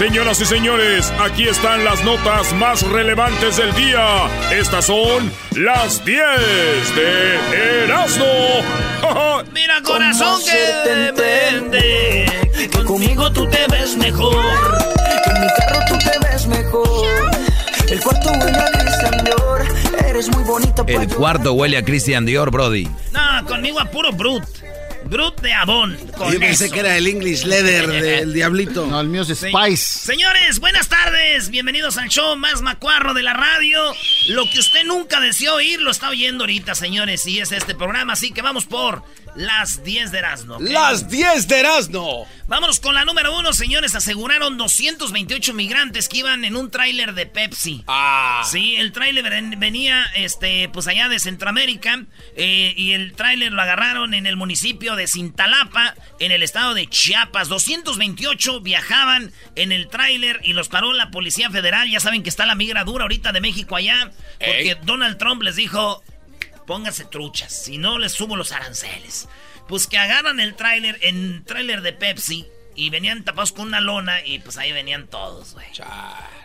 Señoras y señores, aquí están las notas más relevantes del día. Estas son las 10 de Erasmo. Mira, corazón, que te vende. Que conmigo tú te ves mejor. Que en mi carro tú te ves mejor. El cuarto huele a Christian Dior. Eres muy bonito. El cuarto huele a Christian Dior, Brody. No, conmigo a puro brut. Brut de Avon. Yo pensé que era el English Leather del Diablito. No, el mío es Spice. Señores, buenas tardes. Bienvenidos al show más macuarro de la radio. Lo que usted nunca deseó oír lo está oyendo ahorita, señores. Y es este programa, así que vamos por las 10 de Erasmo. Las 10 de Erasmo. Vámonos con la número uno, señores. Aseguraron 228 migrantes que iban en un tráiler de Pepsi. Ah. Sí, el tráiler ven- venía, este, pues allá de Centroamérica. eh, y el tráiler lo agarraron en el municipio de Cintalapa, en el estado de Chiapas. 228 viajaban en el tráiler y los paró la Policía Federal. Ya saben que está la migra dura ahorita de México allá. Porque Donald Trump les dijo, pónganse truchas, si no les subo los aranceles. Pues que agarran el tráiler, en tráiler de Pepsi, y venían tapados con una lona, y pues ahí venían todos, güey.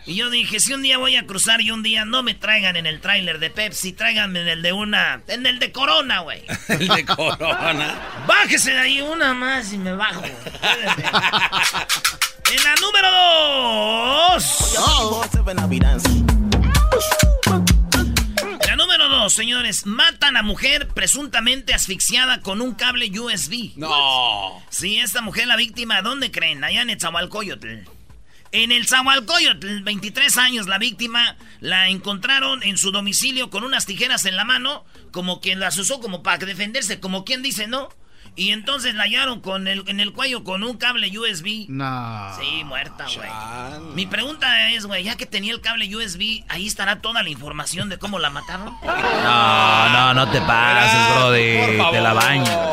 Y yo dije, si un día voy a cruzar y un día no me traigan en el tráiler de Pepsi, tráiganme en el de una, en el de Corona, güey. El de Corona. Bájese de ahí una más y me bajo. En la número dos. La número dos, señores. Matan a mujer presuntamente asfixiada con un cable USB. No. Sí, esta mujer, la víctima, ¿dónde creen? Allá en Etzahualcoyotl. En el Zahualcoyotl, 23 años, la víctima la encontraron en su domicilio con unas tijeras en la mano, como quien las usó como para defenderse, como quien dice, ¿no? Y entonces la hallaron con el, en el cuello con un cable USB. No. Sí, muerta, güey. Mi pregunta es, güey, ya que tenía el cable USB, ahí estará toda la información de cómo la mataron. No, no, no te pases, Brody. Te la baño.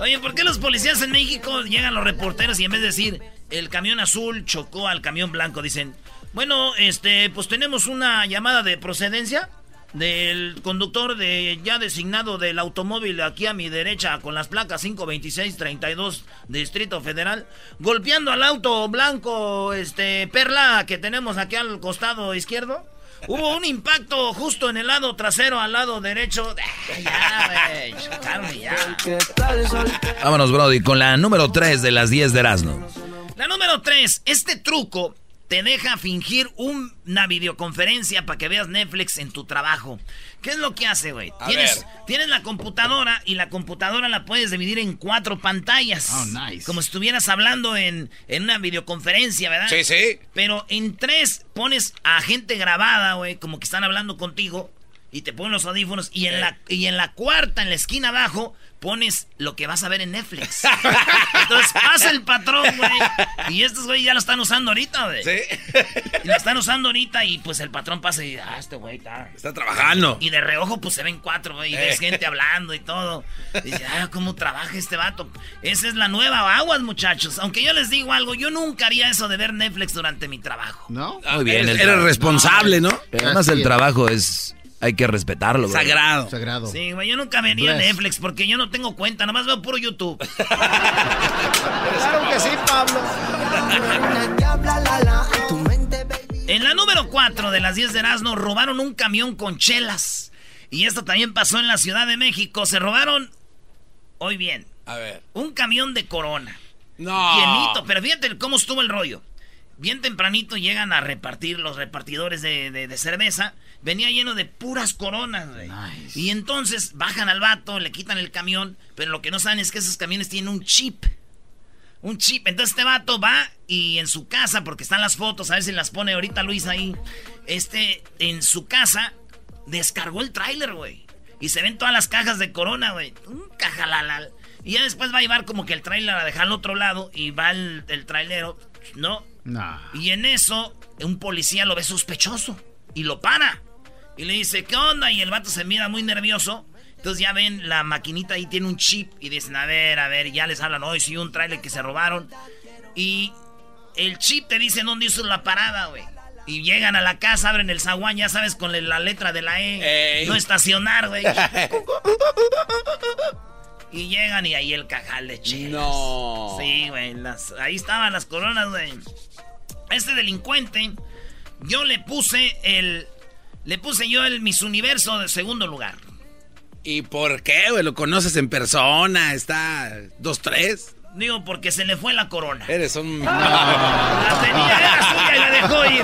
Oye, ¿por qué los policías en México llegan los reporteros y en vez de decir el camión azul chocó al camión blanco, dicen, bueno, este, pues tenemos una llamada de procedencia del conductor de ya designado del automóvil aquí a mi derecha con las placas 52632 Distrito Federal, golpeando al auto blanco, este, perla que tenemos aquí al costado izquierdo. Hubo un impacto justo en el lado trasero, al lado derecho. Ya, güey, chocaron y ya. Vámonos, Brody, con la número 3 de las 10 de Erasmo. La número 3, este truco te deja fingir una videoconferencia para que veas Netflix en tu trabajo. ¿Qué es lo que hace, güey? Tienes, la computadora y la computadora la puedes dividir en cuatro pantallas. Oh, nice. Como si estuvieras hablando en, en una videoconferencia, ¿verdad? Sí, sí. Pero en tres pones a gente grabada, güey, como que están hablando contigo. Y te ponen los audífonos. Y en, la, y en la cuarta, en la esquina abajo, pones lo que vas a ver en Netflix. Entonces pasa el patrón, güey. Y estos güey ya lo están usando ahorita, güey. Sí. Y lo están usando ahorita y pues el patrón pasa y ah, este güey está. Está trabajando. Y de reojo, pues se ven cuatro, güey. Y ves gente hablando y todo. Y dice, ah, ¿cómo trabaja este vato? Esa es la nueva aguas, muchachos. Aunque yo les digo algo, yo nunca haría eso de ver Netflix durante mi trabajo. ¿No? Muy bien. Eres, el eres tra- responsable, ¿no? Además, el trabajo es hay que respetarlo. bro. Sagrado. Sagrado. Sí, güey, yo nunca venía a Bless. Netflix porque yo no tengo cuenta, nomás veo puro YouTube. Claro que sí, Pablo. En la número 4 de las 10 de Erasmo robaron un camión con chelas. Y esto también pasó en la Ciudad de México. Se robaron, hoy bien, A ver. un camión de corona. No. Llenito, pero fíjate cómo estuvo el rollo. Bien tempranito llegan a repartir los repartidores de, de- de cerveza. Venía lleno de puras coronas, güey. Y entonces bajan al vato, le quitan el camión, pero lo que no saben es que esos camiones tienen un chip. Un chip. Entonces este vato va y en su casa, porque están las fotos, a ver si las pone ahorita Luis ahí. Este, en su casa, descargó el tráiler, güey. Y se ven todas las cajas de corona, güey. Un cajalalal. Y ya después va a llevar como que el tráiler a dejar al otro lado y va el, el trailero, ¿no? Nah. Y en eso, un policía lo ve sospechoso y lo para. Y le dice, ¿qué onda? Y el vato se mira muy nervioso. Entonces ya ven, la maquinita ahí tiene un chip y dicen, a ver, a ver, y ya les hablan, hoy sí, un trailer que se robaron. Y el chip te dice dónde hizo la parada, güey. Y llegan a la casa, abren el zaguán, ya sabes, con la letra de la E. Ey. No estacionar, güey. y llegan y ahí el cajal de chelas. No. Sí, güey. Ahí estaban las coronas, güey. Este delincuente, yo le puse el. Le puse yo el Miss Universo de segundo lugar. ¿Y por qué, güey? ¿Lo conoces en persona? ¿Está 2-3? Digo, porque se le fue la corona. Eres un... La tenía, era suya y la dejó ir.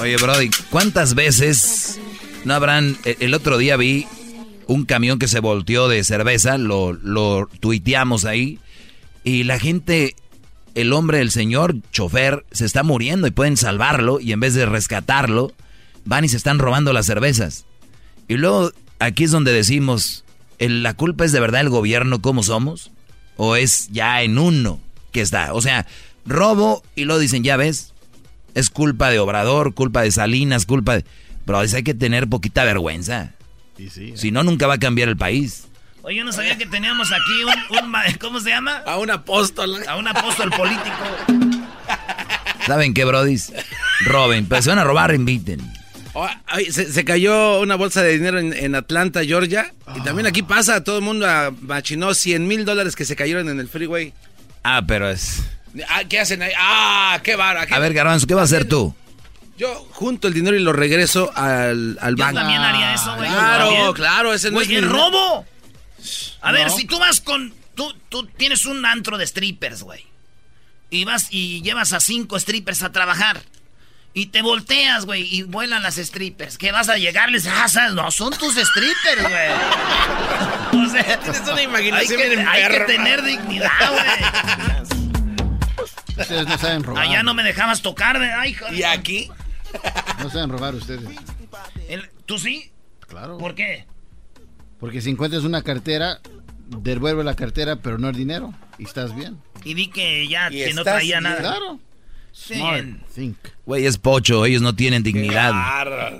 Oye, Brody, ¿cuántas veces no habrán... e- El otro día vi un camión que se volteó de cerveza, lo, lo tuiteamos ahí, y la gente, el hombre, el señor chofer, se está muriendo y pueden salvarlo, y en vez de rescatarlo, van y se están robando las cervezas. Y luego, aquí es donde decimos, ¿el- ¿la culpa es de verdad el gobierno como somos? ¿O es ya en uno que está? O sea, robo y luego dicen, ya ves, es culpa de Obrador, culpa de Salinas, culpa de... Bro, hay que tener poquita vergüenza. Sí. Si no, nunca va a cambiar el país. Oye, yo no sabía que teníamos aquí un, ¿Cómo se llama? A un apóstol. A un apóstol político. ¿Saben qué, brodis? Roben, pues se van a robar, inviten. Oh, ay, se, se cayó una bolsa de dinero en, en Atlanta, Georgia. Y también aquí pasa, todo el mundo machinó 100 mil dólares que se cayeron en el freeway. Ah, pero es... Ah, ¿Qué hacen ahí? ¡Ah, qué vara! qué- A ver, Garbanzo, ¿qué vas a hacer tú? Yo junto el dinero y lo regreso al, al Yo banco. también haría eso, güey. Claro, claro, ese no Güey, es el robo. A ver, si tú vas con. Tú, tú tienes un antro de strippers, güey. Y vas y llevas a cinco strippers a trabajar. Y te volteas, güey, y vuelan las strippers. ¿Qué vas a llegarles? Ah, sabes, no, son tus strippers, güey. O sea, Tienes una hay imaginación que, bien hay que tener dignidad, güey. Ustedes no saben robar. Allá no me dejabas tocar, ¿verdad? Ay, hijo de- ¿Y aquí? No saben robar ustedes. ¿Tú sí? Claro. ¿Por qué? Porque si encuentras una cartera, devuelve la cartera, pero no el dinero. Y estás bien. Y vi que ya que no traía bien. nada. Claro. Sí. Smart. Think. Güey, es pocho, ellos no tienen dignidad.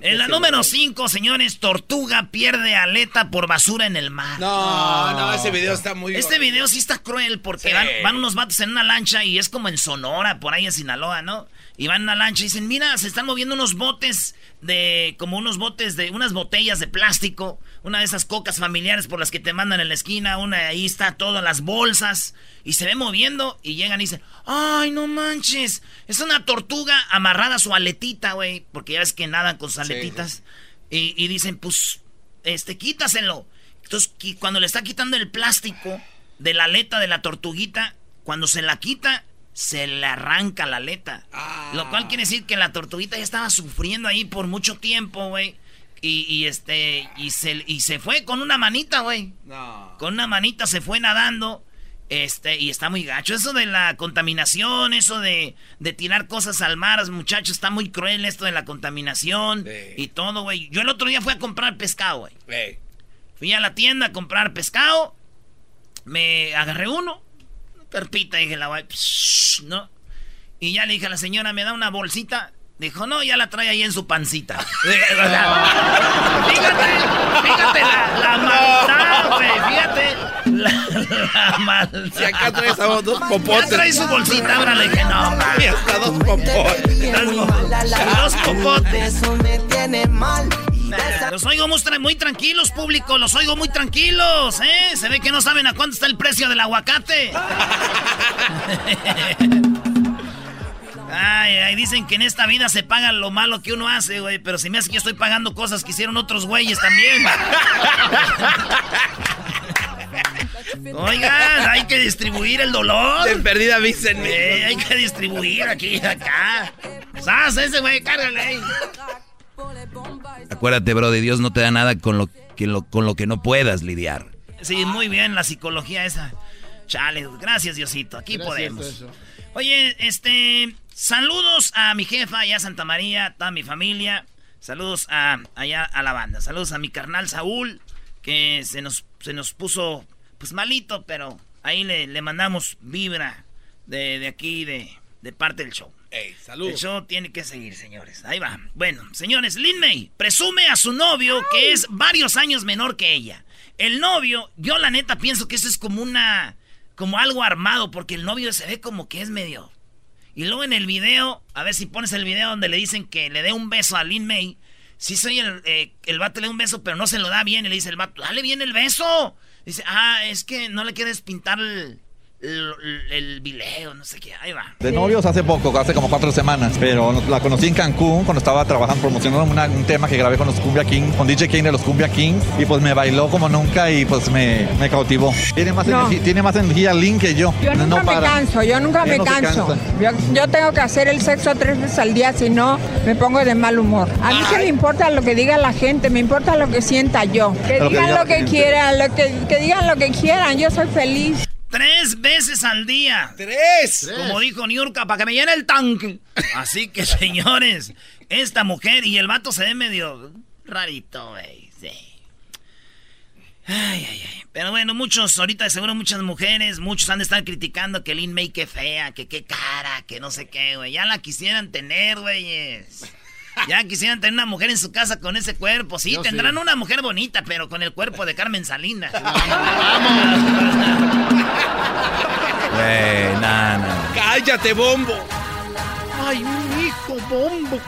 En la número 5, señores, tortuga pierde aleta por basura en el mar. No, no, ese video está muy... Este video sí está cruel porque Sí. van, van unos vatos en una lancha y es como en Sonora, por ahí en Sinaloa, ¿no? Y van en una lancha y dicen, mira, se están moviendo unos botes de, como unos botes de, unas botellas de plástico, una de esas cocas familiares por las que te mandan en la esquina, una ahí está todas las bolsas y se ve moviendo y llegan y dicen, ay, no manches, es una tortuga amarrada su aletita, güey, porque ya ves que nadan con sus aletitas. Y, y dicen, pues, este, quítaselo. Entonces, cuando le está quitando el plástico de la aleta de la tortuguita, cuando se la quita, se le arranca la aleta. Lo cual quiere decir que la tortuguita ya estaba sufriendo ahí por mucho tiempo, güey. Y, y, este, y se, y se fue con una manita, güey. No. Con una manita se fue nadando. Este, y está muy gacho. Eso de la contaminación, eso de, de tirar cosas al mar, muchachos, está muy cruel esto de la contaminación y todo, güey. Yo el otro día fui a comprar pescado, güey. Ey. Fui a la tienda a comprar pescado. Me agarré uno. Carpita, dije la güey. ¿No? Y ya le dije a la señora, ¿me da una bolsita? Dijo, no, ya la trae ahí en su pancita. Fíjate, fíjate la, la maldad, güey. Fíjate la, mal. Si acá traes a dos popotes. Ya trae su bolsita, ahora le dije, no, man. Y hasta dos popotes. Dos popotes. Los oigo muy, tra- muy tranquilos, público. Los oigo muy tranquilos, ¿eh? Se ve que no saben a cuánto está el precio del aguacate. Ay, ay, dicen que en esta vida se paga lo malo que uno hace, güey. Pero si me hace que yo estoy pagando cosas que hicieron otros güeyes también. Oigan, hay que distribuir el dolor. De perdida avísenme. Eh, hay que distribuir aquí, acá. ¡Sas, ese güey, cárgale! Acuérdate, bro, de Dios no te da nada con lo que, lo, con lo que no puedas lidiar. Sí, muy bien la psicología esa. Chale, gracias Diosito, aquí Gracias, podemos. Oye, este, saludos a mi jefa allá a Santa María, toda mi familia. Saludos a allá a la banda. Saludos a mi carnal Saúl, que se nos, se nos puso pues malito, pero ahí le, le mandamos vibra de, de aquí, de, de parte del show. Ey, salud. El show tiene que seguir, señores. Ahí va. Bueno, señores, Lin May presume a su novio que es varios años menor que ella. El novio, yo la neta pienso que eso es como una. como algo armado, porque el novio se ve como que es medio. Y luego en el video, a ver si pones el video donde le dicen que le dé un beso a Lin May. Sí, soy el, eh, el vato le da un beso, pero no se lo da bien. Y le dice el vato, dale bien el beso. Dice, ah, es que no le quieres pintar el, el, el video, no sé qué. Ahí va. De novios hace poco, hace como cuatro semanas, pero la conocí en Cancún cuando estaba trabajando, promocionando una- un tema que grabé con los Cumbia King, con DJ King de los Cumbia King, y pues me bailó como nunca y pues me, me cautivó. Tiene más, No. energía, tiene más energía Lin que yo. Yo nunca No me para. canso, yo nunca me no canso. Yo, yo tengo que hacer el sexo tres veces al día, si no me pongo de mal humor. A mí que me importa lo que diga la gente, me importa lo que sienta yo. Que digan diga lo que gente. quieran, lo que, que digan lo que quieran, yo soy feliz. Tres veces al día. ¡Tres! Como dijo Niurka, para que me llene el tanque. Así que, señores, esta mujer y el vato se ve medio rarito, güey. Sí. Ay, ay, ay. Pero bueno, muchos, ahorita seguro muchas mujeres, muchos han de estar criticando que Lin May qué fea, que qué cara, que no sé qué, güey. Ya la quisieran tener, güeyes. Ya quisieran tener una mujer en su casa con ese cuerpo. Sí, Yo tendrán sí. una mujer bonita, pero con el cuerpo de Carmen Salinas. Güey, nah, nah. ¡Cállate, bombo! Ay, mi hijo bombo.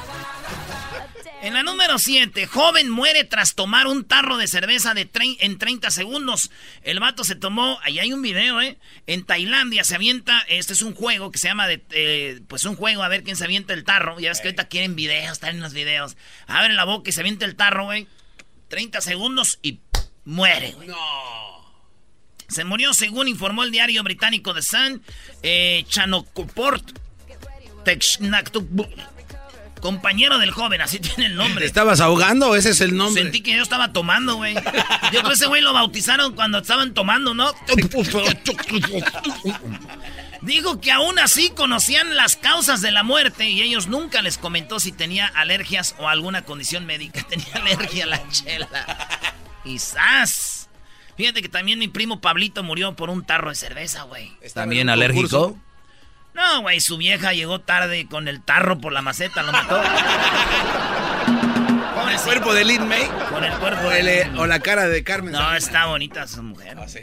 En la número 7, joven muere tras tomar un tarro de cerveza de en 30 segundos. El vato se tomó, ahí hay un video, ¿eh? En Tailandia se avienta, este es un juego que se llama, de, eh, pues un juego, a ver quién se avienta el tarro. Ya ves que ahorita quieren videos, están en los videos. Abre la boca y se avienta el tarro, güey. 30 segundos y muere, güey. Se murió según informó el diario británico The Sun. Eh, Chanokuport. Compañero del joven, así tiene el ¿Te nombre. estabas ahogando o ese es el nombre? Sentí que yo estaba tomando, güey. Yo creo que ese güey lo bautizaron cuando estaban tomando, ¿no? Dijo que aún así conocían las causas de la muerte y ellos nunca les comentó si tenía alergias o alguna condición médica. Tenía alergia a la chela. ¡zas! Fíjate que también mi primo Pablito murió por un tarro de cerveza, güey. ¿También alérgico? No, güey, su vieja llegó tarde con el tarro por la maceta, lo mató. ¿Con el cuerpo de Lin May? Con el cuerpo ¿O, de el- o la cara de Carmen? No, Salinas? está bonita su mujer. Ah, sí.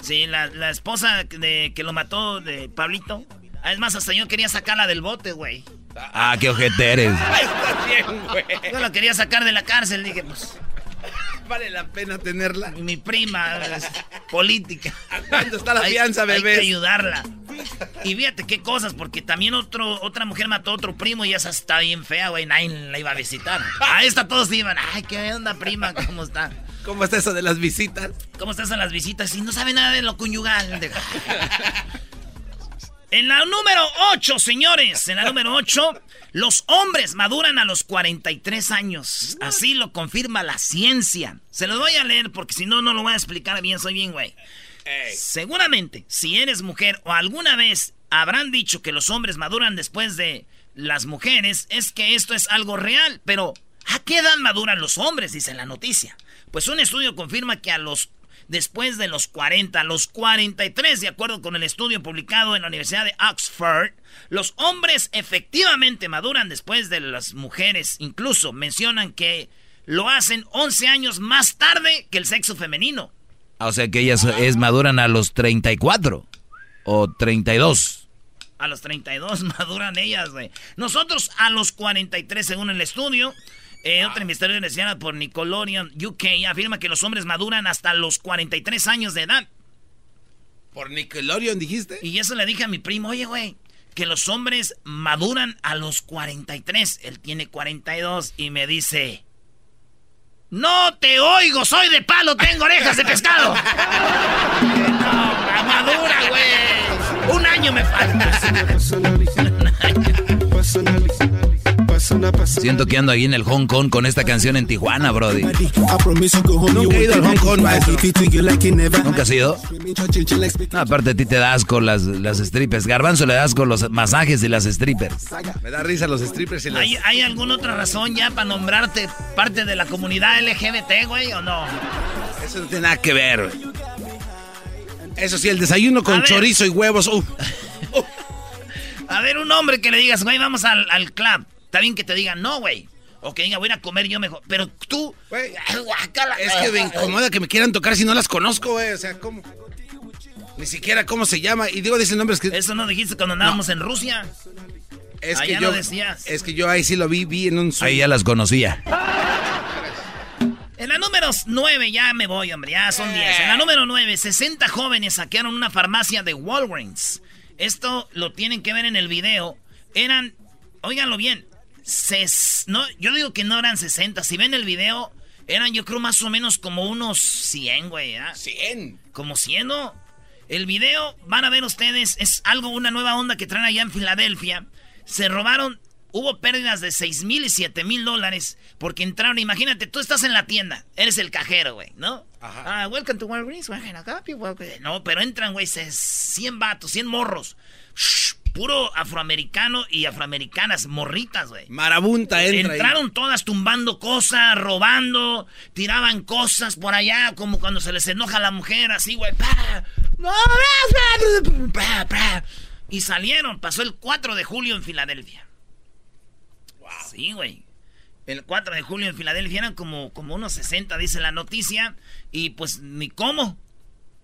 Sí, la, la esposa de, que lo mató de Pablito. Ah, Es más, hasta yo quería sacarla del bote, güey. Ah, qué ojete eres. Está bien, güey. Yo la quería sacar de la cárcel. Dije, pues, Vale la pena tenerla. mi prima es política. ¿Cuánto está la Hay- fianza, Hay que ayudarla. Y fíjate qué cosas, porque también otro, otra mujer mató a otro primo y esa está bien fea, güey. Nadie la iba a visitar. A esta todos iban. Ay, qué onda, prima, ¿cómo está? ¿Cómo está eso de las visitas? ¿Cómo estás en las visitas? Y no sabe nada de lo conyugal. De- En la número 8, señores, en la número 8, los hombres maduran a los 43 años. Así lo confirma la ciencia. Se los voy a leer porque si no, no lo voy a explicar bien, soy bien, güey. Seguramente, si eres mujer o alguna vez habrán dicho que los hombres maduran después de las mujeres, es que esto es algo real. Pero, ¿a qué edad maduran los hombres? Dice la noticia. Pues un estudio confirma que a los después de los 40, a los 43, de acuerdo con el estudio publicado en la Universidad de Oxford, los hombres efectivamente maduran después de las mujeres. Incluso mencionan que lo hacen 11 años más tarde que el sexo femenino. O sea que ellas es, maduran a los 34 o 32. A los 32 maduran ellas, güey. Nosotros a los 43 según el estudio. Eh, otra investigación iniciada por Nickelodeon UK afirma que los hombres maduran hasta los 43 años de edad. ¿Por Nickelodeon dijiste? Y eso le dije a mi primo, oye, güey, que los hombres maduran a los 43. Él tiene 42 y me dice... No te oigo, soy de palo, tengo orejas de pescado. no, madura, güey. Un año me falta. Siento que ando ahí en el Hong Kong con esta canción en Tijuana, Brody. Nunca he ido al Hong Kong, maestro. ¿Nunca has ido? No, aparte a ti te das con las, las strippers. Garbanzo le das con los masajes y las strippers. Me da risa los strippers y las... ¿Hay, ¿Hay alguna otra razón ya para nombrarte parte de la comunidad LGBT, güey, o no? Eso no tiene nada que ver, güey. Eso sí, el desayuno con chorizo y huevos. Uh. A ver, un hombre que le digas, güey, vamos al, al club. Está bien que te digan, no, güey. O que diga, voy a ir a comer yo mejor. Pero tú, güey. Es que me incomoda que me quieran tocar si no las conozco, güey. O sea, ¿cómo? Ni siquiera cómo se llama. Y digo, dicen nombres que. Eso no dijiste cuando andábamos en Rusia. Es que yo. decías. Es que yo ahí sí lo vi, vi en un. Ahí ya las conocía. En la número 9, ya me voy, hombre, ya son 10. En la número 9, 60 jóvenes saquearon una farmacia de Walgreens. Esto lo tienen que ver en el video. Eran, óiganlo bien, no, yo digo que no eran 60. Si ven el video, eran yo creo más o menos como unos 100, güey. 100. Como 100, ¿no? El video, van a ver ustedes, es algo, una nueva onda que traen allá en Filadelfia. Se robaron, hubo pérdidas de 6 mil y 7 mil dólares porque entraron. Imagínate, tú estás en la tienda, eres el cajero, güey, ¿no? Ajá. Ah, welcome to Walgreens, No, pero entran, güey, 100 vatos, 100 morros. Puro afroamericano y afroamericanas, morritas, güey. Marabunta entra Entraron todas tumbando cosas, robando, tiraban cosas por allá, como cuando se les enoja a la mujer, así, güey. Y salieron, pasó el 4 de julio en Filadelfia. Wow. Sí, güey. El 4 de julio en Filadelfia eran como, como unos 60, dice la noticia. Y pues ni cómo.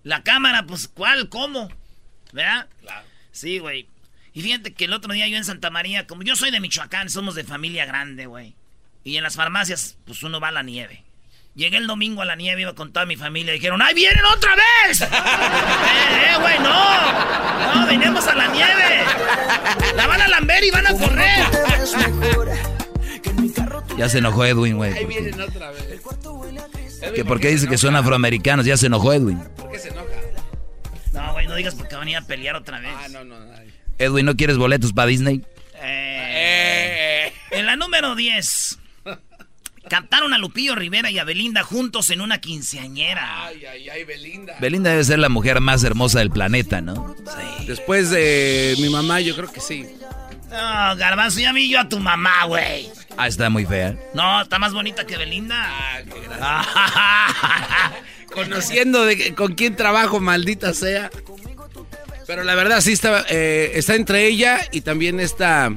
La cámara, pues, ¿cuál? ¿Cómo? ¿Verdad? Claro. Sí, güey. Y fíjate que el otro día yo en Santa María, como yo soy de Michoacán, somos de familia grande, güey. Y en las farmacias, pues uno va a la nieve. Llegué el domingo a la nieve, iba con toda mi familia. Y dijeron, ¡ay, vienen otra vez! ¡Eh, eh, güey, no! No, venimos a la nieve. La van a lamber y van a correr. Ya se enojó Edwin, güey. Ahí vienen otra vez. ¿Que ¿Por qué dice que son afroamericanos? Ya se enojó Edwin. ¿Por qué se enoja? No, güey, no digas porque van a ir a pelear otra vez. Ah, no, no, no. Edwin, ¿no quieres boletos para Disney? Eh. En la número 10. Cantaron a Lupillo Rivera y a Belinda juntos en una quinceañera. Ay, ay, ay, Belinda. Belinda debe ser la mujer más hermosa del planeta, ¿no? Sí. Después de mi mamá, yo creo que sí. No, Garbanzo, ya vi yo a tu mamá, güey. Ah, está muy fea. No, está más bonita que Belinda. Ah, qué Conociendo de con quién trabajo, maldita sea. Pero la verdad sí está, eh, está entre ella y también está...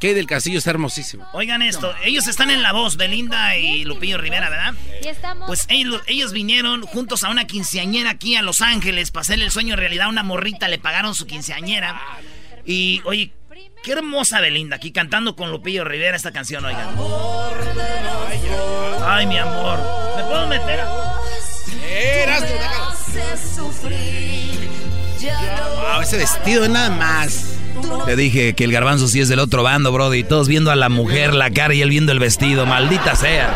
Kay del Castillo está hermosísimo. Oigan esto, ellos están en la voz, Belinda y Lupillo Rivera, ¿verdad? Pues ellos, ellos, vinieron juntos a una quinceañera aquí a Los Ángeles para hacerle el sueño en realidad. Una morrita le pagaron su quinceañera. Y, oye, Qué hermosa Belinda aquí cantando con Lupillo Rivera esta canción, oigan. Ay, mi amor. ¿Me puedo meter? Eras Wow, ese vestido es nada más. Te dije que el garbanzo sí es del otro bando, brody. Y todos viendo a la mujer la cara y él viendo el vestido. Maldita sea.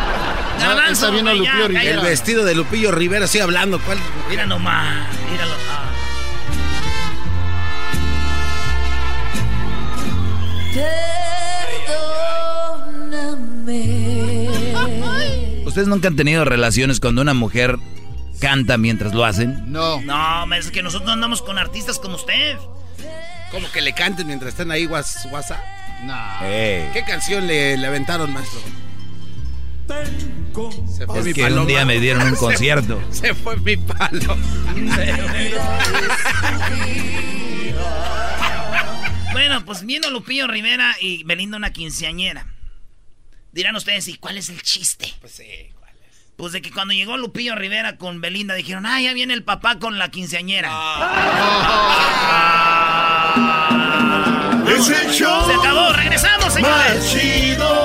Garbanzo, viendo a Lupillo Rivera. El vestido de Lupillo Rivera, estoy hablando. ¿Cuál? Mira nomás. Míralo. Ah. ¿Ustedes nunca han tenido relaciones cuando una mujer canta mientras lo hacen? No. No, es que nosotros andamos con artistas como usted. ¿Cómo que le canten mientras están ahí WhatsApp? No. ¿Qué canción le, le aventaron, maestro? Se fue es que un día me dieron un concierto. Se fue mi palo. Bueno, pues viendo Lupillo Rivera y Belinda una quinceañera. Dirán ustedes, ¿y cuál es el chiste? Pues sí. Pues de que cuando llegó Lupillo Rivera con Belinda dijeron, ah, ya viene el papá con la quinceañera. Es el show. Se acabó, regresamos, señores. Más chido,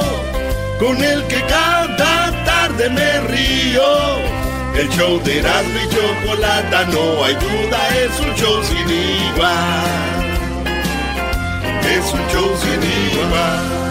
con el que cada tarde me río. El show de Erasmo y Chocolata, no hay duda, es un show sin igual. Es un show sin igual.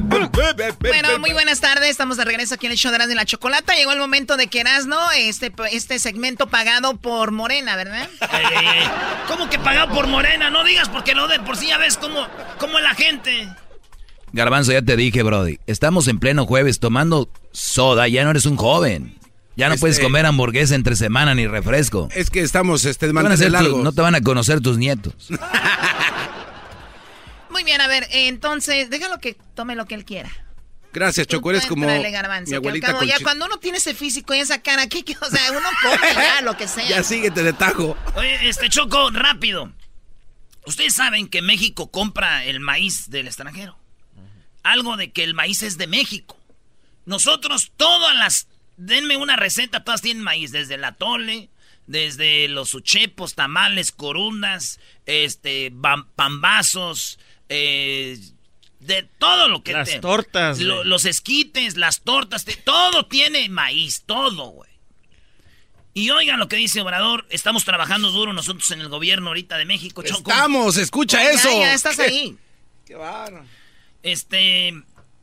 Bueno, muy buenas tardes. Estamos de regreso aquí en el show de Erasmo y la Chocolata. Llegó el momento de que Erasmo, este, este segmento pagado por Morena, ¿verdad? ¿Cómo que pagado por Morena? No digas porque lo de por sí ya ves cómo, cómo es la gente. Garbanzo, ya te dije, Brody. Estamos en pleno jueves tomando soda, ya no eres un joven. Ya no Este- puedes comer hamburguesa entre semana ni refresco. Es que estamos este, de largos. no te van a conocer tus nietos. Muy bien, a ver, entonces, déjalo que tome lo que él quiera. Gracias, Choco. Eres como mi abuelita cabo, ya cuando uno tiene ese físico y esa cara, ¿qué, qué? o sea, uno come ya, lo que sea. Ya síguete de tajo. Oye, este Choco, rápido. Ustedes saben que México compra el maíz del extranjero. Algo de que el maíz es de México. Nosotros todas las... Denme una receta, todas tienen maíz. Desde el atole, desde los uchepos, tamales, corundas, este, bam- pambazos, eh, de todo lo que... Las te- tortas, lo- los esquites, las tortas, te- todo tiene maíz, todo, güey. Y oigan lo que dice Obrador, estamos trabajando duro nosotros en el gobierno ahorita de México, Choco. Estamos, escucha eso. ya estás ¿Qué? ahí. Qué bárbaro. Este,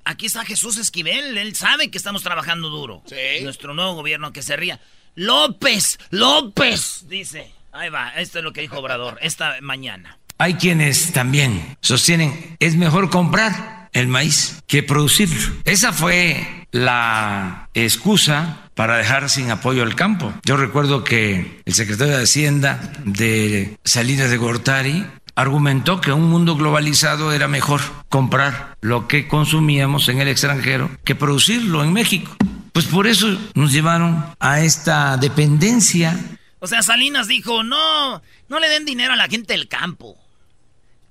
aquí está Jesús Esquivel, él sabe que estamos trabajando duro. Sí. Nuestro nuevo gobierno que se ría. López, López, dice. Ahí va, esto es lo que dijo Obrador esta mañana. Hay quienes también sostienen es mejor comprar el maíz que producirlo. Esa fue la excusa para dejar sin apoyo al campo. Yo recuerdo que el secretario de Hacienda de Salinas de Gortari argumentó que un mundo globalizado era mejor comprar lo que consumíamos en el extranjero que producirlo en México. Pues por eso nos llevaron a esta dependencia O sea, Salinas dijo, no, no le den dinero a la gente del campo.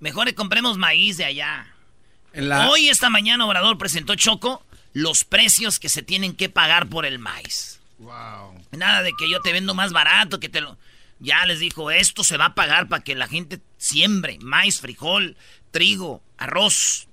Mejor compremos maíz de allá. La- Hoy, esta mañana, Obrador presentó Choco los precios que se tienen que pagar por el maíz. Nada de que yo te vendo más barato, que te lo... Ya les dijo, esto se va a pagar para que la gente siembre maíz, frijol, trigo, arroz.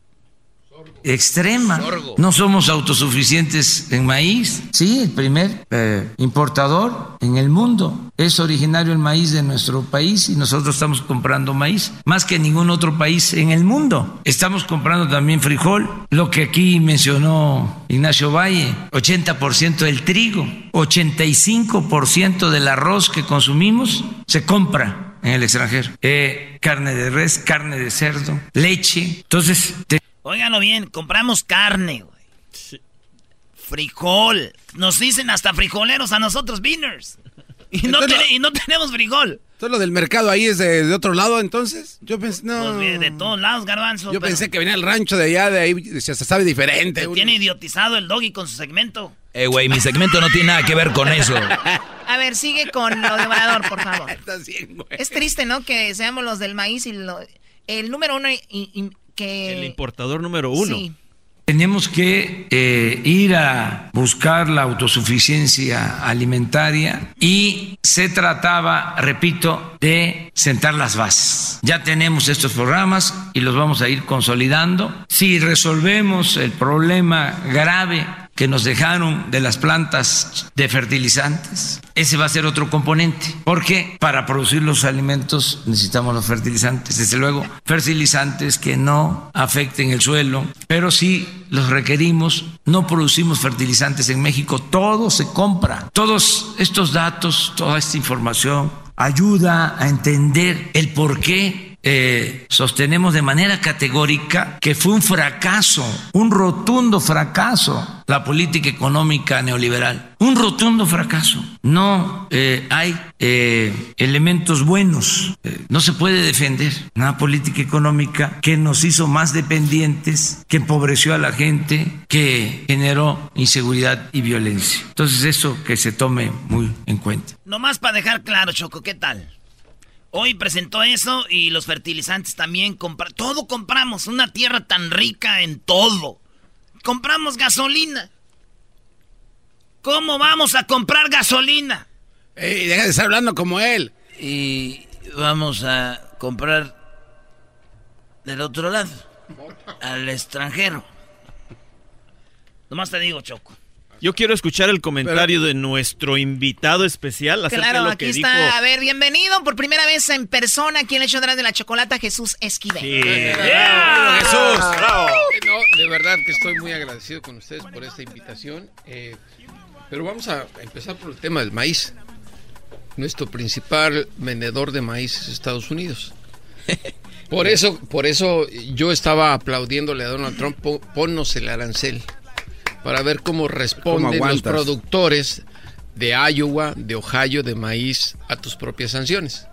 Extrema. No somos autosuficientes en maíz. Sí, el primer eh, importador en el mundo. Es originario el maíz de nuestro país y nosotros estamos comprando maíz más que ningún otro país en el mundo. Estamos comprando también frijol, lo que aquí mencionó Ignacio Valle, 80% del trigo, 85% del arroz que consumimos se compra en el extranjero. Eh, carne de res, carne de cerdo, leche. Entonces, te- Óiganlo bien, compramos carne, güey. Frijol. Nos dicen hasta frijoleros a nosotros, beaners. Y no, tene- y no tenemos frijol. ¿Todo lo del mercado ahí es de, de otro lado entonces? Yo pensé, no. Pues de, todos lados, garbanzo. Yo pero pensé que venía el rancho de allá, de ahí se, se sabe diferente. te uno. tiene idiotizado el doggy con su segmento. Eh, güey, mi segmento no tiene nada que ver con eso. A ver, sigue con lo de Obrador, por favor. Estás bien, güey. Es triste, ¿no? Que seamos los del maíz y lo- el número uno que... El importador número uno. Sí. Tenemos que eh, ir a buscar la autosuficiencia alimentaria y se trataba, repito, de sentar las bases. Ya tenemos estos programas y los vamos a ir consolidando. Si resolvemos el problema grave que nos dejaron de las plantas de fertilizantes, ese va a ser otro componente, porque para producir los alimentos necesitamos los fertilizantes, desde luego, fertilizantes que no afecten el suelo, pero sí los requerimos, no producimos fertilizantes en México, todo se compra. Todos estos datos, toda esta información ayuda a entender el por qué eh, sostenemos de manera categórica que fue un fracaso, un rotundo fracaso la política económica neoliberal. Un rotundo fracaso. No eh, hay eh, elementos buenos. no se puede defender una política económica que nos hizo más dependientes, que empobreció a la gente, que generó inseguridad y violencia. Entonces eso que se tome muy en cuenta. Nomás para dejar claro, Choco, ¿qué tal? Hoy presentó eso y los fertilizantes también. todo compramos. Una tierra tan rica en todo. Compramos gasolina. ¿Cómo vamos a comprar gasolina? Ey, deja de estar hablando como él. Y vamos a comprar del otro lado. Al extranjero. Nomás te digo, Choco. Yo quiero escuchar el comentario de nuestro invitado especial acerca claro, de lo aquí que está. A ver, bienvenido por primera vez en persona aquí en el hecho de la chocolata, Jesús Esquivel. Sí. Jesús! No, de verdad que estoy muy agradecido con ustedes por esta invitación. Eh, pero vamos a empezar por el tema del maíz. Nuestro principal vendedor de maíz es Estados Unidos. Por eso, por eso yo estaba aplaudiéndole a Donald Trump, ponnos el arancel para ver cómo responden los productores de Iowa, de Ohio, de maíz a tus propias sanciones.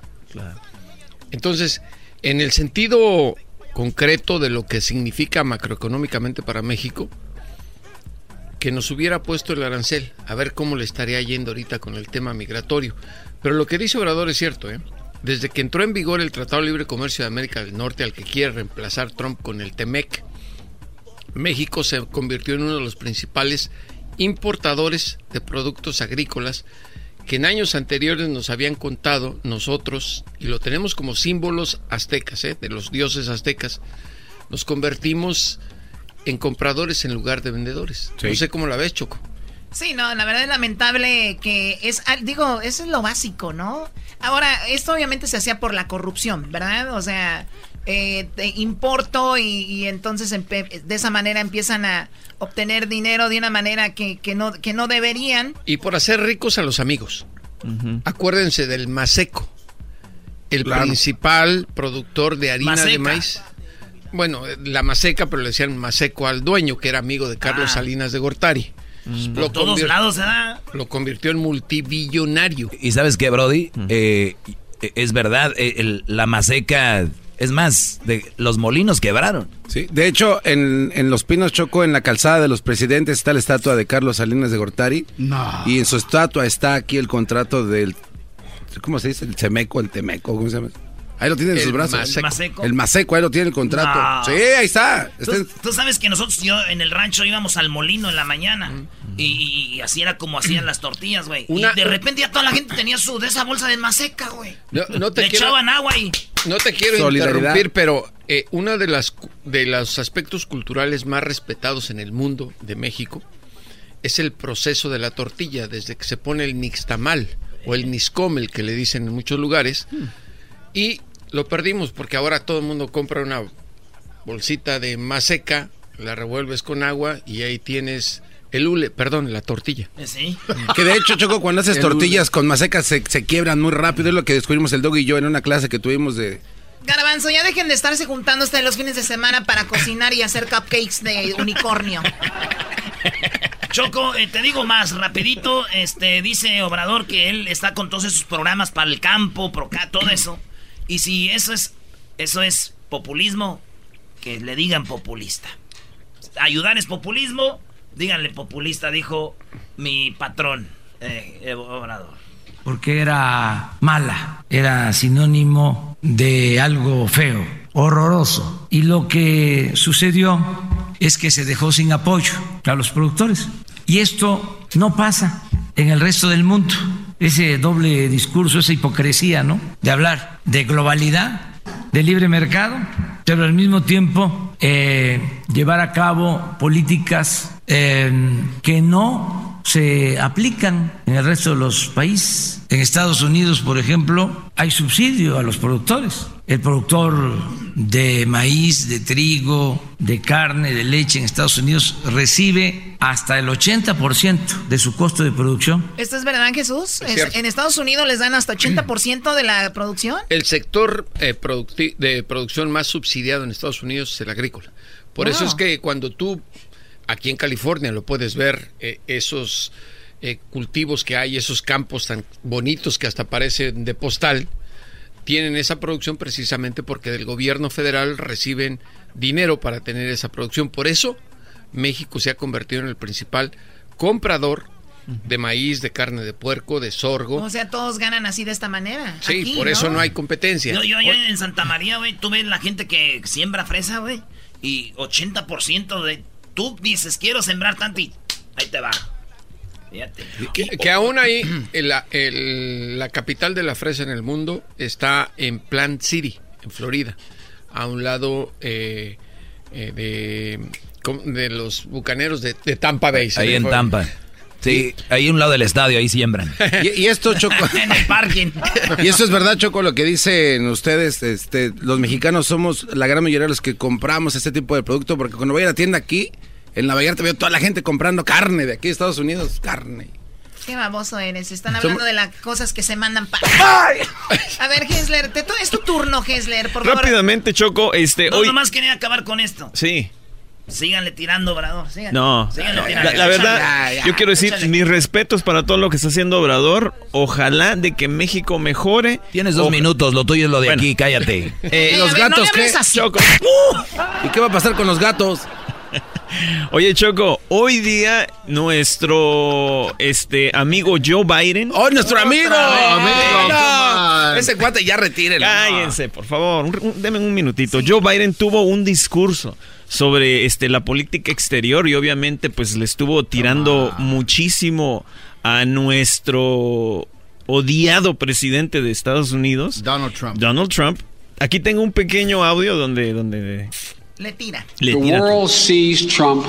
Entonces, en el sentido concreto de lo que significa macroeconómicamente para México, que nos hubiera puesto el arancel, a ver cómo le estaría yendo ahorita con el tema migratorio. Pero lo que dice Obrador es cierto, ¿eh? Desde que entró en vigor el Tratado de Libre Comercio de América del Norte, al que quiere reemplazar Trump con el TEMEC, México se convirtió en uno de los principales importadores de productos agrícolas que en años anteriores nos habían contado nosotros, y lo tenemos como símbolos aztecas, ¿eh? de los dioses aztecas, nos convertimos en compradores en lugar de vendedores. No sé cómo la ves, Choco. Sí, no, la verdad es lamentable que es, digo, eso es lo básico, ¿no? Ahora, esto obviamente se hacía por la corrupción, ¿verdad? O sea, eh, importo y, entonces de esa manera empiezan a obtener dinero de una manera que, no, que no deberían. Y por hacer ricos a los amigos. Acuérdense del Maseco, el principal productor de harina de maíz. Bueno, la Maseca, pero le decían Maseco al dueño, que era amigo de Carlos ah. Salinas de Gortari. Lo todos lados, Lo convirtió en multibillonario. ¿Y sabes qué, Brody? Eh, es verdad, eh, la Maseca es más, de, los molinos quebraron. Sí, de hecho, en, Los Pinos Choco, en la calzada de los presidentes, está la estatua de Carlos Salinas de Gortari. No. Y en su estatua está aquí el contrato del. ¿Cómo se dice? El Cemeco, el Temeco, ¿cómo se llama? Ahí lo tiene en sus brazos. El Maseco. El Maseco, ahí lo tiene el contrato. Sí, ahí está. ¿Tú, sabes que nosotros yo, en el rancho íbamos al molino en la mañana. Y, así era como hacían las tortillas, güey. Y de repente ya toda la gente tenía su de esa bolsa de maseca, güey. No, te Le echaban agua y. No te quiero interrumpir, pero eh, uno de, las, de los aspectos culturales más respetados en el mundo de México es el proceso de la tortilla, desde que se pone el nixtamal o el niscomel, que le dicen en muchos lugares. Hmm. Y lo perdimos porque ahora todo el mundo compra una bolsita de maseca, la revuelves con agua y ahí tienes el hule, perdón, la tortilla. Eh, sí. Que de hecho, Choco, cuando haces tortillas con maseca se, se, quiebran muy rápido. Es lo que descubrimos el dog y yo en una clase que tuvimos de... Garbanzo, ya dejen de estarse juntando hasta los fines de semana para cocinar y hacer cupcakes de unicornio. Choco, eh, te digo más, rapidito, este, dice Obrador que él está con todos esos programas para el campo, pro, todo eso. Y si eso es, eso es populismo, que le digan populista. Ayudar es populismo, díganle populista, dijo mi patrón, eh, Obrador. Porque era mala, era sinónimo de algo feo, horroroso. Y lo que sucedió es que se dejó sin apoyo a los productores. Y esto no pasa en el resto del mundo ese doble discurso, esa hipocresía, ¿no? De hablar de globalidad, de libre mercado, pero al mismo tiempo eh, llevar a cabo políticas eh, que no se aplican en el resto de los países. En Estados Unidos, por ejemplo, hay subsidio a los productores. El productor de maíz, de trigo, de carne, de leche en Estados Unidos recibe hasta el 80% de su costo de producción. ¿Esto es verdad, Jesús? Es. ¿En Estados Unidos les dan hasta 80% de la producción? El sector eh, producti- de producción más subsidiado en Estados Unidos es el agrícola. Por eso es que cuando tú, aquí en California, lo puedes ver, eh, esos eh, cultivos que hay, esos campos tan bonitos que hasta parecen de postal, tienen esa producción precisamente porque del gobierno federal reciben dinero para tener esa producción. Por eso México se ha convertido en el principal comprador de maíz, de carne de puerco, de sorgo. O sea, todos ganan así de esta manera. Sí, Aquí, por eso no hay competencia. Yo, yo, yo en Santa María, güey, tú ves la gente que siembra fresa, güey, y 80% de... Tú dices, quiero sembrar tanto y ahí te va. Fíjate. Que, que aún ahí, la, el- la capital de la fresa en el mundo está en Plant City, en Florida, a un lado eh, eh, de, de los bucaneros de, de Tampa Bay. Ahí en fue. Tampa. Sí, ahí a un lado del estadio, ahí siembran. Y, y esto, Choco. en el parking. Y esto es verdad, Choco, lo que dicen ustedes, este, los mexicanos somos la gran mayoría de los que compramos este tipo de producto, porque cuando voy a la tienda aquí, en la Vallarta veo toda la gente comprando carne de aquí de Estados Unidos, carne. Qué baboso eres. Están hablando de las cosas que se mandan para... A ver, Hesler, te es tu turno, Hesler, por favor. Rápidamente, Choco, este, No, hoy... nomás quería acabar con esto. Sí. Síganle tirando, Obrador. Síganle. No, Síganle la, tirando. la verdad. Ya, yo quiero decir échale. mis respetos para todo lo que está haciendo Obrador. Ojalá de que México mejore. Tienes dos minutos, lo tuyo es lo de Bueno. aquí, cállate. Eh, los gatos, ¿qué? Choco. ¿Y qué va a pasar con los gatos? Oye, Choco, hoy día nuestro este amigo Joe Biden. ¡Oh, nuestro amigo! No, ese cuate ya retírelo. Cállense, por favor. Un- un- denme un minutito. Joe Biden tuvo un discurso sobre este la política exterior y obviamente pues le estuvo tirando muchísimo a nuestro odiado presidente de Estados Unidos, Donald Trump. Donald Trump. Aquí tengo un pequeño audio donde donde Le tira. le the tira. world sees Trump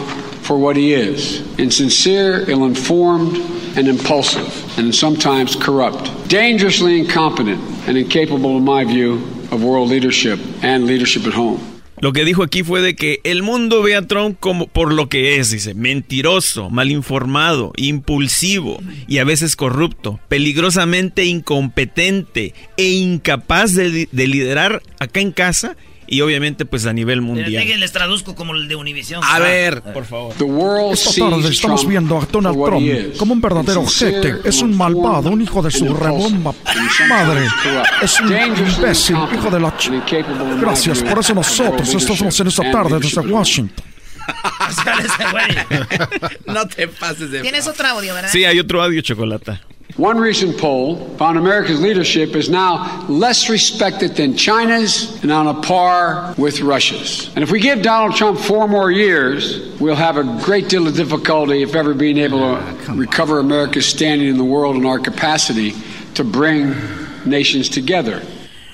for what he is insincere, ill informed, and impulsive, and sometimes corrupt. Dangerously incompetent and incapable, in my view, of world leadership and leadership at home. Lo que dijo aquí fue de que el mundo ve a Trump como por lo que es, dice, mentiroso, malinformado, impulsivo y a veces corrupto, peligrosamente incompetente e incapaz de, de liderar acá en casa y obviamente pues a nivel mundial. Déjenles traduzco como el de Univision. A ver, por favor. The world Esta sees tarde estamos Trump viendo a Donald Trump is, como un verdadero ojete. Es un malvado, un hijo de su rebomba madre. Es un imbécil, hijo de la Gracias, por eso nosotros estamos en esta tarde desde leadership at home. Washington. no te pases de... Tienes otro audio, ¿verdad? Sí, hay otro audio chocolata. One recent poll found America's leadership is now less respected than China's and on a par with Russia's. And if we give Donald Trump four more years, we'll have a great deal of difficulty, if ever, being able to ah, recover America's standing in the world and our capacity to bring nations together.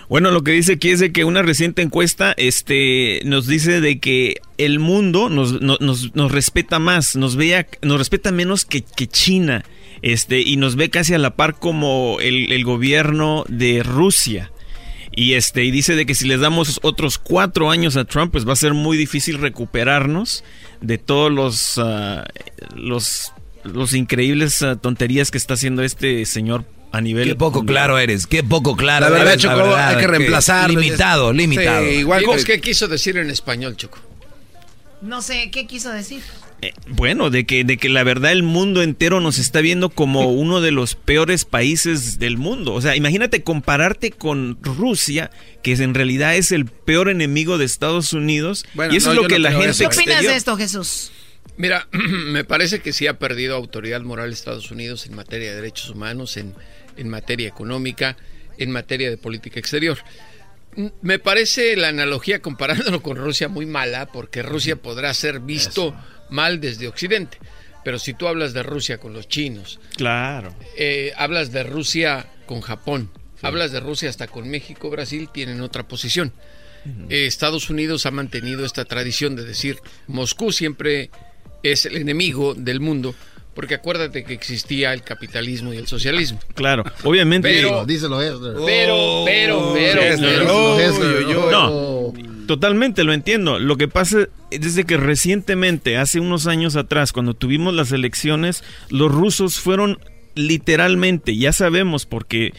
Bueno, lo que dice aquí es de que una reciente encuesta este, nos dice de que el mundo nos, no- nos, nos respeta más, nos, vea, nos respeta menos que, que China, este, y nos ve casi a la par como el, el gobierno de Rusia. Y este, y dice de que si les damos otros cuatro años a Trump, pues va a ser muy difícil recuperarnos de todos los, ah, los, los increíbles ah, tonterías que está haciendo este señor a nivel. Qué poco mundial. claro eres, qué poco claro La verdad, eres, Choco, hay que reemplazarlo. Limitado, limitado. Sí, igual que- qué quiso decir en español, Choco. No sé, ¿qué quiso decir? Eh, Bueno, de que, de que la verdad el mundo entero nos está viendo como uno de los peores países del mundo. O sea, imagínate compararte con Rusia, que en realidad es el peor enemigo de Estados Unidos. Bueno, y eso no, es lo que no la gente. ¿Qué opinas exterior- de esto, Jesús? Mira, me parece que sí ha perdido autoridad moral Estados Unidos en materia de derechos humanos, en, en materia económica, en materia de política exterior. Me parece la analogía comparándolo con Rusia muy mala, porque Rusia podrá ser visto mal desde Occidente. Pero si tú hablas de Rusia con los chinos, Claro. eh, hablas de Rusia con Japón, hablas de Rusia hasta con México, Brasil, tienen otra posición. Eh, Estados Unidos ha mantenido esta tradición de decir Moscú siempre es el enemigo del mundo porque acuérdate que existía el capitalismo y el socialismo. Claro, obviamente. Pero, díselo, Hessler. Pero, pero, pero, pero- No, totalmente lo entiendo. Lo que pasa es desde que recientemente, hace unos años atrás, cuando tuvimos las elecciones, los rusos fueron literalmente, ya sabemos porque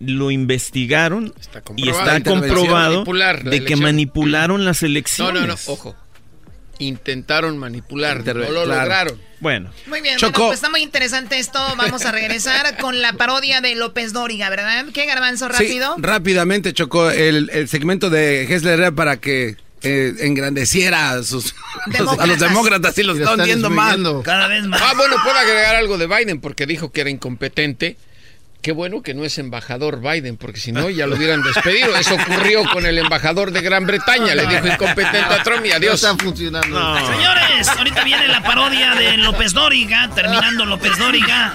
lo investigaron y está comprobado de que manipularon las No, elecciones. no, no, ojo. Intentaron manipular, no Interve- lo claro. lograron. Bueno. Muy bien, Chocó. bueno, pues está muy interesante esto. Vamos a regresar con la parodia de López Dóriga, ¿verdad? ¿Qué garbanzo rápido? Sí, rápidamente chocó el, el segmento de Hessler era para que eh, engrandeciera a, sus, a los demócratas y los está hundiendo más. Cada vez más. Ah, bueno, puedo agregar algo de Biden porque dijo que era incompetente. Qué bueno que no es embajador Biden, porque si no ya lo hubieran despedido. Eso ocurrió con el embajador de Gran Bretaña. Le dijo incompetente a Trump y adiós. No está funcionando. Señores, ahorita viene la parodia de López Dóriga, terminando López Dóriga.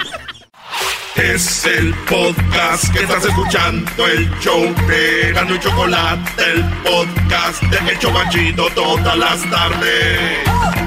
Es el podcast que estás escuchando, el show de Gano y Chocolate, el podcast de El Chobachito todas las tardes.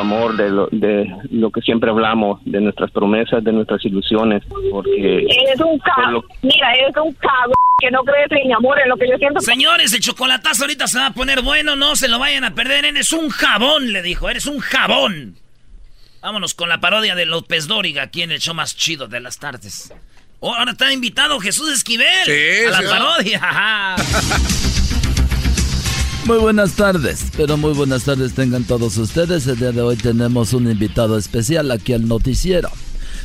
amor, de lo, de lo que siempre hablamos, de nuestras promesas, de nuestras ilusiones, porque... Eres un cago. Mira, eres un cago que no crees en mi amor, en lo que yo siento. Señores, el chocolatazo ahorita se va a poner bueno, no se lo vayan a perder. Eres un jabón, le dijo, eres un jabón. Vámonos con la parodia de López Dóriga aquí en el show más chido de las tardes. Oh, ahora está invitado Jesús Esquivel Sí, a la sí. parodia. Muy buenas tardes, pero muy buenas tardes tengan todos ustedes. El día de hoy tenemos un invitado especial aquí al noticiero.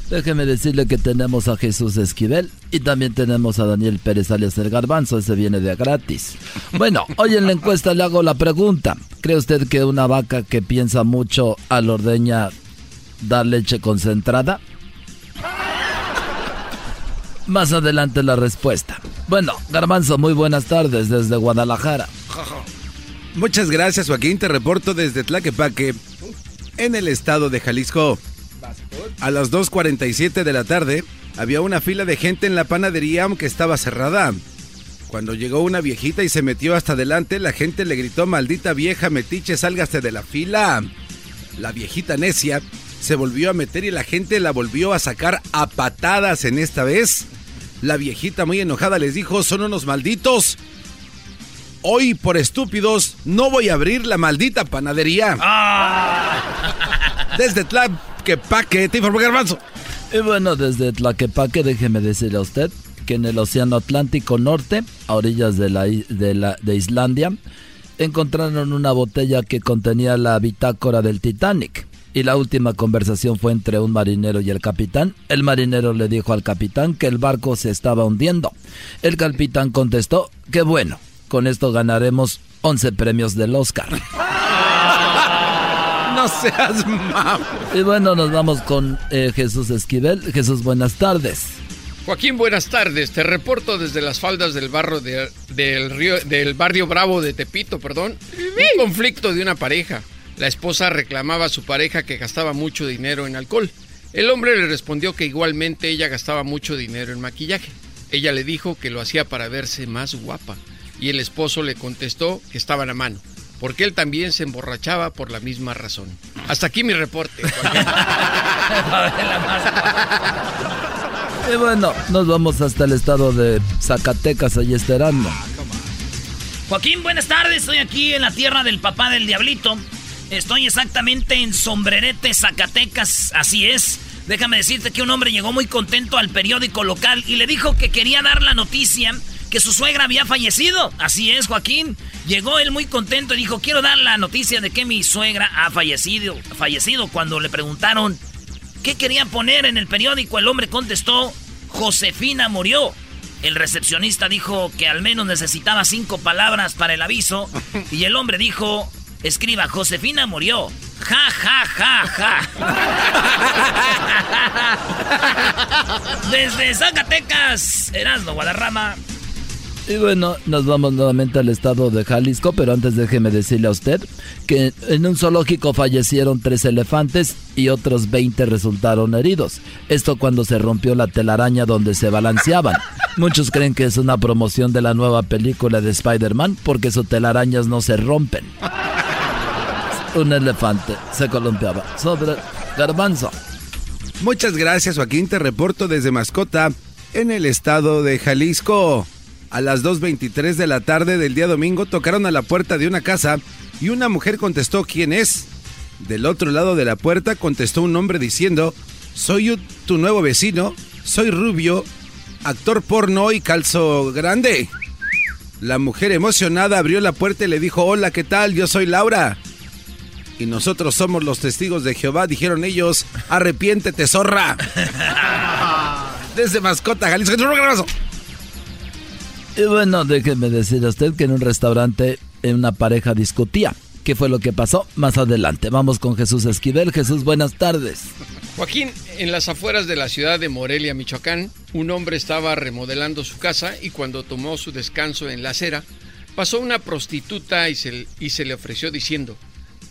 Déjeme decirle que tenemos a Jesús Esquivel y también tenemos a Daniel Pérez alias el Garbanzo, ese viene de gratis. Bueno, hoy en la encuesta le hago la pregunta. ¿Cree usted que una vaca que piensa mucho al ordeña da leche concentrada? Más adelante la respuesta. Bueno, Garbanzo, muy buenas tardes desde Guadalajara. Muchas gracias, Joaquín. Te reporto desde Tlaquepaque, en el estado de Jalisco. A las 2.47 de la tarde, había una fila de gente en la panadería, aunque estaba cerrada. Cuando llegó una viejita y se metió hasta adelante, la gente le gritó, maldita vieja metiche, sálgase de la fila. La viejita necia se volvió a meter y la gente la volvió a sacar a patadas en esta vez. La viejita muy enojada les dijo, son unos malditos. Hoy, por estúpidos, no voy a abrir la maldita panadería. Desde Tlaquepaque, te informo Garbanzo. Y bueno, desde Tlaquepaque, déjeme decirle a usted que en el Océano Atlántico Norte, a orillas de, la, de, la, de Islandia, encontraron una botella que contenía la bitácora del Titanic. Y la última conversación fue entre un marinero y el capitán. El marinero le dijo al capitán que el barco se estaba hundiendo. El capitán contestó que bueno, con esto ganaremos 11 premios del Oscar. No seas mamá. Y bueno, nos vamos con eh, Jesús Esquivel. Jesús, buenas tardes. Joaquín, buenas tardes. Te reporto desde las faldas del barrio de- del río del barrio Bravo de Tepito, perdón. Un conflicto de una pareja. La esposa reclamaba a su pareja que gastaba mucho dinero en alcohol. El hombre le respondió que igualmente ella gastaba mucho dinero en maquillaje. Ella le dijo que lo hacía para verse más guapa. Y el esposo le contestó que estaban a mano, porque él también se emborrachaba por la misma razón. Hasta aquí mi reporte. Joaquín. Y bueno, nos vamos hasta el estado de Zacatecas, allí esperando. Joaquín, buenas tardes. Estoy aquí en la tierra del papá del diablito. Estoy exactamente en Sombrerete, Zacatecas. Así es. Déjame decirte que un hombre llegó muy contento al periódico local y le dijo que quería dar la noticia que su suegra había fallecido. Así es, Joaquín. Llegó él muy contento y dijo, quiero dar la noticia de que mi suegra ha fallecido. Fallecido cuando le preguntaron qué quería poner en el periódico, el hombre contestó, Josefina murió. El recepcionista dijo que al menos necesitaba cinco palabras para el aviso y el hombre dijo, escriba, Josefina murió. Ja, ja, ja, ja. Desde Zacatecas, Erasmo Guadarrama. Y bueno, nos vamos nuevamente al estado de Jalisco, pero antes déjeme decirle a usted que en un zoológico fallecieron tres elefantes y otros 20 resultaron heridos. Esto cuando se rompió la telaraña donde se balanceaban. Muchos creen que es una promoción de la nueva película de Spider-Man porque sus telarañas no se rompen. Un elefante se columpiaba sobre garbanzo. Muchas gracias Joaquín, te reporto desde Mascota en el estado de Jalisco. A las 2.23 de la tarde del día domingo tocaron a la puerta de una casa y una mujer contestó quién es. Del otro lado de la puerta contestó un hombre diciendo, soy tu nuevo vecino, soy rubio, actor porno y calzo grande. La mujer emocionada abrió la puerta y le dijo, hola, ¿qué tal? Yo soy Laura. Y nosotros somos los testigos de Jehová, dijeron ellos, arrepiéntete, zorra. Desde Mascota, Jalisco. Y bueno, déjeme decir a usted que en un restaurante una pareja discutía. ¿Qué fue lo que pasó? Más adelante. Vamos con Jesús Esquivel. Jesús, buenas tardes. Joaquín, en las afueras de la ciudad de Morelia, Michoacán, un hombre estaba remodelando su casa y cuando tomó su descanso en la acera, pasó una prostituta y se, y se le ofreció diciendo,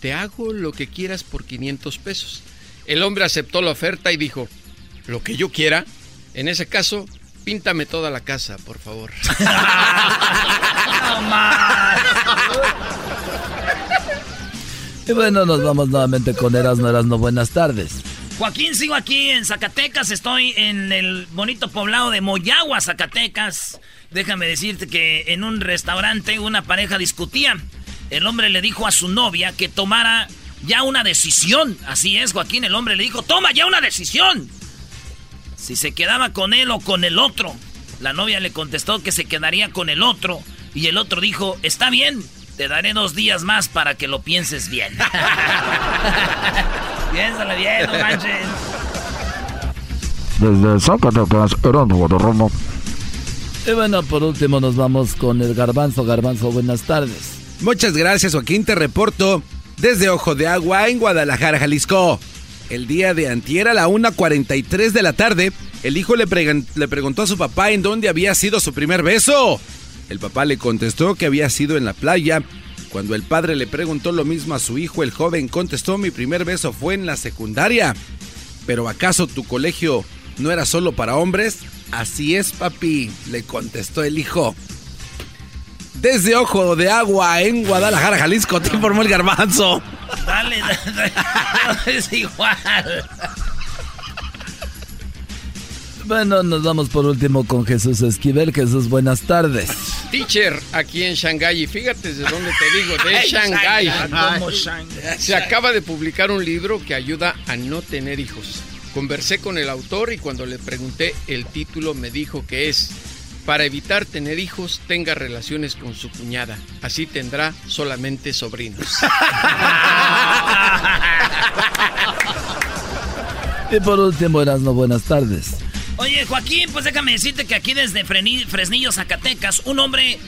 te hago lo que quieras por 500 pesos. El hombre aceptó la oferta y dijo, lo que yo quiera. En ese caso, Píntame toda la casa, por favor. y bueno, nos vamos nuevamente con Erasno Erasno. Buenas tardes. Joaquín, sigo aquí en Zacatecas. Estoy en el bonito poblado de Moyagua, Zacatecas. Déjame decirte que en un restaurante una pareja discutía. El hombre le dijo a su novia que tomara ya una decisión. Así es, Joaquín. El hombre le dijo, toma ya una decisión si se quedaba con él o con el otro. La novia le contestó que se quedaría con el otro y el otro dijo, está bien, te daré dos días más para que lo pienses bien. Piénsale bien, no manches. Desde Zacatecas, Romo. Y bueno, por último nos vamos con el Garbanzo. Garbanzo, buenas tardes. Muchas gracias, Joaquín. Te reporto desde Ojo de Agua en Guadalajara, Jalisco. El día de antier a la 1.43 de la tarde, el hijo le, le preguntó a su papá en dónde había sido su primer beso. El papá le contestó que había sido en la playa. Cuando el padre le preguntó lo mismo a su hijo, el joven contestó mi primer beso fue en la secundaria. ¿Pero acaso tu colegio no era solo para hombres? Así es, papi, le contestó el hijo. Desde Ojo de Agua en Guadalajara, Jalisco, te informó el garbanzo. Dale, dale, es igual. Bueno, nos vamos por último con Jesús Esquivel. Jesús, buenas tardes. Teacher, aquí en Shanghái, y fíjate de dónde te digo, de Shanghái. Se acaba de publicar un libro que ayuda a no tener hijos. Conversé con el autor y cuando le pregunté el título me dijo que es para evitar tener hijos, tenga relaciones con su cuñada. Así tendrá solamente sobrinos. y por último, Erasno, buenas tardes. Oye, Joaquín, pues déjame decirte que aquí desde Fresnillo, Zacatecas, un hombre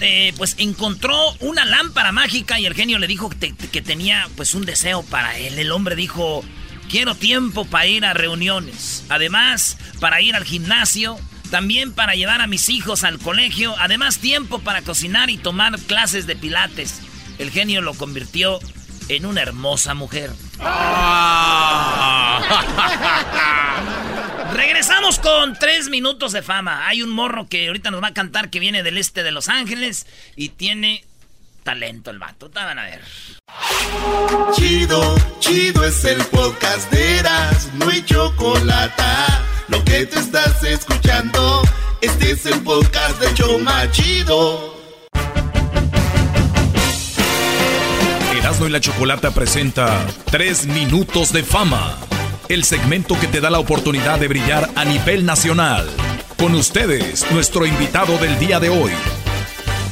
eh, pues encontró una lámpara mágica y el genio le dijo que, que tenía pues un deseo para él. El hombre dijo, quiero tiempo para ir a reuniones. Además, para ir al gimnasio también para llevar a mis hijos al colegio, además tiempo para cocinar y tomar clases de pilates. El genio lo convirtió en una hermosa mujer. Regresamos con tres minutos de fama. Hay un morro que ahorita nos va a cantar que viene del este de Los Ángeles y tiene talento el vato. Te van a ver. Chido, chido es el podcast de Eras, no hay chocolate lo que te estás escuchando, este es el podcast de Choma Chido. Erasmo y la Chocolata presenta 3 minutos de fama. El segmento que te da la oportunidad de brillar a nivel nacional. Con ustedes, nuestro invitado del día de hoy.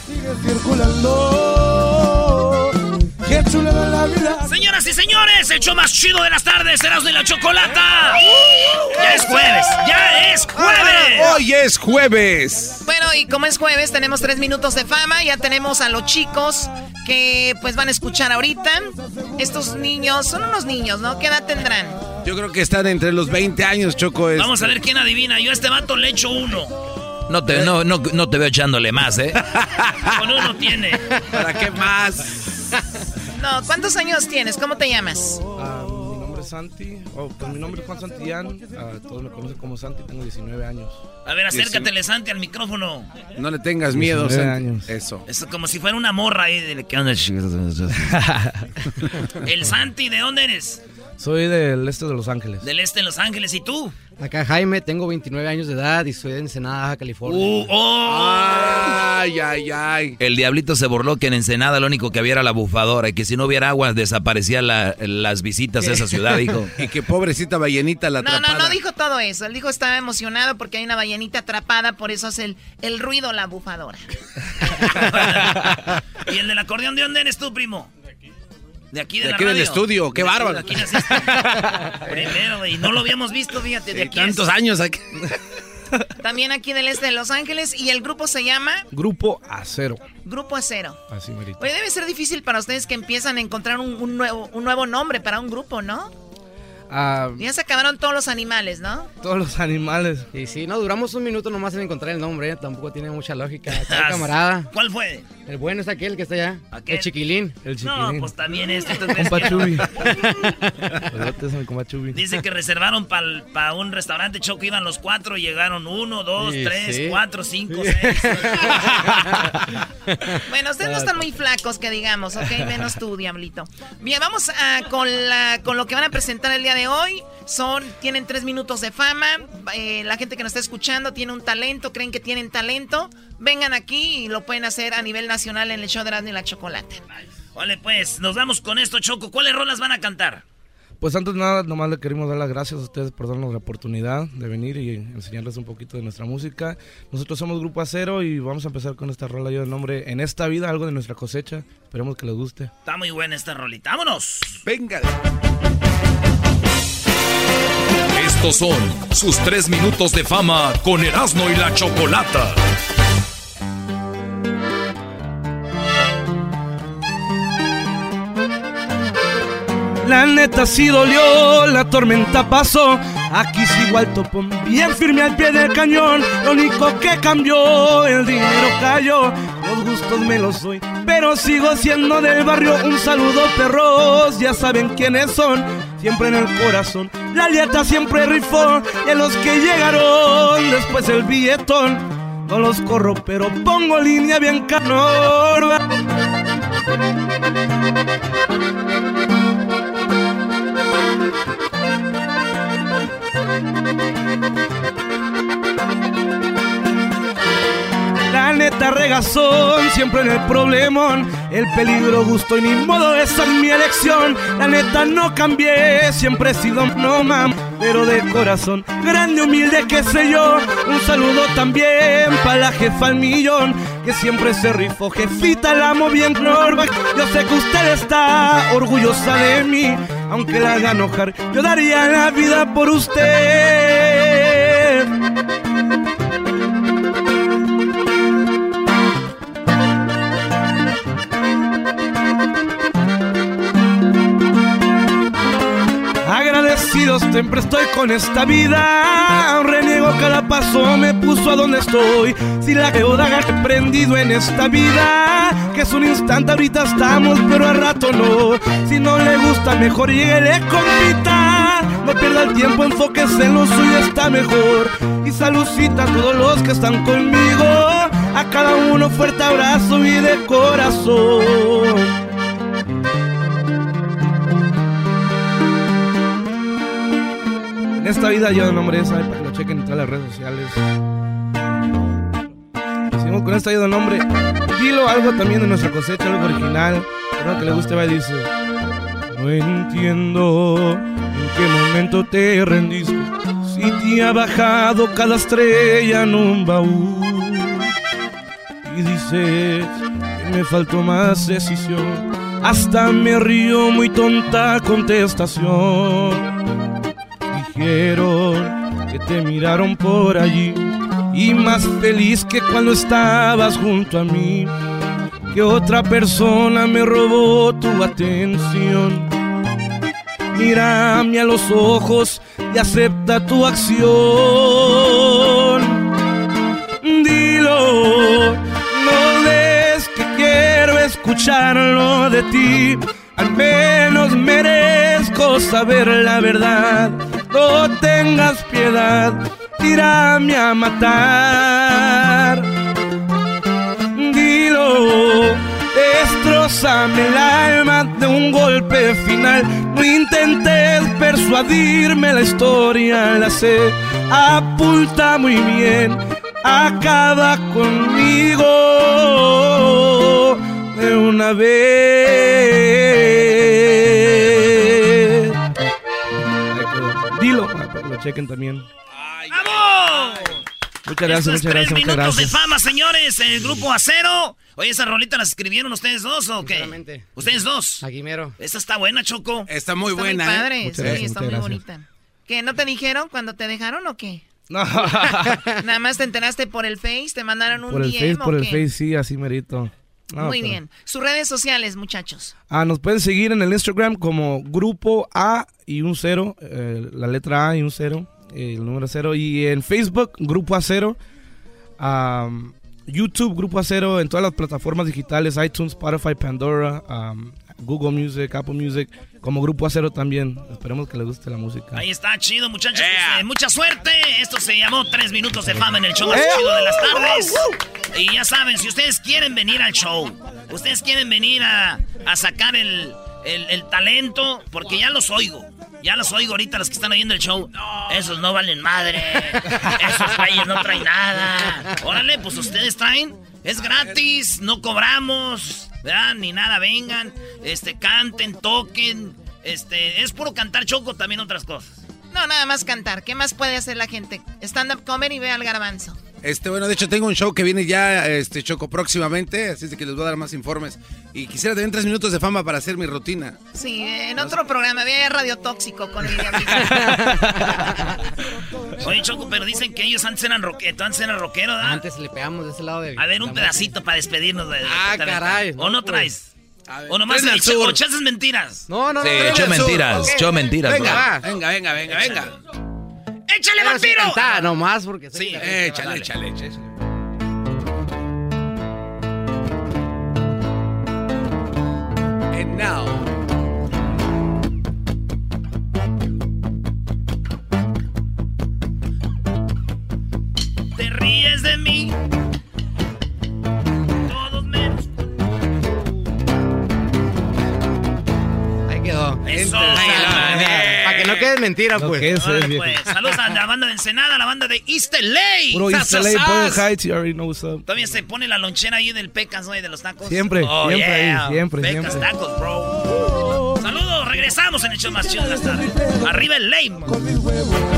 Sigue circulando Señoras y señores, el show más chido de las tardes, será de la Chocolata. Ya es jueves, ya es jueves. Hoy es jueves. Bueno, y como es jueves, tenemos tres minutos de fama. Ya tenemos a los chicos que pues van a escuchar ahorita. Estos niños, son unos niños, ¿no? ¿Qué edad tendrán? Yo creo que están entre los 20 años, Choco. Vamos a ver quién adivina. Yo a este vato le echo uno. No te, no, no, no te veo echándole más, ¿eh? Con uno tiene. ¿Para qué más? No, ¿cuántos años tienes? ¿Cómo te llamas? Ah, mi nombre es Santi. Oh, pues mi nombre es Juan Santillán. Ah, todos me conocen como Santi. Tengo 19 años. A ver, acércatele, Santi, al micrófono. No le tengas miedo, 19 Santi. años. Eso. Es como si fuera una morra ahí. De, ¿Qué onda? El Santi, ¿de dónde eres? Soy del este de Los Ángeles. Del este de Los Ángeles. ¿Y tú? Acá Jaime, tengo 29 años de edad y soy de Ensenada, Baja California. Uh, oh. Ay, ay, ay. El diablito se burló que en Ensenada lo único que había era la bufadora y que si no hubiera agua desaparecían la- las visitas a esa ciudad, dijo. Y que pobrecita ballenita la No, atrapada. no, no dijo todo eso. Él dijo estaba emocionado porque hay una ballenita atrapada, por eso hace el, el ruido la bufadora. ¿Y el del acordeón de dónde eres tú, primo? De aquí de, De la aquí del estudio, qué De bárbaro. de aquí naciste. Primero, y no lo habíamos visto, fíjate, de aquí Tantos es- años aquí. También aquí del este de Los Ángeles y el grupo se llama Grupo Acero. Grupo Acero. Así, Marita. Oye, debe ser difícil para ustedes que empiezan a encontrar un, un nuevo, un nuevo nombre para un grupo, ¿no? Ah, Ya se acabaron todos los animales, ¿no? todos los animales. Y sí, no, duramos un minuto nomás en encontrar el nombre, ¿eh? tampoco tiene mucha lógica. Acá, Ah, camarada. ¿Cuál fue? El bueno es aquel que está allá. Aquel. El chiquilín. El No, chiquilín. pues también este. tú Compa Chubi. Chubi. Dice que reservaron para un restaurante Choco, iban los cuatro, y llegaron uno, dos, Sí, tres, sí. cuatro, cinco, Sí. seis. Bueno, ustedes no están muy flacos, que digamos, ¿ok? Menos tú, Diablito. Bien, vamos a, con, la, con lo que van a presentar el día de hoy. Son, tienen tres minutos de fama. Eh, la gente que nos está escuchando tiene un talento, creen que tienen talento. Vengan aquí y lo pueden hacer a nivel nacional en el show de Erasmo y la Chocolate. Vale, pues, nos vamos con esto, Choco. ¿Cuáles rolas van a cantar? Pues antes de nada, nomás le queremos dar las gracias a ustedes por darnos la oportunidad de venir y enseñarles un poquito de nuestra música. Nosotros somos Grupo Acero y vamos a empezar con esta rola yo de nombre En esta vida, algo de nuestra cosecha. Esperemos que les guste. Está muy buena esta rolita. ¡Vámonos! Venga. Estos son sus tres minutos de fama con Erasmo y la Chocolata. La neta sí dolió, la tormenta pasó. Aquí sigo al topón, bien firme al pie del cañón. Lo único que cambió, el dinero cayó. Los gustos me los doy, pero sigo siendo del barrio. Un saludo, perros, ya saben quiénes son. Siempre en el corazón, la alieta siempre rifó. Y a los que llegaron, después el billetón. No los corro, pero pongo línea bien canor. La neta regazón, siempre en el problemón. El peligro gusto y ni modo, esa es mi elección. La neta no cambié, siempre he sido no mam, pero de corazón. Grande, humilde, qué sé yo. Un saludo también para la jefa al millón, que siempre se rifó. Jefita, la amo bien, Norma. Yo sé que usted está orgullosa de mí, aunque la haga enojar. Yo daría la vida por usted. Siempre estoy con esta vida. Reniego cada paso, me puso a donde estoy. Si la deuda he prendido en esta vida, que es un instante, ahorita estamos, pero al rato no. Si no le gusta, mejor lleguele compita. No pierda el tiempo, enfóquese en lo suyo, está mejor. Y saludcita a todos los que están conmigo. A cada uno fuerte abrazo y de corazón. Esta vida yo de nombre es, para que lo chequen en todas las redes sociales. Seguimos con esta yo de nombre. Dilo algo también de nuestra cosecha, algo original. Espero que le guste, va y dice. No entiendo en qué momento te rendiste. Si te ha bajado cada estrella en un baúl. Y dices que me faltó más decisión. Hasta me río muy tonta contestación. Dijeron que te miraron por allí y más feliz que cuando estabas junto a mí. Que otra persona me robó tu atención. Mírame a los ojos y acepta tu acción. no ves que quiero escucharlo de ti. Al menos merezco saber la verdad. No tengas piedad, tírame a matar. Dilo, destrozame el alma de un golpe final. No intentes persuadirme, la historia la sé. Apunta muy bien, acaba conmigo de una vez. Chequen también. ¡Vamos! Muchas gracias, muchas tres gracias, muchas minutos de fama, señores. El grupo Acero. Oye, ¿esa rolita las escribieron ustedes dos o qué? ¿Ustedes dos? Aguimero. Esta está buena, Choco. Está muy Está muy buena, padre, ¿eh? sí, Muchas gracias, está muy gracias. bonita. ¿Qué, no te dijeron cuando te dejaron o qué? No. Nada más te enteraste por el Face, te mandaron un Por el DM Face, o por el? Face, sí, así merito. No, Muy pero- bien. Sus redes sociales, muchachos. Ah, nos pueden seguir en el Instagram como Grupo A y un cero, eh, la letra A y un cero, eh, el número cero. Y en Facebook, Grupo A cero. YouTube, Grupo A cero, en todas las plataformas digitales, iTunes, Spotify, Pandora, Google Music, Apple Music, como Grupo A cero también. Esperemos que les guste la música. Ahí está, chido, muchachos. Pues, eh, mucha suerte. Esto se llamó Tres Minutos de Fama en el show más ¡Eh! chido de las tardes. Y ya saben, si ustedes quieren venir al show, ustedes quieren venir a, a sacar el, el- el talento, porque ya los oigo. Ya los oigo ahorita los que están oyendo el show. Esos no valen madre. Esos güeyes no traen nada. Órale, pues ustedes traen. Es gratis, no cobramos, ¿verdad? Ni nada, vengan, este, canten, toquen, este, es puro cantar choco, también otras cosas. No, nada más cantar. ¿Qué más puede hacer la gente? Stand-up comedy, ve al garbanzo. Este, bueno, de hecho tengo un show que viene ya, este, Choco, próximamente, así es de que les voy a dar más informes. Y quisiera tener tres minutos de fama para hacer mi rutina. Sí, en otro programa, ve a Radio Tóxico con Miriam. Oye, Choco, pero dicen que ellos antes eran rockeros, antes eran rockeros, ¿verdad? Antes le pegamos de ese lado de. A ver, un pedacito para despedirnos de... Ah, de- de- caray, ¿O no traes? ¿O nomás sur. o echas mentiras? No, no, Sí, no. echó mentiras, echó mentiras. Venga, bro. venga, venga, venga, venga. ¡Échale, Pero sí vampiro! cantar, nomás porque. Sí, Échale, échale, échale. And now. Te ríes de mí. Todos menos. Ahí quedó. Eso. Que no quede mentira, pues. que es, Órale, pues. Saludos a la banda de Ensenada, a la banda de East LA. Puro East LA, sas. Heights, you already know what's up. Todavía se pone la lonchera ahí del Pecas, ¿no? Y de los tacos. Siempre, Oh, siempre ahí, yeah. siempre, Pecas siempre. tacos, bro. Saludos, regresamos en el show más chido de las tardes. Arriba el lame.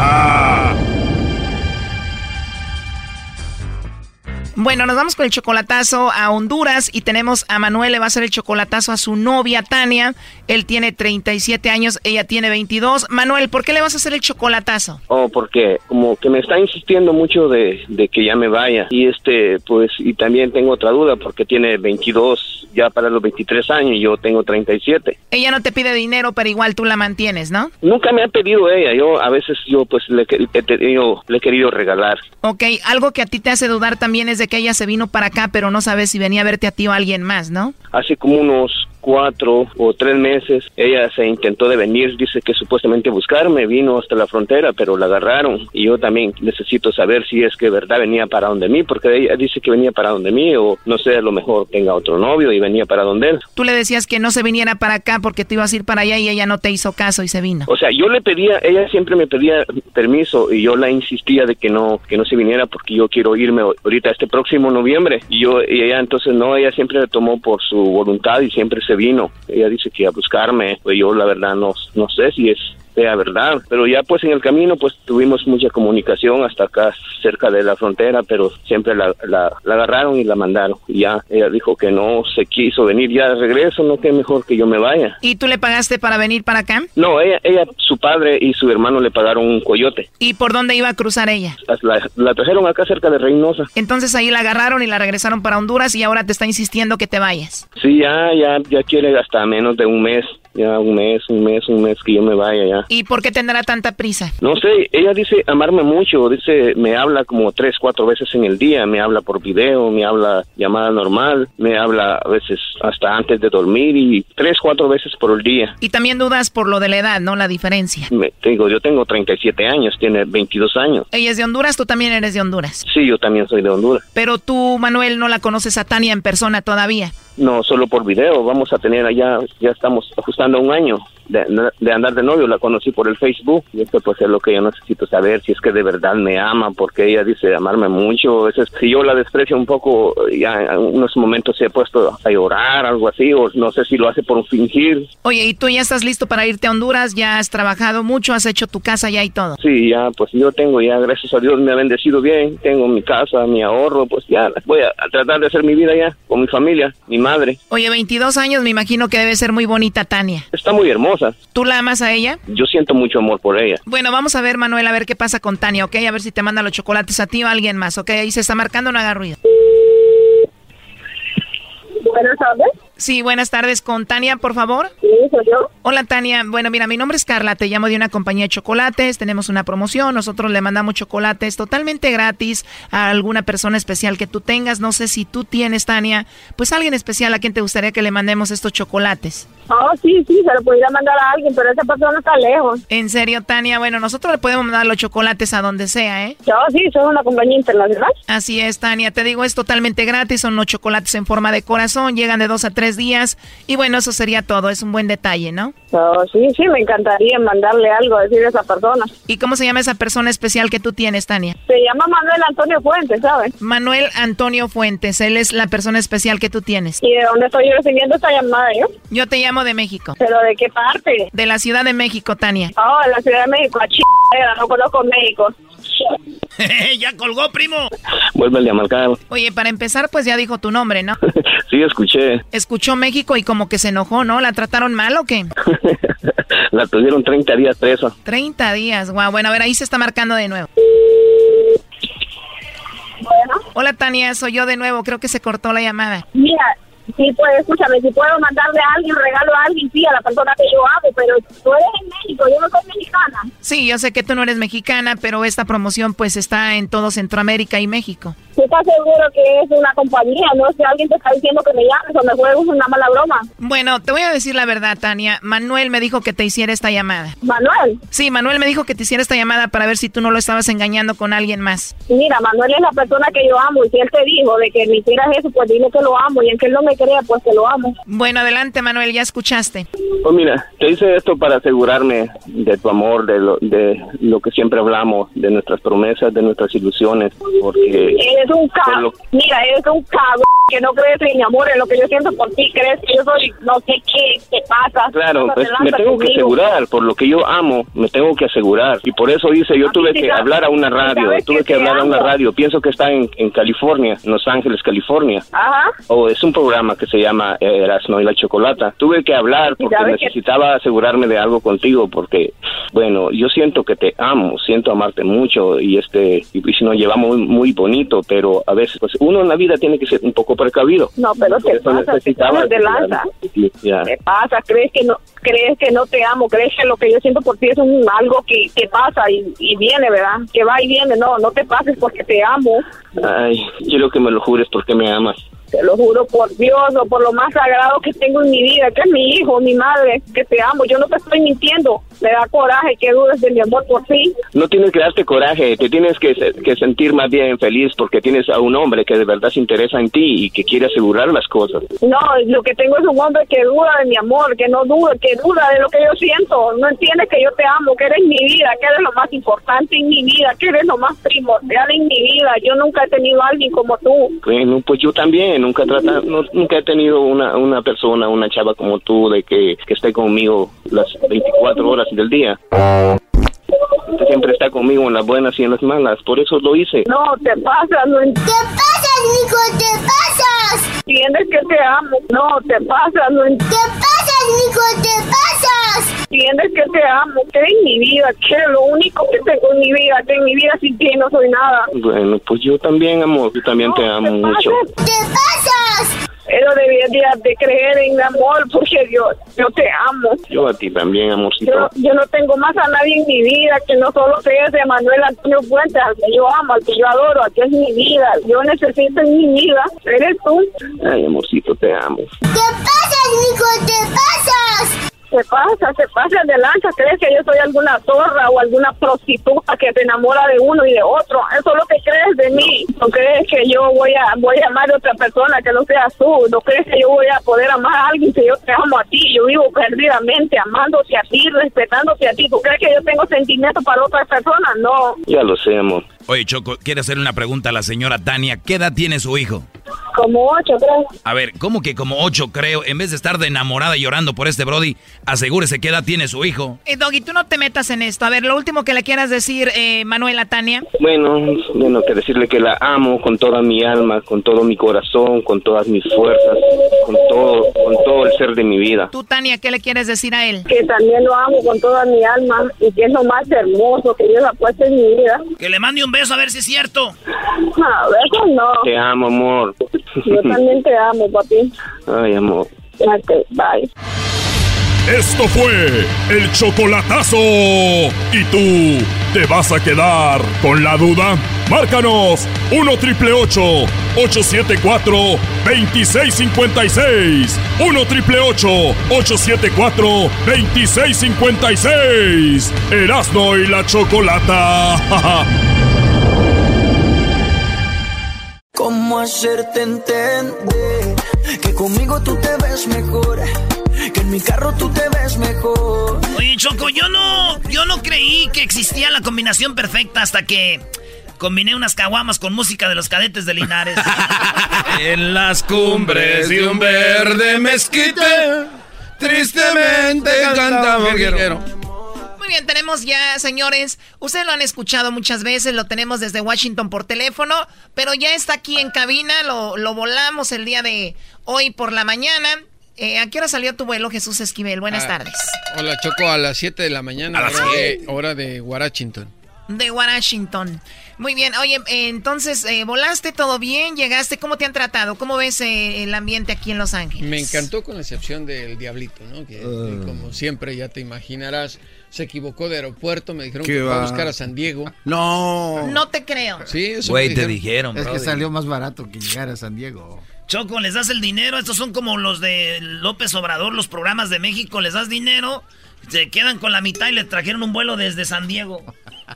Bueno, nos vamos con el chocolatazo a Honduras y tenemos a Manuel, le va a hacer el chocolatazo a su novia Tania. Él tiene 37 años, ella tiene 22. Manuel, ¿por qué le vas a hacer el chocolatazo? Oh, porque como que me está insistiendo mucho de, de que ya me vaya. Y este, pues, y también tengo otra duda porque tiene 22 ya para los 23 años y yo tengo 37. Ella no te pide dinero, pero igual tú la mantienes, ¿no? Nunca me ha pedido ella. Yo a veces yo pues le, he tenido- le he querido regalar. Ok, algo que a ti te hace dudar también es de que ella se vino para acá, pero no sabes si venía a verte a ti o a alguien más, ¿no? Hace como unos cuatro o tres meses, ella se intentó de venir, dice que supuestamente buscarme, vino hasta la frontera, pero la agarraron. Y yo también necesito saber si es que verdad venía para donde mí, porque ella dice que venía para donde mí, o no sé, a lo mejor tenga otro novio y venía para donde él. Tú le decías que no se viniera para acá porque te ibas a ir para allá y ella no te hizo caso y se vino. O sea, yo le pedía, ella siempre me pedía permiso y yo la insistía de que no, que no se viniera porque yo quiero irme ahorita este próximo noviembre. Y yo, y ella entonces no, ella siempre le tomó por su voluntad y siempre se vino. Ella dice que a buscarme, pues yo la verdad no, no sé si es sea verdad. Pero ya pues en el camino pues tuvimos mucha comunicación hasta acá cerca de la frontera, pero siempre la, la, agarraron y la mandaron. Y ya ella dijo que no se quiso venir ya de regreso, no que mejor que yo me vaya. ¿Y tú le pagaste para venir para acá? No, ella, ella, su padre y su hermano le pagaron un coyote. ¿Y por dónde iba a cruzar ella? La, la trajeron acá cerca de Reynosa. Entonces ahí la agarraron y la regresaron para Honduras y ahora te está insistiendo que te vayas. Sí, ya, ya, ya quiere hasta menos de un mes ya un mes, un mes, un mes que yo me vaya ya. ¿Y por qué tendrá tanta prisa? No sé, ella dice amarme mucho, dice, me habla como tres, cuatro veces en el día, me habla por video, me habla llamada normal, me habla a veces hasta antes de dormir y tres, cuatro veces por el día. Y también dudas por lo de la edad, ¿no? La diferencia. Me, digo, yo tengo 37 años, tiene 22 años. ¿Ella es de Honduras? ¿Tú también eres de Honduras? Sí, yo también soy de Honduras. Pero tú, Manuel, no la conoces a Tania en persona todavía. No, solo por video. Vamos a tener allá, ya estamos ajustando un año de, andar de novio, la conocí por el Facebook y esto pues es lo que yo necesito saber, si es que de verdad me ama, porque ella dice amarme mucho, a veces si yo la desprecio un poco, ya en unos momentos se ha puesto a llorar, algo así, o no sé si lo hace por fingir. Oye, ¿y tú ya estás listo para irte a Honduras? ¿Ya has trabajado mucho? ¿Has hecho tu casa ya y todo? Sí, ya, pues yo tengo ya, gracias a Dios me ha bendecido bien, tengo mi casa, mi ahorro, pues ya voy a, tratar de hacer mi vida ya con mi familia, mi madre. Oye, 22 años, me imagino que debe ser muy bonita Tania. Está muy hermosa ¿Tú la amas a ella? Yo siento mucho amor por ella. Bueno, vamos a ver, Manuel, a ver qué pasa con Tania, ¿ok? A ver si te manda los chocolates a ti o a alguien más, ¿ok? Ahí se está marcando, no haga ruido. Buenas tardes. Sí, buenas tardes. ¿Con Tania, por favor? Sí, soy yo. Hola, Tania. Bueno, mira, mi nombre es Carla. Te llamo de una compañía de chocolates. Tenemos una promoción. Nosotros le mandamos chocolates totalmente gratis a alguna persona especial que tú tengas. No sé si tú tienes, Tania, pues alguien especial a quien te gustaría que le mandemos estos chocolates. Oh, sí, sí, se lo podría mandar a alguien, pero esa persona está lejos. En serio, Tania. Bueno, nosotros le podemos mandar los chocolates a donde sea, ¿eh? Yo sí, soy una compañía internacional. Así es, Tania. Te digo, es totalmente gratis. Son los chocolates en forma de corazón. Llegan de dos a tres días. Y bueno, eso sería todo. Es un buen detalle, ¿no? Oh, sí, sí, me encantaría mandarle algo a decir a esa persona. ¿Y cómo se llama esa persona especial que tú tienes, Tania? Se llama Manuel Antonio Fuentes, ¿sabes? Manuel Antonio Fuentes. Él es la persona especial que tú tienes. ¿Y de dónde estoy recibiendo esta llamada yo? Yo te llamo de México. ¿Pero de qué parte? De la Ciudad de México, Tania. Oh, de la Ciudad de México. A ch... no conozco México. ya colgó, primo. Vuelve a marcar. Oye, para empezar, pues ya dijo tu nombre, ¿no? sí, escuché. Escuchó México y como que se enojó, ¿no? ¿La trataron mal o qué? la tuvieron 30 días presa. 30 días, guau. Bueno, a ver, ahí se está marcando de nuevo. Bueno. Hola, Tania, soy yo de nuevo. Creo que se cortó la llamada. Mira, Sí, pues escúchame, si puedo mandarle a alguien, regalo a alguien, sí, a la persona que yo amo, pero tú eres en México, yo no soy mexicana. Sí, yo sé que tú no eres mexicana, pero esta promoción pues está en todo Centroamérica y México. ¿Tú estás seguro que es una compañía? No si alguien te está diciendo que me llames o me juegues una mala broma. Bueno, te voy a decir la verdad, Tania. Manuel me dijo que te hiciera esta llamada. ¿Manuel? Sí, Manuel me dijo que te hiciera esta llamada para ver si tú no lo estabas engañando con alguien más. Mira, Manuel es la persona que yo amo y si él te dijo de que me hicieras eso, pues dile que lo amo y en que él no me crea, pues que lo amo. Bueno, adelante, Manuel, ya escuchaste. Pues mira, te hice esto para asegurarme de tu amor, de lo, de lo que siempre hablamos, de nuestras promesas, de nuestras ilusiones, porque eres un cago. Mira, eres un cago que no crees en mi amor, en lo que yo siento por ti. Crees que yo soy no sé qué, te pasa. Claro, pues me tengo que asegurar, por lo que yo amo, me tengo que asegurar. Y por eso dice, yo tuve que hablar a una radio, tuve que, hablar a una radio. Pienso que está en, en California, en Los Ángeles, California. Ajá. O es un programa que se llama eh, Erasmo y la Chocolata. Tuve que hablar porque necesitaba asegurarme de algo contigo, porque, bueno, yo siento que te amo, siento amarte mucho y este, y, si nos llevamos muy, muy bonito, pero a veces, pues uno en la vida tiene que ser un poco precavido. No, pero te pasa, te de lanza. ¿Qué pasa? ¿Crees que no crees que no te amo? ¿Crees que lo que yo siento por ti es un algo que, que pasa y, y viene, verdad? Que va y viene. No, no te pases porque te amo. Ay, quiero que me lo jures porque me amas. Te lo juro por Dios o por lo más sagrado que tengo en mi vida, que es mi hijo, mi madre, que te amo. Yo no te estoy mintiendo. Me da coraje que dudes de mi amor por ti. No tienes que darte coraje, te tienes que, que sentir más bien feliz porque tienes a un hombre que de verdad se interesa en ti y que quiere asegurar las cosas. No, lo que tengo es un hombre que duda de mi amor, que no duda, que duda de lo que yo siento. No entiende que yo te amo, que eres mi vida, que eres lo más importante en mi vida, que eres lo más primordial en mi vida. Yo nunca he tenido a alguien como tú. Bueno, pues yo también, nunca trata, no, nunca he tenido una, una persona, una chava como tú de que, que esté conmigo las 24 horas del día. Usted siempre está conmigo en las buenas y en las malas, por eso lo hice. No, te pasas, no ¿Qué pasas, Nico? ¿Te pasas? entiendes que te amo. No, te pasas, no ¿Qué pasas, Nico? ¿Te pasas? entiendes que te amo, que eres mi vida, que es lo único que tengo en mi vida, que en mi vida sin ti no soy nada. Bueno, pues yo también, amor, yo también te amo mucho. ¡Te pasas! Pero deberías de creer en mi amor porque yo, yo te amo. Yo a ti también, amorcito. Yo, yo no tengo más a nadie en mi vida que no solo sea ese Manuel Antonio Fuentes, al que yo amo, al que yo adoro, al que es mi vida. Yo necesito en mi vida. Eres tú. Ay, amorcito, te amo. ¿Qué pasas, Nico? ¿Te pasas? Se pasa, se pasa de lanza. ¿Crees que yo soy alguna zorra o alguna prostituta que te enamora de uno y de otro? Eso es lo que crees de mí. ¿No crees que yo voy a voy a amar a otra persona que no seas tú? ¿No crees que yo voy a poder amar a alguien que yo te amo a ti? Yo vivo perdidamente amándote a ti, respetándote a ti. ¿Tú crees que yo tengo sentimientos para otras personas? No. Ya lo sé, amor. Oye, Choco, quiere hacerle una pregunta a la señora Tania. ¿Qué edad tiene su hijo? Como ocho, creo. A ver, ¿cómo que como ocho creo? En vez de estar de enamorada y llorando por este Brody, asegúrese qué edad tiene su hijo. Eh, Doggy, tú no te metas en esto. A ver, lo último que le quieras decir, eh, Manuela Tania. Bueno, bueno, que decirle que la amo con toda mi alma, con todo mi corazón, con todas mis fuerzas, con todo, con todo el ser de mi vida. Tú, Tania, ¿qué le quieres decir a él? Que también lo amo con toda mi alma y que es lo más hermoso que Dios ha puesto en mi vida. Que le mande un beso a ver si es cierto. A eso no. Te amo, amor. Yo también te amo, papi. Ay, amor. Ok, bye. Esto fue el chocolatazo. ¿Y tú te vas a quedar con la duda? Márcanos 1 triple 874 2656. 1 triple 874 2656. Erasno y la chocolata. ¿Cómo hacerte entender que conmigo tú te ves mejor? Que en mi carro tú te ves mejor. Oye, Choco, yo no, yo no creí que existía la combinación perfecta hasta que combiné unas caguamas con música de los cadetes de Linares. En las cumbres de un verde mezquite, tristemente canta un bien, tenemos ya, señores, ustedes lo han escuchado muchas veces, lo tenemos desde Washington por teléfono, pero ya está aquí en cabina, lo, lo volamos el día de hoy por la mañana. Eh, ¿A qué hora salió tu vuelo, Jesús Esquivel? Buenas Ah, tardes. Hola, Choco, a las 7 de la mañana, A hora, de, hora de Washington. De Washington. Muy bien, oye, eh, entonces, eh, ¿volaste todo bien? ¿Llegaste? ¿Cómo te han tratado? ¿Cómo ves eh, el ambiente aquí en Los Ángeles? Me encantó con la excepción del Diablito, ¿no? Que, que como siempre ya te imaginarás, se equivocó de aeropuerto, me dijeron ¿Qué que va a buscar a San Diego. No. No te creo. Sí, eso Güey, te dijeron, Es que salió más barato que llegar a San Diego. Choco, les das el dinero, estos son como los de López Obrador, los programas de México, les das dinero, se quedan con la mitad y le trajeron un vuelo desde San Diego.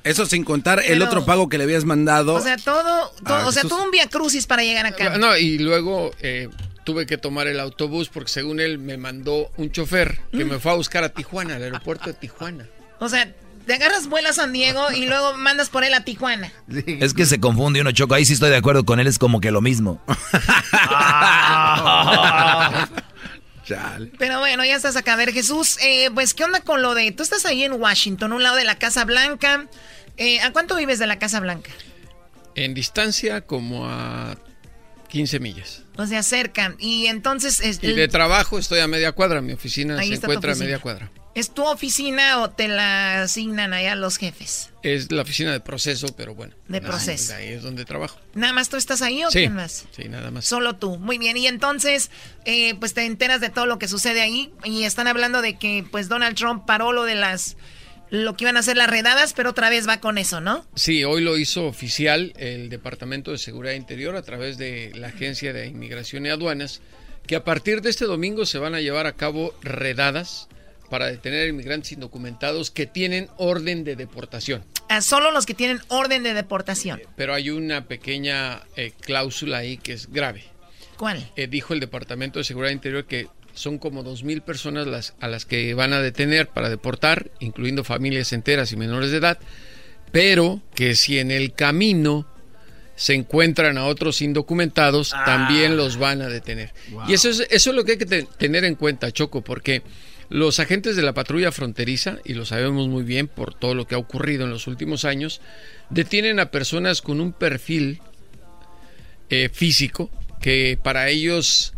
Eso sin contar el otro pago que le habías mandado. O sea, todo, todo- Ah, o sea, todo un via crucis para llegar acá. No, y luego eh, tuve que tomar el autobús porque según él me mandó un chofer que me fue a buscar a Tijuana, al aeropuerto de Tijuana. O sea, te agarras vuelo a San Diego y luego mandas por él a Tijuana. Es que se confunde uno, Choco. Ahí sí estoy de acuerdo con él, es como que lo mismo. Pero bueno, ya estás acá. A ver, Jesús, eh, pues, ¿qué onda con lo de... Tú estás ahí en Washington, un lado de la Casa Blanca. Eh, ¿A cuánto vives de la Casa Blanca? En distancia como a 15 millas. O sea, cerca. Y entonces... Es, Y de trabajo estoy a media cuadra, mi oficina se encuentra a media cuadra. ¿Es tu oficina o te la asignan allá los jefes? Es la oficina de proceso, pero bueno. De proceso. Ahí es donde trabajo. ¿Nada más tú estás ahí o Sí, quién más? sí, nada más. Solo tú. Muy bien. Y entonces, eh, pues te enteras de todo lo que sucede ahí. Y están hablando de que, pues, Donald Trump paró lo de las lo que iban a hacer las redadas, pero otra vez va con eso, ¿no? Sí, hoy lo hizo oficial el Departamento de Seguridad Interior a través de la Agencia de Inmigración y Aduanas, que a partir de este domingo se van a llevar a cabo redadas para detener inmigrantes indocumentados que tienen orden de deportación. A solo los que tienen orden de deportación. Pero hay una pequeña eh, cláusula ahí que es grave. ¿Cuál? Eh, dijo el Departamento de Seguridad Interior que son como 2.000 personas las, a las que van a detener para deportar, incluyendo familias enteras y menores de edad, pero que si en el camino se encuentran a otros indocumentados, también los van a detener. Y eso es, eso es lo que hay que tener en cuenta, Choco, porque los agentes de la patrulla fronteriza, y lo sabemos muy bien por todo lo que ha ocurrido en los últimos años, detienen a personas con un perfil eh, físico que para ellos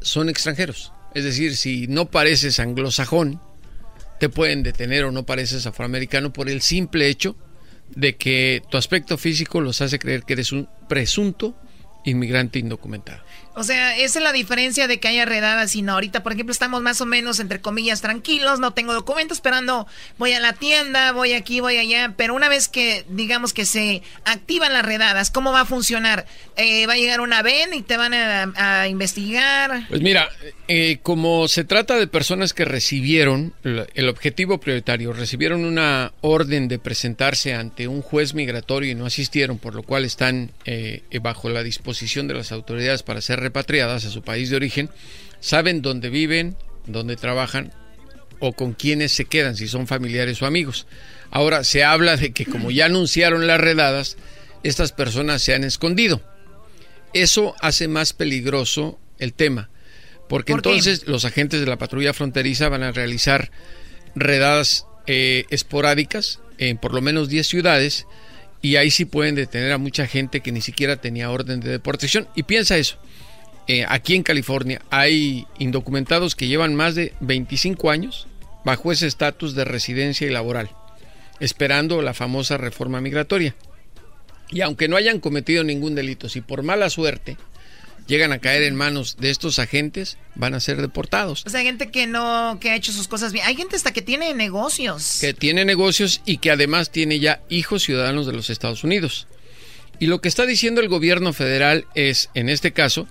son extranjeros. Es decir, si no pareces anglosajón, te pueden detener o no pareces afroamericano por el simple hecho de que tu aspecto físico los hace creer que eres un presunto inmigrante indocumentado. O sea, esa es la diferencia de que haya redadas y no. Ahorita, por ejemplo, estamos más o menos, entre comillas, tranquilos, no tengo documentos, esperando, voy a la tienda, voy aquí, voy allá, pero una vez que, digamos que se activan las redadas, ¿cómo va a funcionar? Eh, ¿Va a llegar una VEN y te van a, investigar? Pues mira, eh, como se trata de personas que recibieron, el objetivo prioritario, recibieron una orden de presentarse ante un juez migratorio y no asistieron, por lo cual están eh, bajo la disposición de las autoridades para ser repatriadas a su país de origen, saben dónde viven, dónde trabajan o con quiénes se quedan, si son familiares o amigos. Ahora se habla de que como ya anunciaron las redadas, estas personas se han escondido. Eso hace más peligroso el tema, porque entonces los agentes de la patrulla fronteriza van a realizar redadas eh, esporádicas en por lo menos 10 ciudades y ahí sí pueden detener a mucha gente que ni siquiera tenía orden de deportación. Y piensa eso, eh, aquí en California hay indocumentados que llevan más de 25 años bajo ese estatus de residencia y laboral, esperando la famosa reforma migratoria. Y aunque no hayan cometido ningún delito, si por mala suerte llegan a caer en manos de estos agentes, van a ser deportados. O sea, gente que no, que ha hecho sus cosas bien. Hay gente hasta que tiene negocios. Que tiene negocios y que además tiene ya hijos ciudadanos de los Estados Unidos. Y lo que está diciendo el gobierno federal es, en este caso,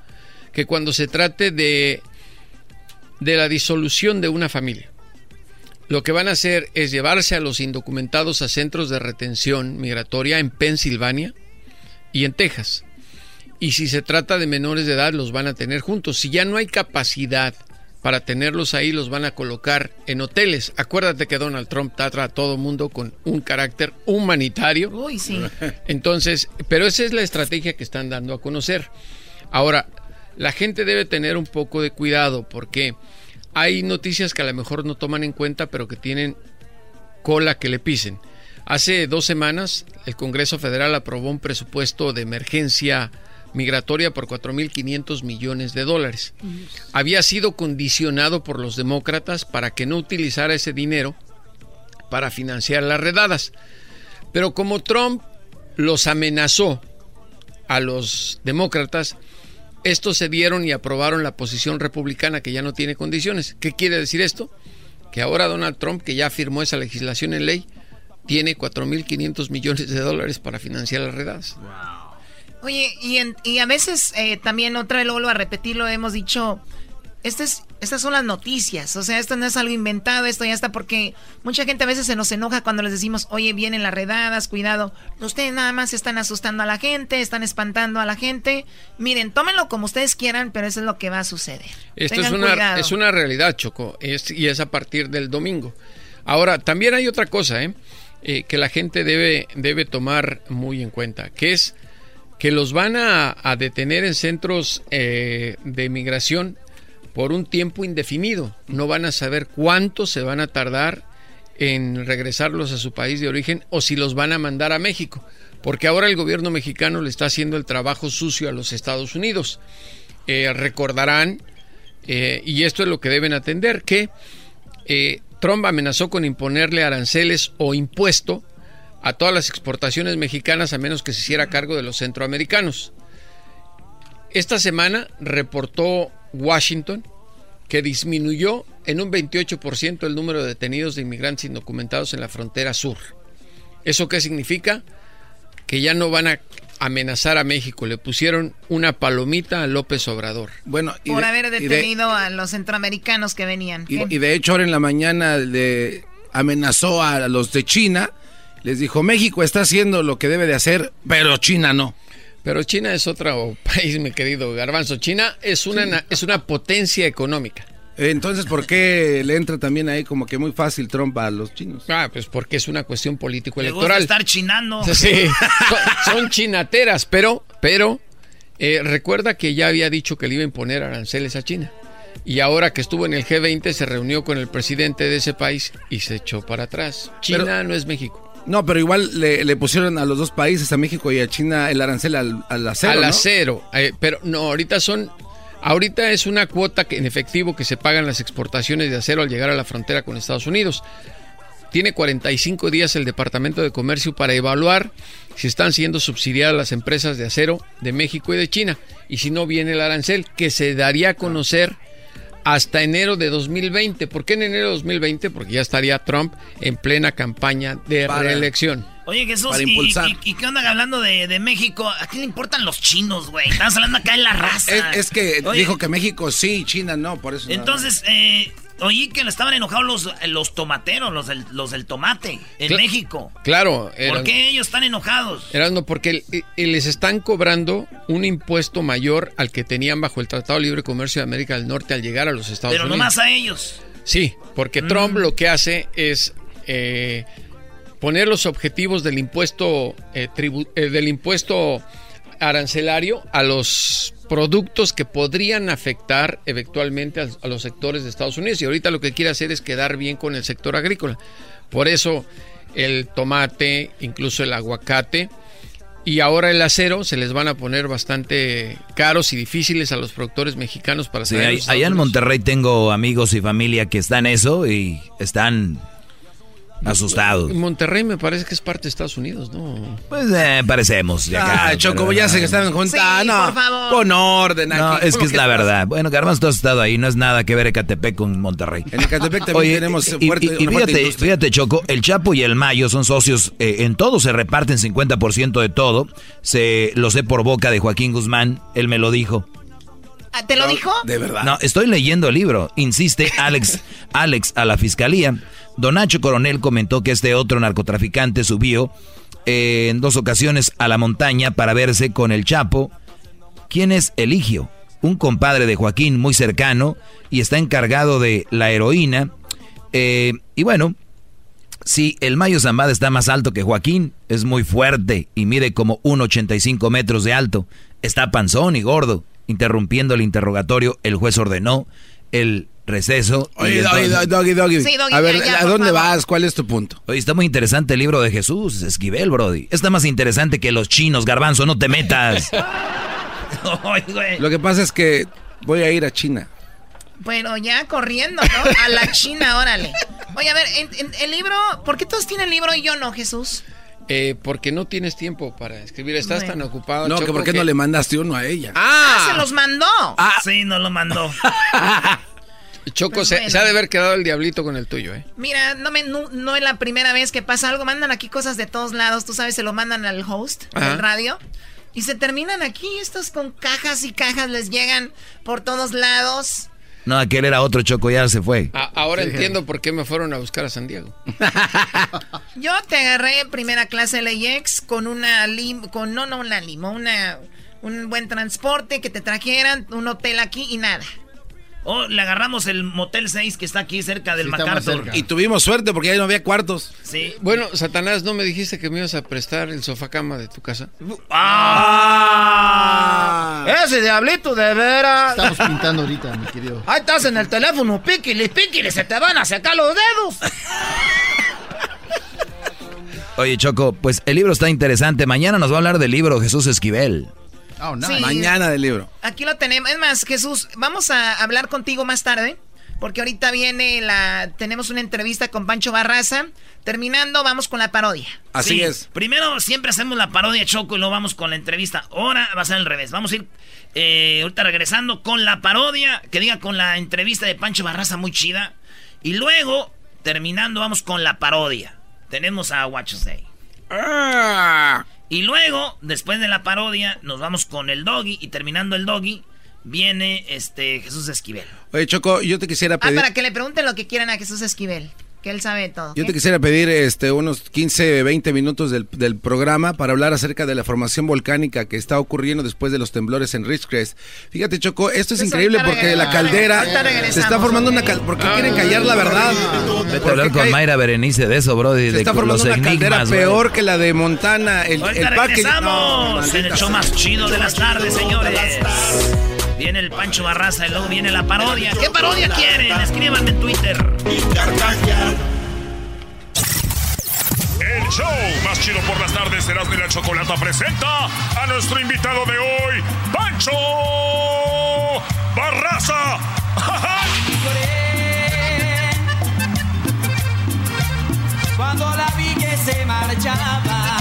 que cuando se trate de, de la disolución de una familia, lo que van a hacer es llevarse a los indocumentados a centros de retención migratoria en Pensilvania y en Texas. Y si se trata de menores de edad, los van a tener juntos. Si ya no hay capacidad para tenerlos ahí, los van a colocar en hoteles. Acuérdate que Donald Trump trata a todo mundo con un carácter humanitario. Uy, sí. Entonces, pero esa es la estrategia que están dando a conocer. Ahora, la gente debe tener un poco de cuidado porque hay noticias que a lo mejor no toman en cuenta, pero que tienen cola que le pisen. Hace dos semanas el Congreso Federal aprobó un presupuesto de emergencia migratoria por 4.500 millones de dólares. Había sido condicionado por los demócratas para que no utilizara ese dinero para financiar las redadas. Pero como Trump los amenazó a los demócratas, estos se dieron y aprobaron la posición republicana que ya no tiene condiciones. ¿Qué quiere decir esto? Que ahora Donald Trump, que ya firmó esa legislación en ley, tiene 4.500 millones de dólares para financiar las redadas. Oye, y, y a veces eh, también otra vez lo vuelvo a repetirlo, hemos dicho, este es, estas son las noticias, o sea, esto no es algo inventado, esto ya está porque mucha gente a veces se nos enoja cuando les decimos, oye, vienen las redadas, cuidado, ustedes nada más están asustando a la gente, están espantando a la gente, miren, tómenlo como ustedes quieran, pero eso es lo que va a suceder. Esto es una, es una realidad, Choco, es, y es a partir del domingo. Ahora, también hay otra cosa, ¿eh? Eh, que la gente debe, debe tomar muy en cuenta, que es que los van a, detener en centros eh, de migración por un tiempo indefinido. No van a saber cuánto se van a tardar en regresarlos a su país de origen o si los van a mandar a México, porque ahora el gobierno mexicano le está haciendo el trabajo sucio a los Estados Unidos. Eh, recordarán, eh, y esto es lo que deben atender, que eh, Trump amenazó con imponerle aranceles o impuesto a todas las exportaciones mexicanas a menos que se hiciera cargo de los centroamericanos. Esta semana reportó Washington que disminuyó en un 28% el número de detenidos de inmigrantes indocumentados en la frontera sur. ¿Eso qué significa? Que ya no van a amenazar a México. Le pusieron una palomita a López Obrador. Bueno, Por haber detenido a los centroamericanos que venían. Y, y de hecho ahora en la mañana le amenazó a los de China. Les dijo, México está haciendo lo que debe de hacer, pero China no. Pero China es otro país, mi querido Garbanzo. China es una, na- es una potencia económica. Entonces, ¿por qué le entra también ahí como que muy fácil Trump a los chinos? Ah, pues porque es una cuestión político Le gusta electoral. estar chinando. Sí, son, son chinateras, pero, pero eh, recuerda que ya había dicho que le iba a imponer aranceles a China. Y ahora que estuvo en el G20 se reunió con el presidente de ese país y se echó para atrás. China Pero- no es México. No, pero igual le, le pusieron a los dos países, a México y a China, el arancel al, al acero. al ¿no? acero. eh, pero no, ahorita son. Ahorita es una cuota que, en efectivo que se pagan las exportaciones de acero al llegar a la frontera con Estados Unidos. Tiene 45 días el Departamento de Comercio para evaluar si están siendo subsidiadas las empresas de acero de México y de China. Y si no viene el arancel, que se daría a conocer hasta enero de 2020. ¿Por qué en enero de 2020? Porque ya estaría Trump en plena campaña de Para- reelección. Oye, Jesús, Para ¿y, impulsar. y- y qué onda hablando de, de México? ¿A quién le importan los chinos, güey? Estamos hablando acá de la raza. Es, es que Oye, dijo que México sí, China no, por eso. nada Entonces, eh, oí que estaban enojados los, los tomateros, los del, los del tomate, en Cla- México. Claro. ¿Por eran- qué ellos están enojados? Erasmo, porque eh, eh, les están cobrando un impuesto mayor al que tenían bajo el Tratado de Libre Comercio de América del Norte al llegar a los Estados Pero Unidos. nomás a ellos. Sí, porque Trump lo que hace es eh, poner los objetivos del impuesto eh, tribu- eh, del impuesto arancelario a los productos que podrían afectar eventualmente a, los sectores de Estados Unidos y ahorita lo que quiere hacer es quedar bien con el sector agrícola. Por eso el tomate, incluso el aguacate y ahora el acero se les van a poner bastante caros y difíciles a los productores mexicanos para Sí, ahí- los allá en. Monterrey tengo amigos y familia que están eso y están asustados. Monterrey me parece que es parte de Estados Unidos, ¿no? Pues eh, parecemos acá. Ah, Choco, pero- ya sé que están juntas. Sí, no, por favor. Pon orden aquí. No, es que ¿Cómo es la verdad. Bueno, Garbanzo, tú has estado ahí, no es nada que ver Ecatepec con Monterrey. En Ecatepec también Oye, tenemos y, fuerte, y- y fíjate, fíjate, Choco, el Chapo y el Mayo son socios eh, en todo, se reparten 50% de todo. Se lo sé por boca de Joaquín Guzmán, él me lo dijo. Ah, ¿Te lo dijo? De verdad. No, estoy leyendo el libro. Insiste Alex, Alex a la fiscalía. Don Nacho Coronel comentó que este otro narcotraficante subió eh, en dos ocasiones a la montaña para verse con el Chapo. ¿Quién es Eligio? Un compadre de Joaquín muy cercano y está encargado de la heroína. Eh, y bueno, si el Mayo Zambada está más alto que Joaquín, es muy fuerte y mide como 1,85 metros de alto. Está panzón y gordo. Interrumpiendo el interrogatorio, el juez ordenó el receso. Oye, Doggy, entonces- Doggy, Doggy. Sí, Doggy, A ver, ya, ya, ¿a dónde favor. vas? ¿Cuál es tu punto? Oye, está muy interesante el libro de Jesús, Esquivel, Brody. Está más interesante que los chinos, garbanzo, no te metas. Lo que pasa es que voy a ir a China. Pero ya corriendo, ¿no? A la China, órale. Oye, a ver, en- en el libro, ¿por qué todos tienen libro y yo no, Jesús? Eh, porque no tienes tiempo para escribir, estás Bueno. tan ocupado. No, que por qué no le mandaste uno a ella. Ah, se los mandó. Sí, no lo mandó. Choco, Pues se, bueno. se ha de haber quedado el diablito con el tuyo, ¿eh? Mira, no, me, no, no es la primera vez que pasa algo. Mandan aquí cosas de todos lados. Tú sabes, se lo mandan al host Ajá. del radio. Y se terminan aquí. Estos con cajas y cajas les llegan por todos lados. No, aquel era otro choco, ya se fue. A- ahora entiendo por qué me fueron a buscar a San Diego. Yo te agarré primera clase LAX con una lim, con no, no una limo, una un buen transporte que te trajeran, un hotel aquí y nada. Oh, le agarramos el Motel 6 que está aquí cerca del Sí, MacArthur. cerca. Y tuvimos suerte porque ya no había cuartos. Sí. Bueno, Satanás, ¿no me dijiste que me ibas a prestar el sofá cama de tu casa? ¡Ah! Ese diablito de veras. Estamos pintando ahorita, mi querido. Ahí estás en el teléfono, píquile, píquile, se te van a sacar los dedos. Oye, Choco, pues el libro está interesante. Mañana nos va a hablar del libro Jesús Esquivel. Oh, nice. Sí. Mañana del libro. Aquí lo tenemos. Es más, Jesús, vamos a hablar contigo más tarde porque ahorita viene la... Tenemos una entrevista con Pancho Barraza. Terminando, vamos con la parodia. Así es. Primero siempre hacemos la parodia Choco y luego vamos con la entrevista. Ahora va a ser al revés. Vamos a ir eh, ahorita regresando con la parodia, que diga con la entrevista de Pancho Barraza muy chida. Y luego, terminando, vamos con la parodia. Tenemos a Watch Say. Ah. Y luego, después de la parodia, nos vamos con el doggy. Y terminando el doggy, viene este Jesús Esquivel. Oye, Choco, yo te quisiera Ah, pedir... para que le pregunten lo que quieran a Jesús Esquivel. Que él sabe todo. Yo te quisiera pedir este, unos 15, 20 minutos del, del programa para hablar acerca de la formación volcánica que está ocurriendo después de los temblores en Ridgecrest. Fíjate, Choco, esto es Pues increíble porque la caldera se está formando una caldera. ¿Por qué quieren callar la verdad? Vete a hablar con Mayra Berenice de eso, bro. De, Se está formando una caldera peor que la de Montana. El, el parque. regresamos No, en el show más chido de las tardes, señores. Viene el Pancho Barraza y luego viene la parodia. ¿Qué parodia quieren? Escríbanme en Twitter. El show más chido por las tardes, Erasmo y la Chocolata presenta a nuestro invitado de hoy, Pancho Barraza. Cuando la vi que se marchaba,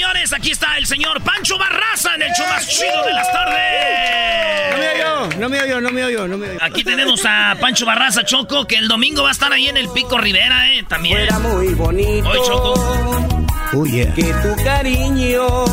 señores, aquí está el señor Pancho Barraza en el show más chido de las tardes. No me oyo, no me oyo, no me oyo, no me oyo. Aquí tenemos a Pancho Barraza Choco, que el domingo va a estar ahí en el Pico Rivera, ¿eh? También. Fuera muy bonito. Hoy, Choco. Que tu cariño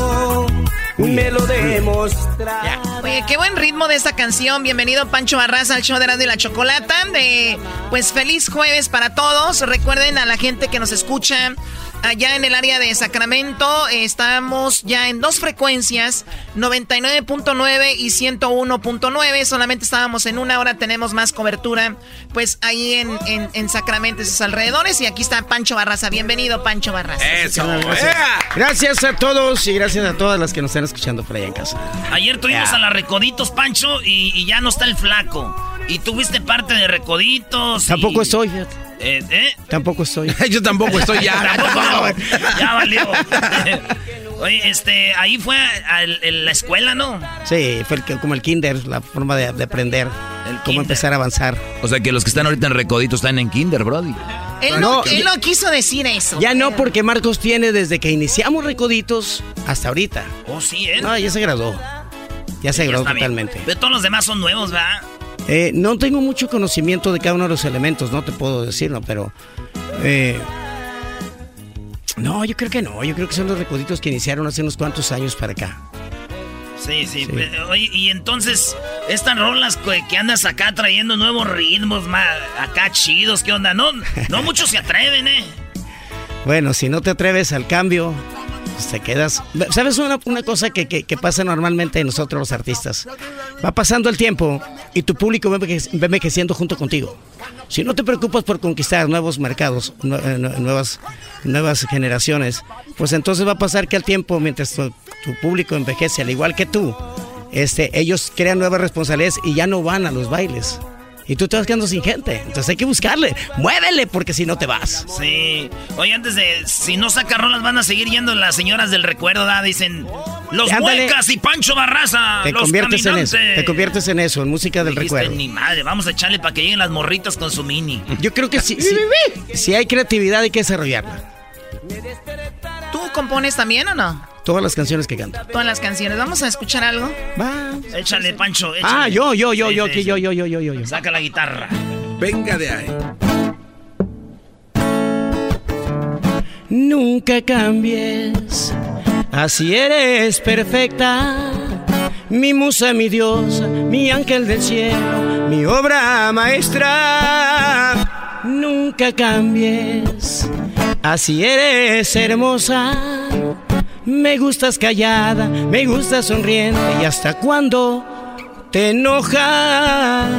me lo demostrara. Oye, qué buen ritmo de esta canción. Bienvenido Pancho Barraza al show de Radio y la Chocolata. De, pues feliz jueves para todos. Recuerden a la gente que nos escucha allá en el área de Sacramento. eh, Estamos ya en dos frecuencias, 99.9 y 101.9. Solamente estábamos en una hora, tenemos más cobertura. Pues ahí en, en, en Sacramento y sus alrededores. Y aquí está Pancho Barraza. Bienvenido, Pancho Barraza. Gracias. Gracias a todos y gracias a todas las que nos están escuchando por allá en casa. Ayer tuvimos a la Recoditos, Pancho, y, y ya no está el flaco. Y tuviste parte de Recoditos. y- Tampoco estoy, fíjate. Eh, ¿eh? Tampoco estoy. Yo tampoco estoy ya. Tampoco. Ya valió. Oye, este, ahí fue a, a la escuela, ¿no? Sí, fue el que- como el kinder, la forma de, de aprender, cómo kinder. empezar a avanzar. O sea que los que están ahorita en Recodito están en Kinder, Brody. Él no, No, él no quiso decir eso. Ya no, porque Marcos tiene desde que iniciamos Recoditos hasta ahorita. Oh, sí, ¿eh? No, ya se graduó. Ya se Ya graduó está bien. totalmente. Pero todos los demás son nuevos, ¿verdad? Eh, no tengo mucho conocimiento de cada uno de los elementos, no te puedo decirlo, pero... eh, no, yo creo que no. Yo creo que son los recoditos que iniciaron hace unos cuantos años para acá. Sí, sí. Oye, y entonces, estas rolas que, que andas acá trayendo nuevos ritmos, ma- acá chidos, ¿qué onda? No, no muchos se atreven, ¿eh? Bueno, si no te atreves al cambio, pues te quedas. ¿Sabes una, una cosa que, que- pasa normalmente en nosotros los artistas? Va pasando el tiempo y tu público va enveje- va envejeciendo junto contigo. Si no te preocupas por conquistar nuevos mercados, eh, nue- nuevas, nuevas generaciones, pues entonces va a pasar que al tiempo, mientras tu, tu público envejece, al igual que tú, este, ellos crean nuevas responsabilidades y ya no van a los bailes. Y tú te vas quedando sin gente. Entonces hay que buscarle. Muévele porque si no te vas. Sí. Oye, antes de. Si no saca rolas, van a seguir yendo las señoras del recuerdo, ¿verdad? Dicen. Los. Huecas y Pancho Barraza. Te los conviertes en eso. Te conviertes en eso, en música del Dijiste, recuerdo. Ni madre, vamos a echarle para que lleguen las morritas con su mini. Yo creo que sí, sí- si hay creatividad hay que desarrollarla. ¿Tú compones también o no? Todas las canciones que canto. Todas las canciones. ¿Vamos a escuchar algo? Va. Échale, Pancho. Échale. Ah, yo, yo, yo, Sí, yo, sí, aquí, sí. yo, yo, yo, yo, yo, yo. Saca la guitarra. Venga de ahí. Nunca cambies, así eres perfecta. Mi musa, mi diosa, mi ángel del cielo, mi obra maestra. Nunca cambies, así eres hermosa. Me gustas callada, me gustas sonriente y hasta cuando te enojas.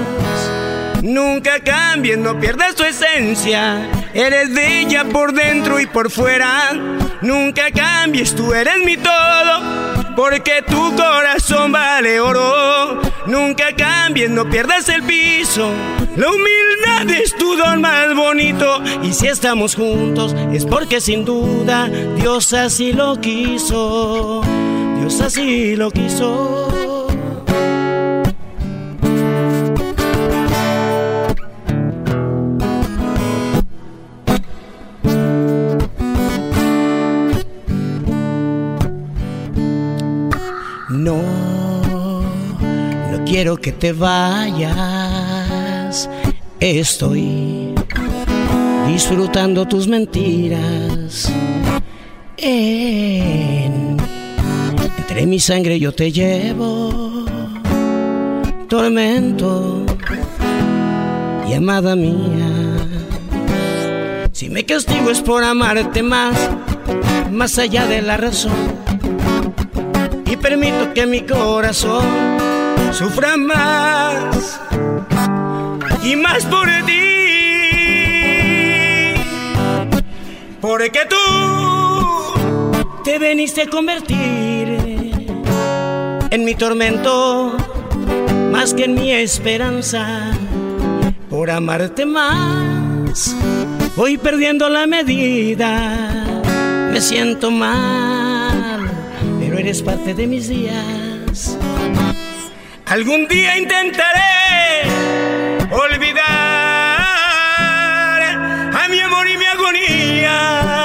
Nunca cambies, no pierdas tu esencia. Eres bella por dentro y por fuera. Nunca cambies, tú eres mi todo. Porque tu corazón vale oro. Nunca cambies, no pierdas el piso. La humildad es tu don más bonito. Y si estamos juntos es porque sin duda Dios así lo quiso. Dios así lo quiso. No, no quiero que te vayas. Estoy disfrutando tus mentiras. En- entre mi sangre yo te llevo tormento y amada mía. Si me castigo es por amarte más, más allá de la razón permito que mi corazón sufra más y más por ti. Porque tú te veniste a convertir en mi tormento más que en mi esperanza. Por amarte más, voy perdiendo la medida. Me siento mal eres parte de mis días. Algún día intentaré olvidar a mi amor y mi Hola.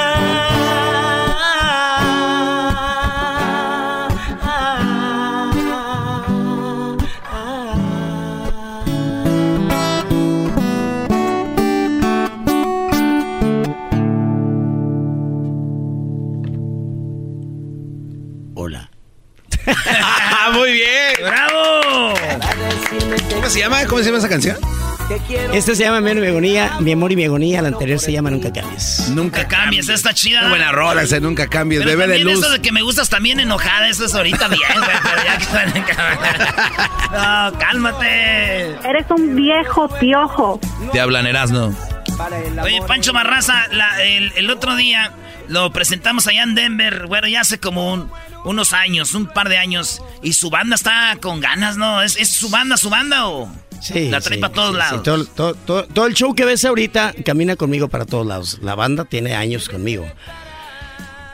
¿Cómo se llama? ¿Cómo se llama esa canción? Este se llama Mi amor y mi agonía, mi amor y mi agonía, la anterior se llama Nunca cambies. Nunca cambies, esta chida. Qué buena rola, ese nunca cambies. Pero Bebé de luz. eso de que me gustas también enojada, eso es ahorita bien, güey. Pero ya que No, cálmate. Eres un viejo piojo. Te hablan Erasno. Oye, Pancho Barraza, la- el, el otro día lo presentamos allá en Denver, bueno, ya hace como un- unos años, un par de años, y su banda está con ganas, ¿no? ¿Es, es su banda, su banda o...? Sí, La trae sí, para todos sí, lados. sí, todo, todo- todo- todo el show que ves ahorita camina conmigo para todos lados. La banda tiene años conmigo.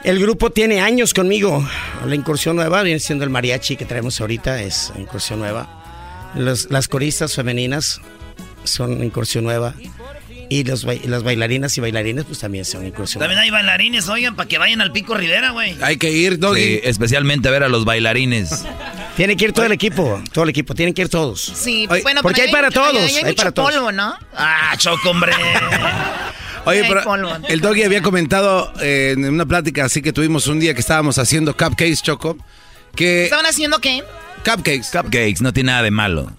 El grupo tiene años conmigo. La incursión nueva viene siendo el mariachi que traemos ahorita, es incursión nueva. Los- las coristas femeninas son incursión nueva. Y los, las bailarinas y bailarines pues también son incursión También hay bailarines, oigan, para que vayan al Pico Rivera, güey. Hay que ir, Sí, especialmente a ver a los bailarines. Tiene que ir todo el equipo, todo el equipo, tienen que ir todos. Sí, Oye, bueno, porque pero hay para ahí- todos, hay, hay mucho para todos. polvo, ¿no? Ah, choco, hombre. Oye, Hay pero el doggy había comentado eh, en una plática así que tuvimos un día que estábamos haciendo cupcakes, Choco, que... ¿Estaban haciendo qué? Cupcakes. Cupcakes, no tiene nada de malo.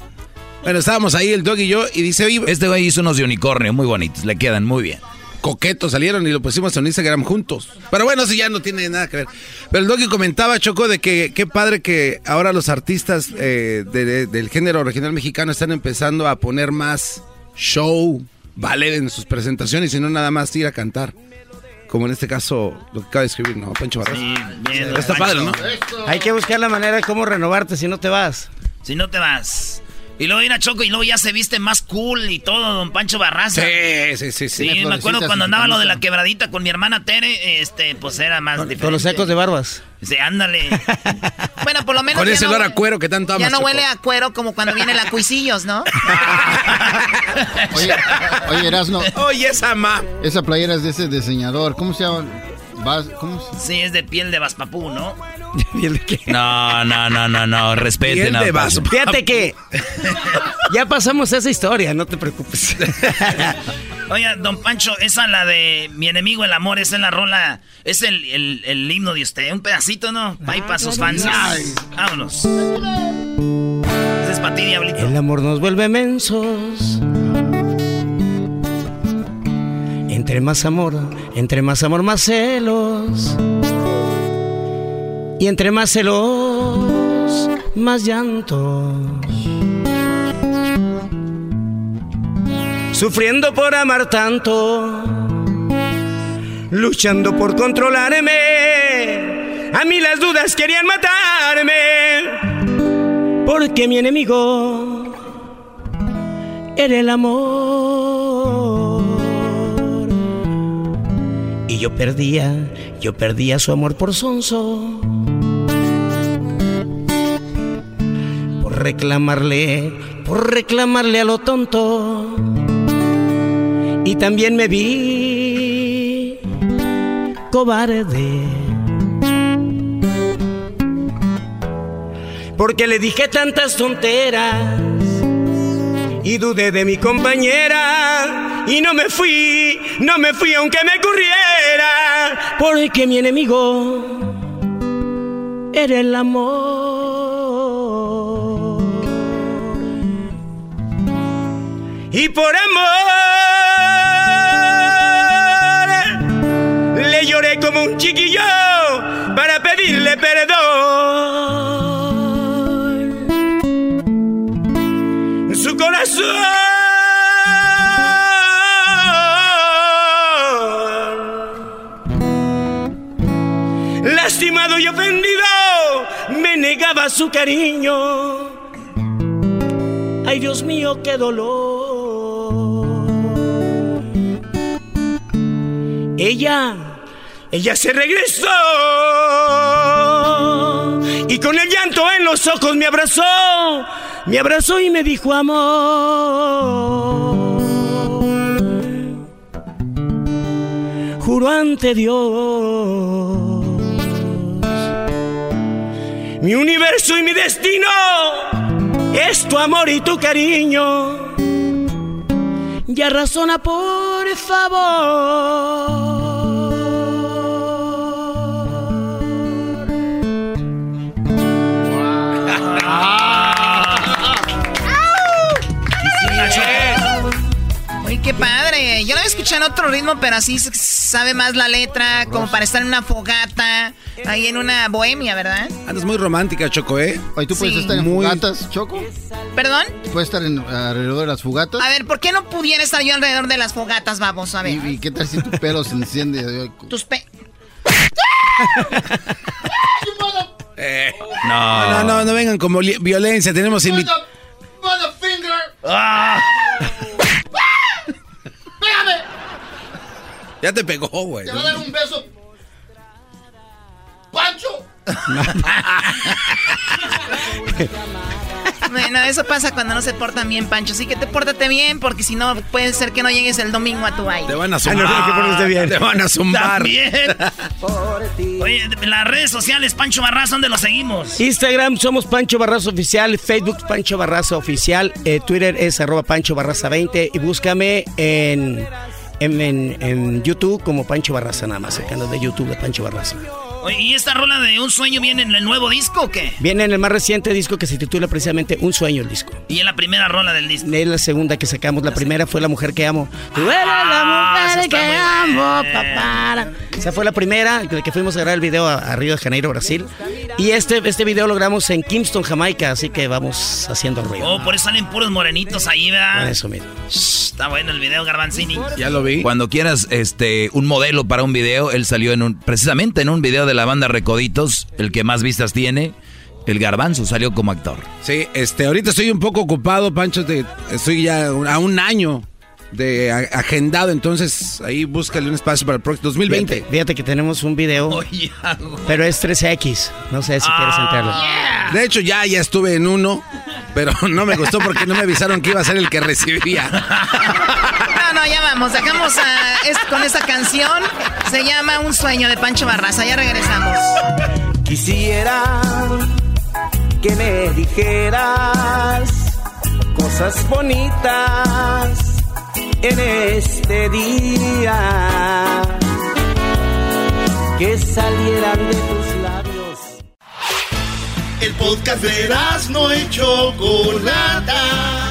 Bueno, estábamos ahí el doggy y yo y dice, oye, Este güey hizo unos de unicornio muy bonitos, le quedan muy bien. coquetos salieron y lo pusimos en Instagram juntos. Pero bueno, eso ya no tiene nada que ver. Pero el doggy comentaba, Choco, de que qué padre que ahora los artistas eh, de- de- del género regional mexicano están empezando a poner más show, ballet en sus presentaciones y no nada más ir a cantar. Como en este caso, lo que acaba de escribir, ¿no? Pancho Barras. bien, Está padre, ¿no? Hay que buscar la manera de cómo renovarte si no te vas. Si no te vas. Y luego ir a Choco y luego ya se viste más cool y todo, don Pancho Barraza. Sí, sí, sí. Sí, sí. me acuerdo cuando andaba lo de la quebradita con mi hermana Tere, este, pues era más diferente. Con los ecos de barbas. Sí, ándale. Bueno, por lo menos Con ya ese no, olor a cuero que tanto amas, ya no Choco. huele a cuero como cuando viene la cuisillos, ¿no? Oye, oye, Erasno. Oye, esa ma. Esa playera es de ese diseñador. ¿Cómo se llama? Vas- ¿Cómo se Sí, es de piel de Baspapú, ¿no? No, no, no, no, no, respeten Piel a de vaso. Fíjate que ya pasamos esa historia, no te preocupes. Oye, don Pancho, esa la de mi enemigo el amor, esa es la rola, es el, el, el himno de usted, un pedacito, ¿no? Ahí para sus fans. Vámonos. Ese es para ti, diablito. El amor nos vuelve mensos. Entre más amor, entre más amor, más celos. Y entre más celos, más llantos. Sufriendo por amar tanto, luchando por controlarme. a mí las dudas querían matarme. Porque mi enemigo era el amor. Yo perdía, yo perdía su amor por sonso. Por reclamarle, por reclamarle a lo tonto. Y también me vi cobarde. Porque le dije tantas tonteras y dudé de mi compañera y no me fui, no me fui aunque me corriera, porque mi enemigo era el amor. Y por amor le lloré como un chiquillo para pedirle perdón. Su corazón, su cariño. Ay Dios mío, qué dolor. Ella, ella se regresó y con el llanto en los ojos me abrazó, me abrazó y me dijo amor. Juro ante Dios, mi universo y mi destino es tu amor y tu cariño. Ya razona por favor. Padre. Yo lo había escuchado en otro ritmo, pero así se sabe más la letra, como para estar en una fogata, ahí en una bohemia, ¿verdad? Andas muy romántica, Choco, ¿eh? Oye, ¿tú puedes Sí. estar en Muy- fogatas, Choco? ¿Perdón? ¿Puedes estar en, alrededor de las fogatas? A ver, ¿por qué no pudiera estar yo alrededor de las fogatas, vamos? A ver. ¿Y, y qué tal si tu pelo se enciende? Tus pe... Eh, No, no, no, no vengan como violencia. Tenemos invitados. Motherfinger. Ah. Ya te pegó, güey. Te va a dar un beso. ¡Pancho! Bueno, eso pasa cuando no se portan bien, Pancho. Así que te pórtate bien, porque si no, puede ser que no llegues el domingo a tu baile. Te van a Ah, zumbar. no, que ponerse bien. Te van a zumbar. También. Oye, las redes sociales, Pancho Barras, ¿dónde lo seguimos? Instagram somos Pancho Barraza Oficial, Facebook Pancho Barraza Oficial, eh, Twitter es arroba Pancho Barraza 20 y búscame en, en, en- YouTube como Pancho Barraza nada más, el de YouTube de Pancho Barraza. Oye, ¿y esta rola de Un Sueño viene en el nuevo disco o qué? Viene en el más reciente disco que se titula precisamente Un Sueño el disco. Y en la primera rola del disco. Es la segunda que sacamos, la primera fue La Mujer que Amo. Tú eres Ah, la mujer que amo, papá. Esa fue la primera, de que fuimos a grabar el video a, a Río de Janeiro, Brasil. Y este, este video lo grabamos en Kingston, Jamaica, así que vamos haciendo ruido. Oh, por eso salen puros morenitos ahí, ¿verdad? Por eso mismo. Shh, Está bueno el video, Garbanzini. Ya lo vi. Cuando quieras este un modelo para un video, él salió en un precisamente en un video de la banda Recoditos, el que más vistas tiene. El Garbanzo salió como actor. Sí, este, ahorita estoy un poco ocupado, Pancho. estoy ya a un año de a- agendado, entonces ahí búscale un espacio para el próximo 2020. Fíjate, fíjate que tenemos un video, pero es 3X. No sé si quieres Ah. entrarlo. De hecho, ya, ya estuve en uno, pero no me gustó porque no me avisaron que iba a ser el que recibía. No, ya vamos. Dejamos a- es- con esta canción. Se llama Un Sueño de Pancho Barraza. Ya regresamos. Quisiera que me dijeras cosas bonitas en este día que salieran de tus labios. El podcast de no y Chocolata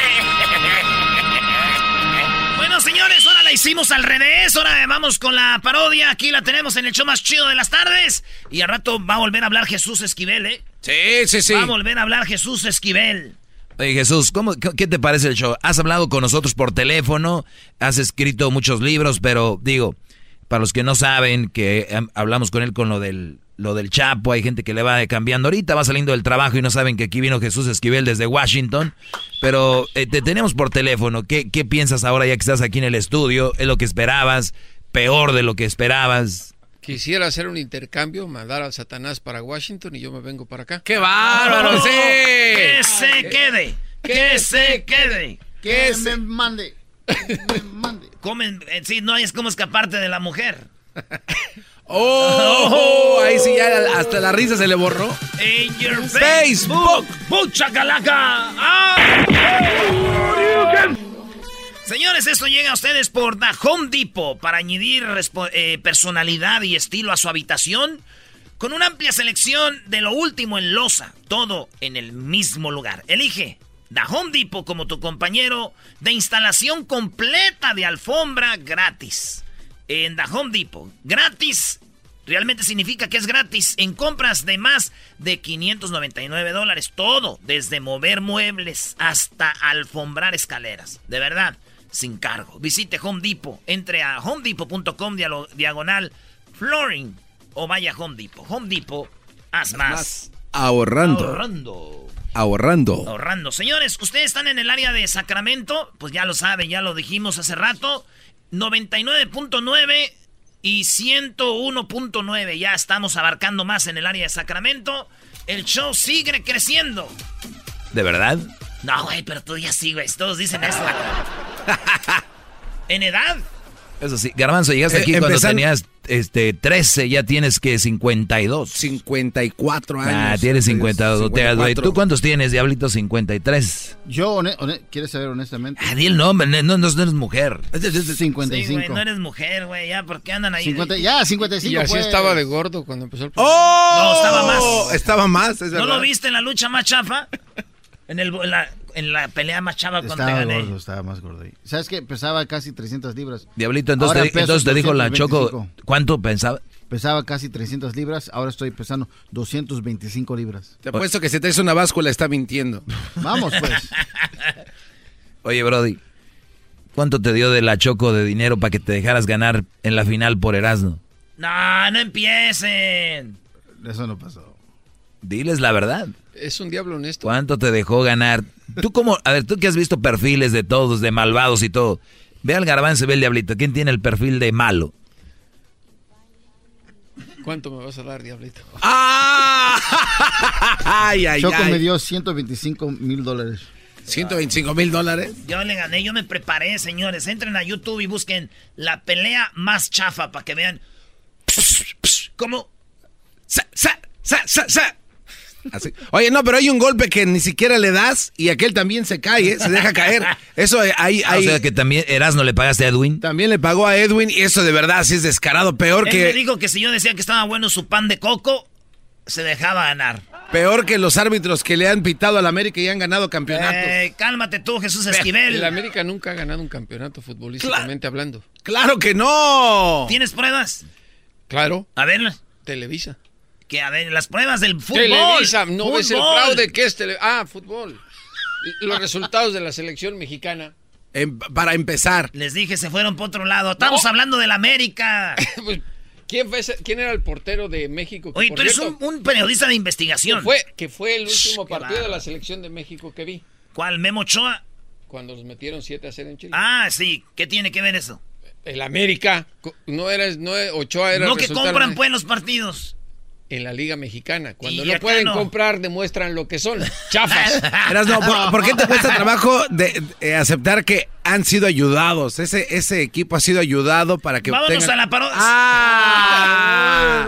la hicimos al revés. Ahora vamos con la parodia. Aquí la tenemos en el show más chido de las tardes. Y al rato va a volver a hablar Jesús Esquivel, ¿eh? Sí, sí, sí. Va a volver a hablar Jesús Esquivel. Oye Jesús, ¿cómo, ¿qué te parece el show? Has hablado con nosotros por teléfono, has escrito muchos libros, pero digo, para los que no saben que hablamos con él con lo del, lo del Chapo, hay gente que le va cambiando ahorita, va saliendo del trabajo y no saben que aquí vino Jesús Esquivel desde Washington, pero eh, te tenemos por teléfono, ¿Qué, ¿qué piensas ahora ya que estás aquí en el estudio? ¿Es lo que esperabas? ¿Peor de lo que esperabas? Quisiera hacer un intercambio, mandar al Satanás para Washington y yo me vengo para acá. ¡Qué bárbaro! ¡Sí! ¡Que se quede! ¡Que se quede! ¡Que me mande! me mande! Comen, eh, sí, no es como escaparte de la mujer. Oh, ahí sí ya hasta la risa se le borró. En your Facebook. ¡Mucha calaca! ¡Ah! Señores, esto llega a ustedes por The Home Depot para añadir eh, personalidad y estilo a su habitación con una amplia selección de lo último en losa, todo en el mismo lugar. Elige The Home Depot como tu compañero de instalación completa de alfombra gratis. En The Home Depot, gratis realmente significa que es gratis en compras de más de 599 dólares. Todo, desde mover muebles hasta alfombrar escaleras. De verdad sin cargo. Visite Home Depot, entre a homedepot.com diagonal flooring o vaya a Home Depot. Home Depot, haz más. Ahorrando. Ahorrando. Ahorrando. Ahorrando. Señores, ustedes están en el área de Sacramento, pues ya lo saben, ya lo dijimos hace rato. 99.9 y 101.9. Ya estamos abarcando más en el área de Sacramento. El show sigue creciendo. ¿De verdad? No, güey, pero tú ya sí, güey. Todos dicen eso. ¿En edad? Eso sí, Garbanzo, llegaste eh, aquí cuando tenías este 13, ya tienes que 52. 54 años. Ah, tienes 52. ¿Tú cuántos tienes, Diablito? 53. Yo, ¿quieres saber honestamente? Ah, di el nombre, no, no, eres mujer. 55. Sí, güey, no eres mujer, güey, ya, ¿por qué andan ahí? 50, ya, 55. Y así pues. estaba de gordo cuando empezó el ¡Oh! No, estaba más. Estaba más, ¿No lo viste en la lucha más chafa? En, el, en, la, pelea más chava cuando estaba te gané. Gordo, estaba más gordo. ¿Sabes qué? Pesaba casi 300 libras. Diablito, entonces, te, entonces te dijo la Choco, ¿cuánto pensaba? Pesaba casi 300 libras, ahora estoy pesando 225 libras. Te apuesto que si traes una báscula está mintiendo. Vamos, pues. Oye, Brody, ¿cuánto te dio de la Choco de dinero para que te dejaras ganar en la final por Erasmo? No, no empiecen. Eso no pasó. Diles la verdad. Es un diablo honesto. ¿Cuánto te dejó ganar? Tú como, a ver, tú que has visto perfiles de todos, de malvados y todo. Ve al garbanzo y ve el diablito. ¿Quién tiene el perfil de malo? ¿Cuánto me vas a dar, diablito? ¡Ah! ay, ay, Choco me dio 125 mil dólares. 125 mil dólares. Yo le gané, yo me preparé, señores. Entren a YouTube y busquen la pelea más chafa para que vean cómo. Sa, sa, sa, sa, sa. Oye, no, pero hay un golpe que ni siquiera le das y aquel también se cae, ¿eh? se deja caer. Eso eh, ahí, ah, O sea que también no le pagaste a Edwin. También le pagó a Edwin y eso de verdad sí es descarado, peor Él que. me dijo que si yo decía que estaba bueno su pan de coco, se dejaba ganar. Peor que los árbitros que le han pitado al América y han ganado campeonatos. Eh, cálmate tú, Jesús Esquivel. El América nunca ha ganado un campeonato futbolísticamente hablando. ¡Claro que no! ¿Tienes pruebas? Claro. A verlas. Televisa que a ver, las pruebas del fútbol. Televisa, no ves el fraude que es tele... Ah, fútbol. Los resultados de la selección mexicana. Em, para empezar. Les dije, se fueron por otro lado. Estamos hablando del América. Pues, ¿quién, fue ¿Quién era el portero de México? Oye, tú eres un, periodista de investigación. Que fue, que fue el último partido de la selección de México que vi. ¿Cuál? ¿Memo Ochoa? Cuando los metieron 7 a 0 en Chile. Ah, sí. ¿Qué tiene que ver eso? El América. No era, no, Ochoa era No que compran pues los partidos en la Liga Mexicana. Cuando no pueden comprar, demuestran lo que son. Chafas. ¿por, qué te cuesta trabajo de, aceptar que han sido ayudados? Ese, ese equipo ha sido ayudado para que Vámonos a la parodia. Ah.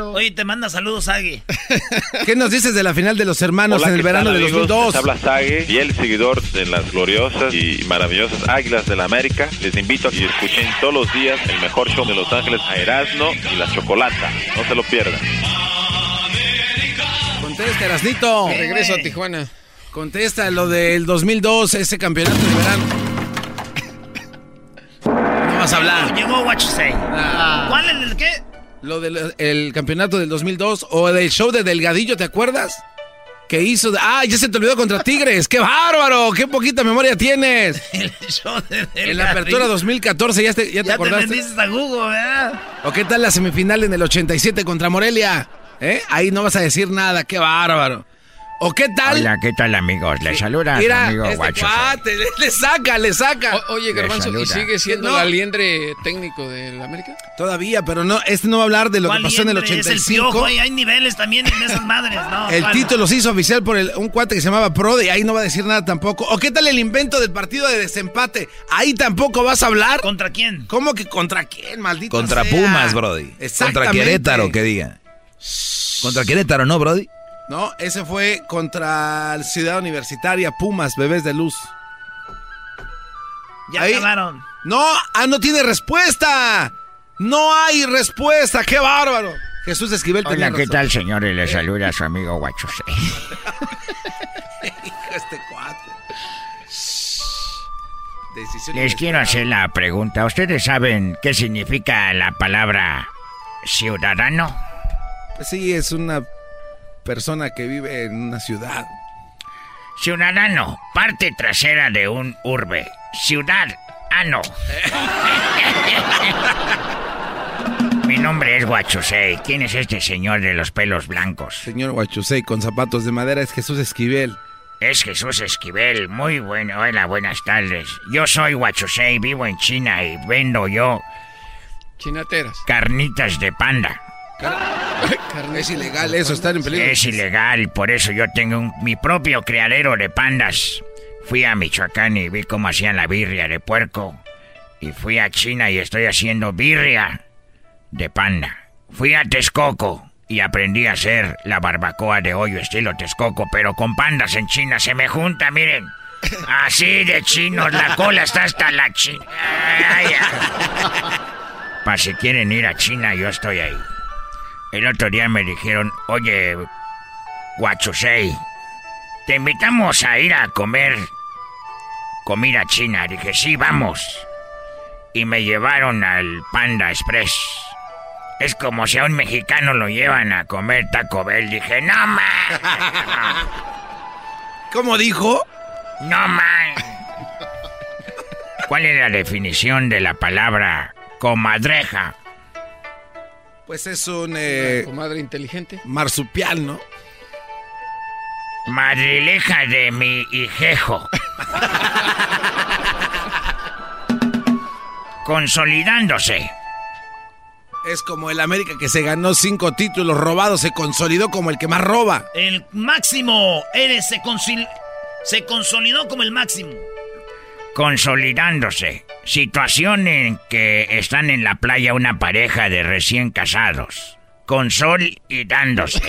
Oye, te manda saludos, Agui. ¿Qué nos dices de la final de los hermanos en el verano de 2002? habla Sage, y el seguidor de las gloriosas y maravillosas Águilas de la América. Les invito a que escuchen todos los días el mejor show de Los Ángeles a Erasmo y la Chocolata. No se lo pierdan. Contesta, Erasnito. Regreso a Tijuana. Contesta lo del 2002, ese campeonato de verano. No vas a hablar. Llegó What You Say. Ah. ¿Cuál es el qué? Lo del el campeonato del 2002 o del show de Delgadillo, ¿te acuerdas? Que hizo. de- Ah, ya se te olvidó contra Tigres. ¡Qué bárbaro! ¡Qué poquita memoria tienes! El show de En la apertura 2014, ¿ya te, ya te Ya te acordaste? a Google, ¿verdad? ¿O qué tal la semifinal en el 87 contra Morelia? ¿Eh? Ahí no vas a decir nada, qué bárbaro. ¿O qué tal? Hola, ¿qué tal amigos? Les saluda Mira, amigo este Guacho. cuate, le, le saca, le saca. O- oye, Garbanzo, ¿y sigue siendo No. la liendre técnico del América? Todavía, pero no, este no va a hablar de lo que ¿Cuál pasó en el liendre? Es el 85. piojo, y hay niveles también en esas madres, ¿no? El título se hizo oficial por el- un cuate que se llamaba Prode y ahí no va a decir nada tampoco. ¿O qué tal el invento del partido de desempate? Ahí tampoco vas a hablar. ¿Contra quién? ¿Cómo que contra quién, maldito Contra sea? Pumas, Brody. Contra. Querétaro, que diga. Contra Querétaro, ¿no, Brody? No, ese fue contra la Ciudad Universitaria, Pumas, Bebés de Luz. Ya Ahí- acabaron. No, ah, no tiene respuesta. No hay respuesta, qué bárbaro. Jesús Esquivel tenía Hola, ¿qué razón. tal, señores? Les saluda su amigo Guacho. Hijo, este cuate. Decisión Les quiero hacer la pregunta. ¿Ustedes saben qué significa la palabra ciudadano? Sí, es una persona que vive en una ciudad. Ciudadano, parte trasera de un urbe. Ciudad, ano. Mi nombre es Guachusei. ¿Quién es este señor de los pelos blancos? Señor Huachusei con zapatos de madera es Jesús Esquivel. Es Jesús Esquivel. Muy bueno. Hola, buenas tardes. Yo soy Guachusei, vivo en China y vendo yo Chinateras. carnitas de panda. Es ilegal eso, estar en peligro. Es ilegal, por eso yo tengo un- mi propio criadero de pandas. Fui a Michoacán y vi cómo hacían la birria de puerco. Y fui a China y estoy haciendo birria de panda. Fui a Texcoco y aprendí a hacer la barbacoa de hoyo estilo Texcoco, pero con pandas en China se me junta, miren. Así de chinos, la cola está hasta la china. Para si quieren ir a China, yo estoy ahí. El otro día me dijeron, oye, Guachusei, te invitamos a ir a comer comida china. Dije, sí, vamos. Y me llevaron al Panda Express. Es como si a un mexicano lo llevan a comer Taco Bell. Dije, no, man. ¿Cómo dijo? No, man. ¿Cuál es la definición de la palabra comadreja? Pues es un eh, Comadre inteligente. marsupial, ¿no? Madrileja de mi hijejo. Consolidándose. Es como el América que se ganó cinco títulos robados, se consolidó como el que más roba. El máximo. Eres, se, se consolidó como el máximo. Consolidándose. Situación en que están en la playa una pareja de recién casados. Consolidándose.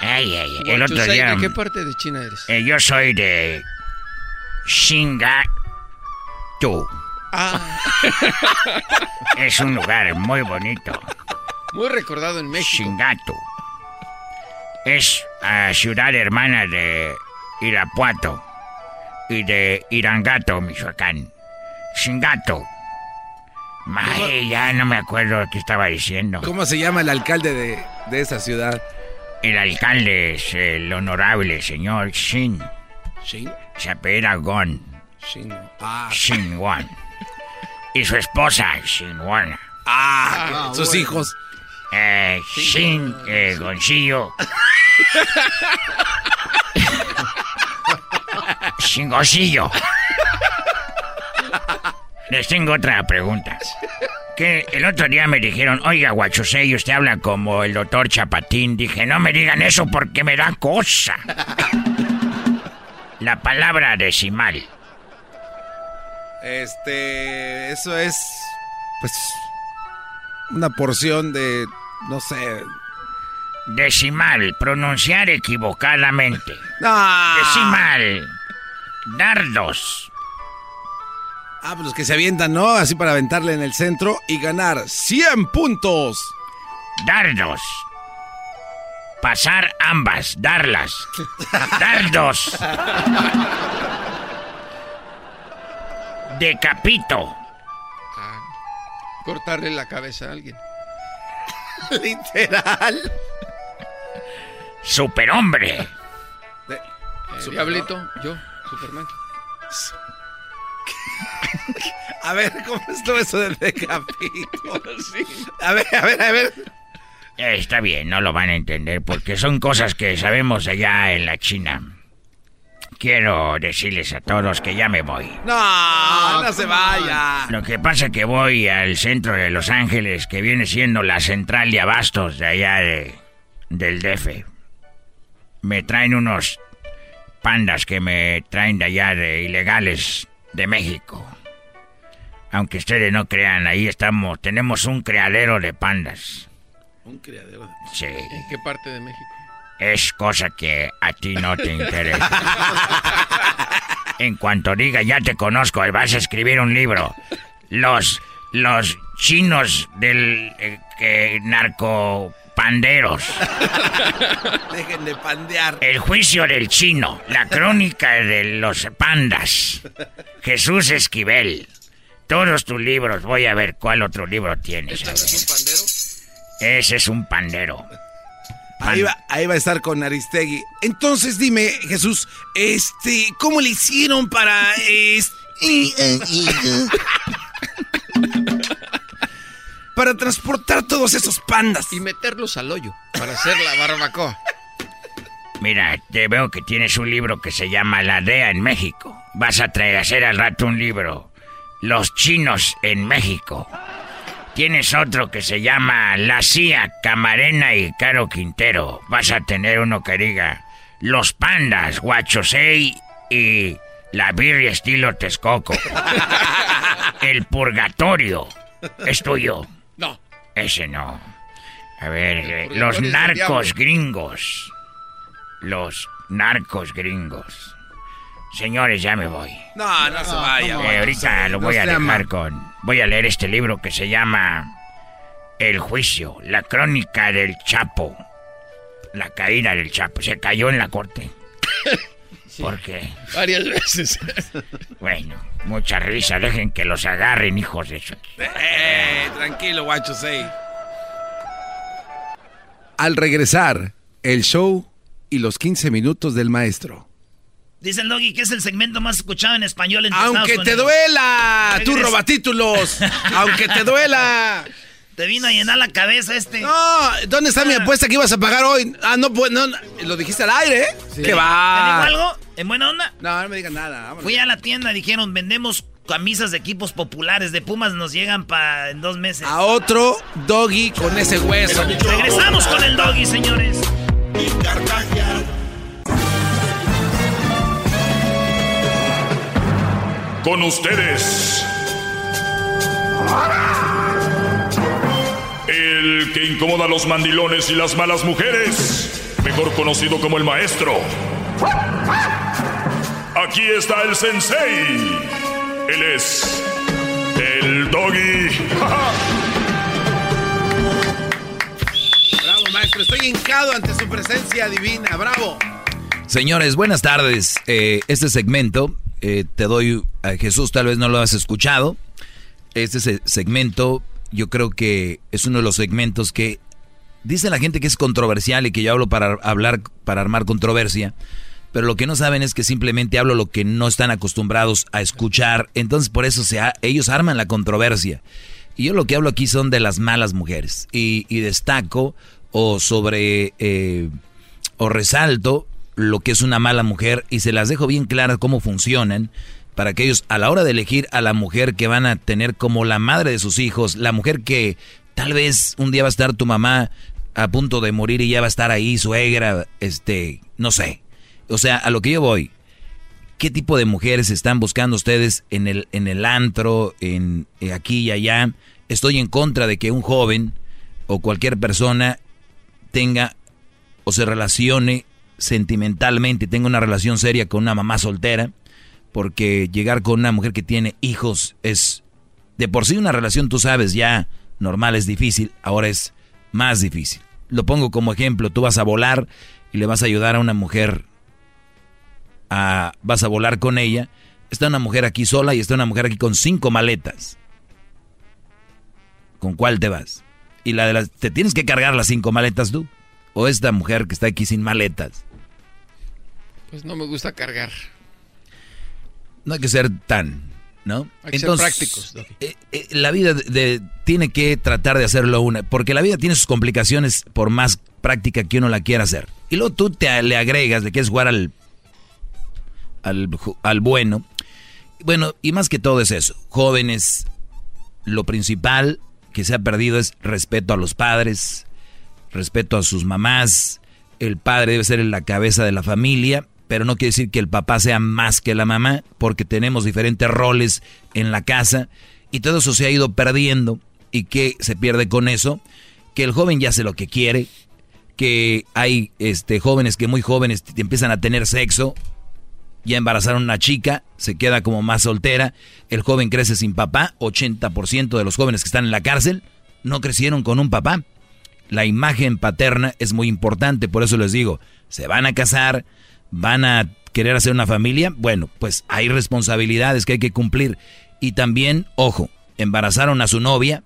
Ay, ay, ay. El otro día. ¿De qué parte de China eres? eh, yo soy de. Shingatu. Ah, Es un lugar muy bonito. Muy recordado en México. Shingatu. Es ah, ciudad hermana de Irapuato y de Irangato, Michoacán. Shingatu. Ay, ya no me acuerdo qué estaba diciendo. ¿Cómo se llama el alcalde de, de esa ciudad? El alcalde es el honorable señor Shin. ¿Shin? Se apellida Gon. Shin. Ah. Shin Wan. Y su esposa, Shin Wan. Ah, sus hijos. Eh, Shin eh, Goncillo. Shin Goncillo. Les tengo otra pregunta. Que el otro día me dijeron, oiga, Guachusei, usted habla como el doctor Chapatín. Dije, no me digan eso porque me da cosa. La palabra decimal. Este, eso es, pues, una porción de, no sé. Decimal, pronunciar equivocadamente. No. Decimal. Dardos. Ah, pues los que se avientan, ¿no? Así para aventarle en el centro y ganar 100 puntos. Dardos. Pasar ambas, darlas. Dar dos. Decapito. Ah, cortarle la cabeza a alguien. Literal. Superhombre. Eh, Diablito, yo, Superman. A ver, ¿cómo es todo eso del decapito? A ver, a ver, a ver. Está bien, no lo van a entender porque son cosas que sabemos allá en la China. Quiero decirles a todos que ya me voy. No, no se vaya. Lo que pasa es que voy al centro de Los Ángeles, que viene siendo la central de abastos de allá de, del DF. Me traen unos pandas que me traen de allá de ilegales de México. Aunque ustedes no crean, ahí estamos, tenemos un criadero de pandas. Un criadero. Sí. ¿En qué parte de México? Es cosa que a ti no te interesa. en cuanto diga ya te conozco, vas a escribir un libro. Los los chinos del eh, que narcopanderos. Dejen de pandear. El juicio del chino, la crónica de los pandas. Jesús Esquivel. Todos tus libros, voy a ver cuál otro libro tienes. ¿Es un pandero? Ese es un pandero. Ahí va, ahí va a estar con Aristegui. Entonces dime, Jesús, este, ¿cómo le hicieron para para transportar todos esos pandas y meterlos al hoyo para hacer la barbacoa? Mira, te veo que tienes un libro que se llama La DEA en México. Vas a traer a hacer al rato un libro. Los chinos en México. Tienes otro que se llama La CIA, Camarena y Caro Quintero. Vas a tener uno que diga Los Pandas, Guachosei y La Birria estilo Texcoco. El Purgatorio. ¿Es tuyo? No. Ese no. A ver, eh, los narcos gringos. Los narcos gringos. Señores, ya me voy. No, no, se vaya. Eh, ahorita lo voy a dejar con... Voy a leer este libro que se llama El juicio, la crónica del Chapo. La caída del Chapo. Se cayó en la corte. ¿Por qué? Varias veces. Bueno, mucha risa. Dejen que los agarren, hijos de eso. Eh, tranquilo, guacho, sí. Al regresar, el show y los 15 minutos del maestro. Dice el Doggy que es el segmento más escuchado en español en Aunque te duela, tú Regres- robatítulos. Aunque te duela. Te vino a llenar la cabeza este. No, ¿dónde está mi apuesta que ibas a pagar hoy? Ah, no, pues, no, no, lo dijiste al aire, ¿eh? ¿Te- ¿Qué ¿Te va? digo algo? ¿En buena onda? No, no me digas nada. vámonos. Fui a la tienda dijeron, vendemos camisas de equipos populares de Pumas, nos llegan para en dos meses. A otro doggy con ese hueso. Regresamos con el Doggy, señores. Con ustedes. El que incomoda a los mandilones y las malas mujeres. Mejor conocido como el maestro. Aquí está el sensei. Él es el doggy. Bravo, maestro. Estoy hincado ante su presencia divina. Bravo. Señores, buenas tardes. Eh, este segmento eh, te doy a Jesús, tal vez no lo has escuchado. Este se- segmento yo creo que es uno de los segmentos que dice la gente que es controversial y que yo hablo para hablar, para armar controversia. Pero lo que no saben es que simplemente hablo lo que no están acostumbrados a escuchar. Entonces por eso se ha- ellos arman la controversia. Y yo lo que hablo aquí son de las malas mujeres. Y, y destaco o sobre eh, o resalto lo que es una mala mujer y se las dejo bien claras cómo funcionan para que ellos a la hora de elegir a la mujer que van a tener como la madre de sus hijos, la mujer que tal vez un día va a estar tu mamá a punto de morir y ya va a estar ahí suegra, este, no sé. O sea, a lo que yo voy, ¿qué tipo de mujeres están buscando ustedes en el en el antro, en eh, aquí y allá? Estoy en contra de que un joven o cualquier persona tenga o se relacione sentimentalmente, tenga una relación seria con una mamá soltera, porque llegar con una mujer que tiene hijos es de por sí una relación, tú sabes, ya normal es difícil, ahora es más difícil. Lo pongo como ejemplo, tú vas a volar y le vas a ayudar a una mujer, a, vas a volar con ella. Está una mujer aquí sola y está una mujer aquí con cinco maletas. ¿Con cuál te vas? Y la de las, ¿te tienes que cargar las cinco maletas tú? ¿O esta mujer que está aquí sin maletas? Pues no me gusta cargar. No hay que ser tan, ¿no? Hay que ser prácticos. eh, eh, la vida de, tiene que tratar de hacerlo una, porque la vida tiene sus complicaciones por más práctica que uno la quiera hacer. Y luego tú te, le agregas, le quieres jugar al, al, al bueno. Bueno, y más que todo es eso. Jóvenes, lo principal que se ha perdido es respeto a los padres, respeto a sus mamás. El padre debe ser la cabeza de la familia, pero no quiere decir que el papá sea más que la mamá, porque tenemos diferentes roles en la casa y todo eso se ha ido perdiendo. ¿Y qué se pierde con eso? Que el joven ya hace lo que quiere, que hay este, jóvenes que muy jóvenes empiezan a tener sexo, ya embarazaron una chica, se queda como más soltera, el joven crece sin papá, 80% de los jóvenes que están en la cárcel no crecieron con un papá. La imagen paterna es muy importante, por eso les digo, se van a casar, van a querer hacer una familia, bueno, pues hay responsabilidades que hay que cumplir. Y también, ojo, embarazaron a su novia,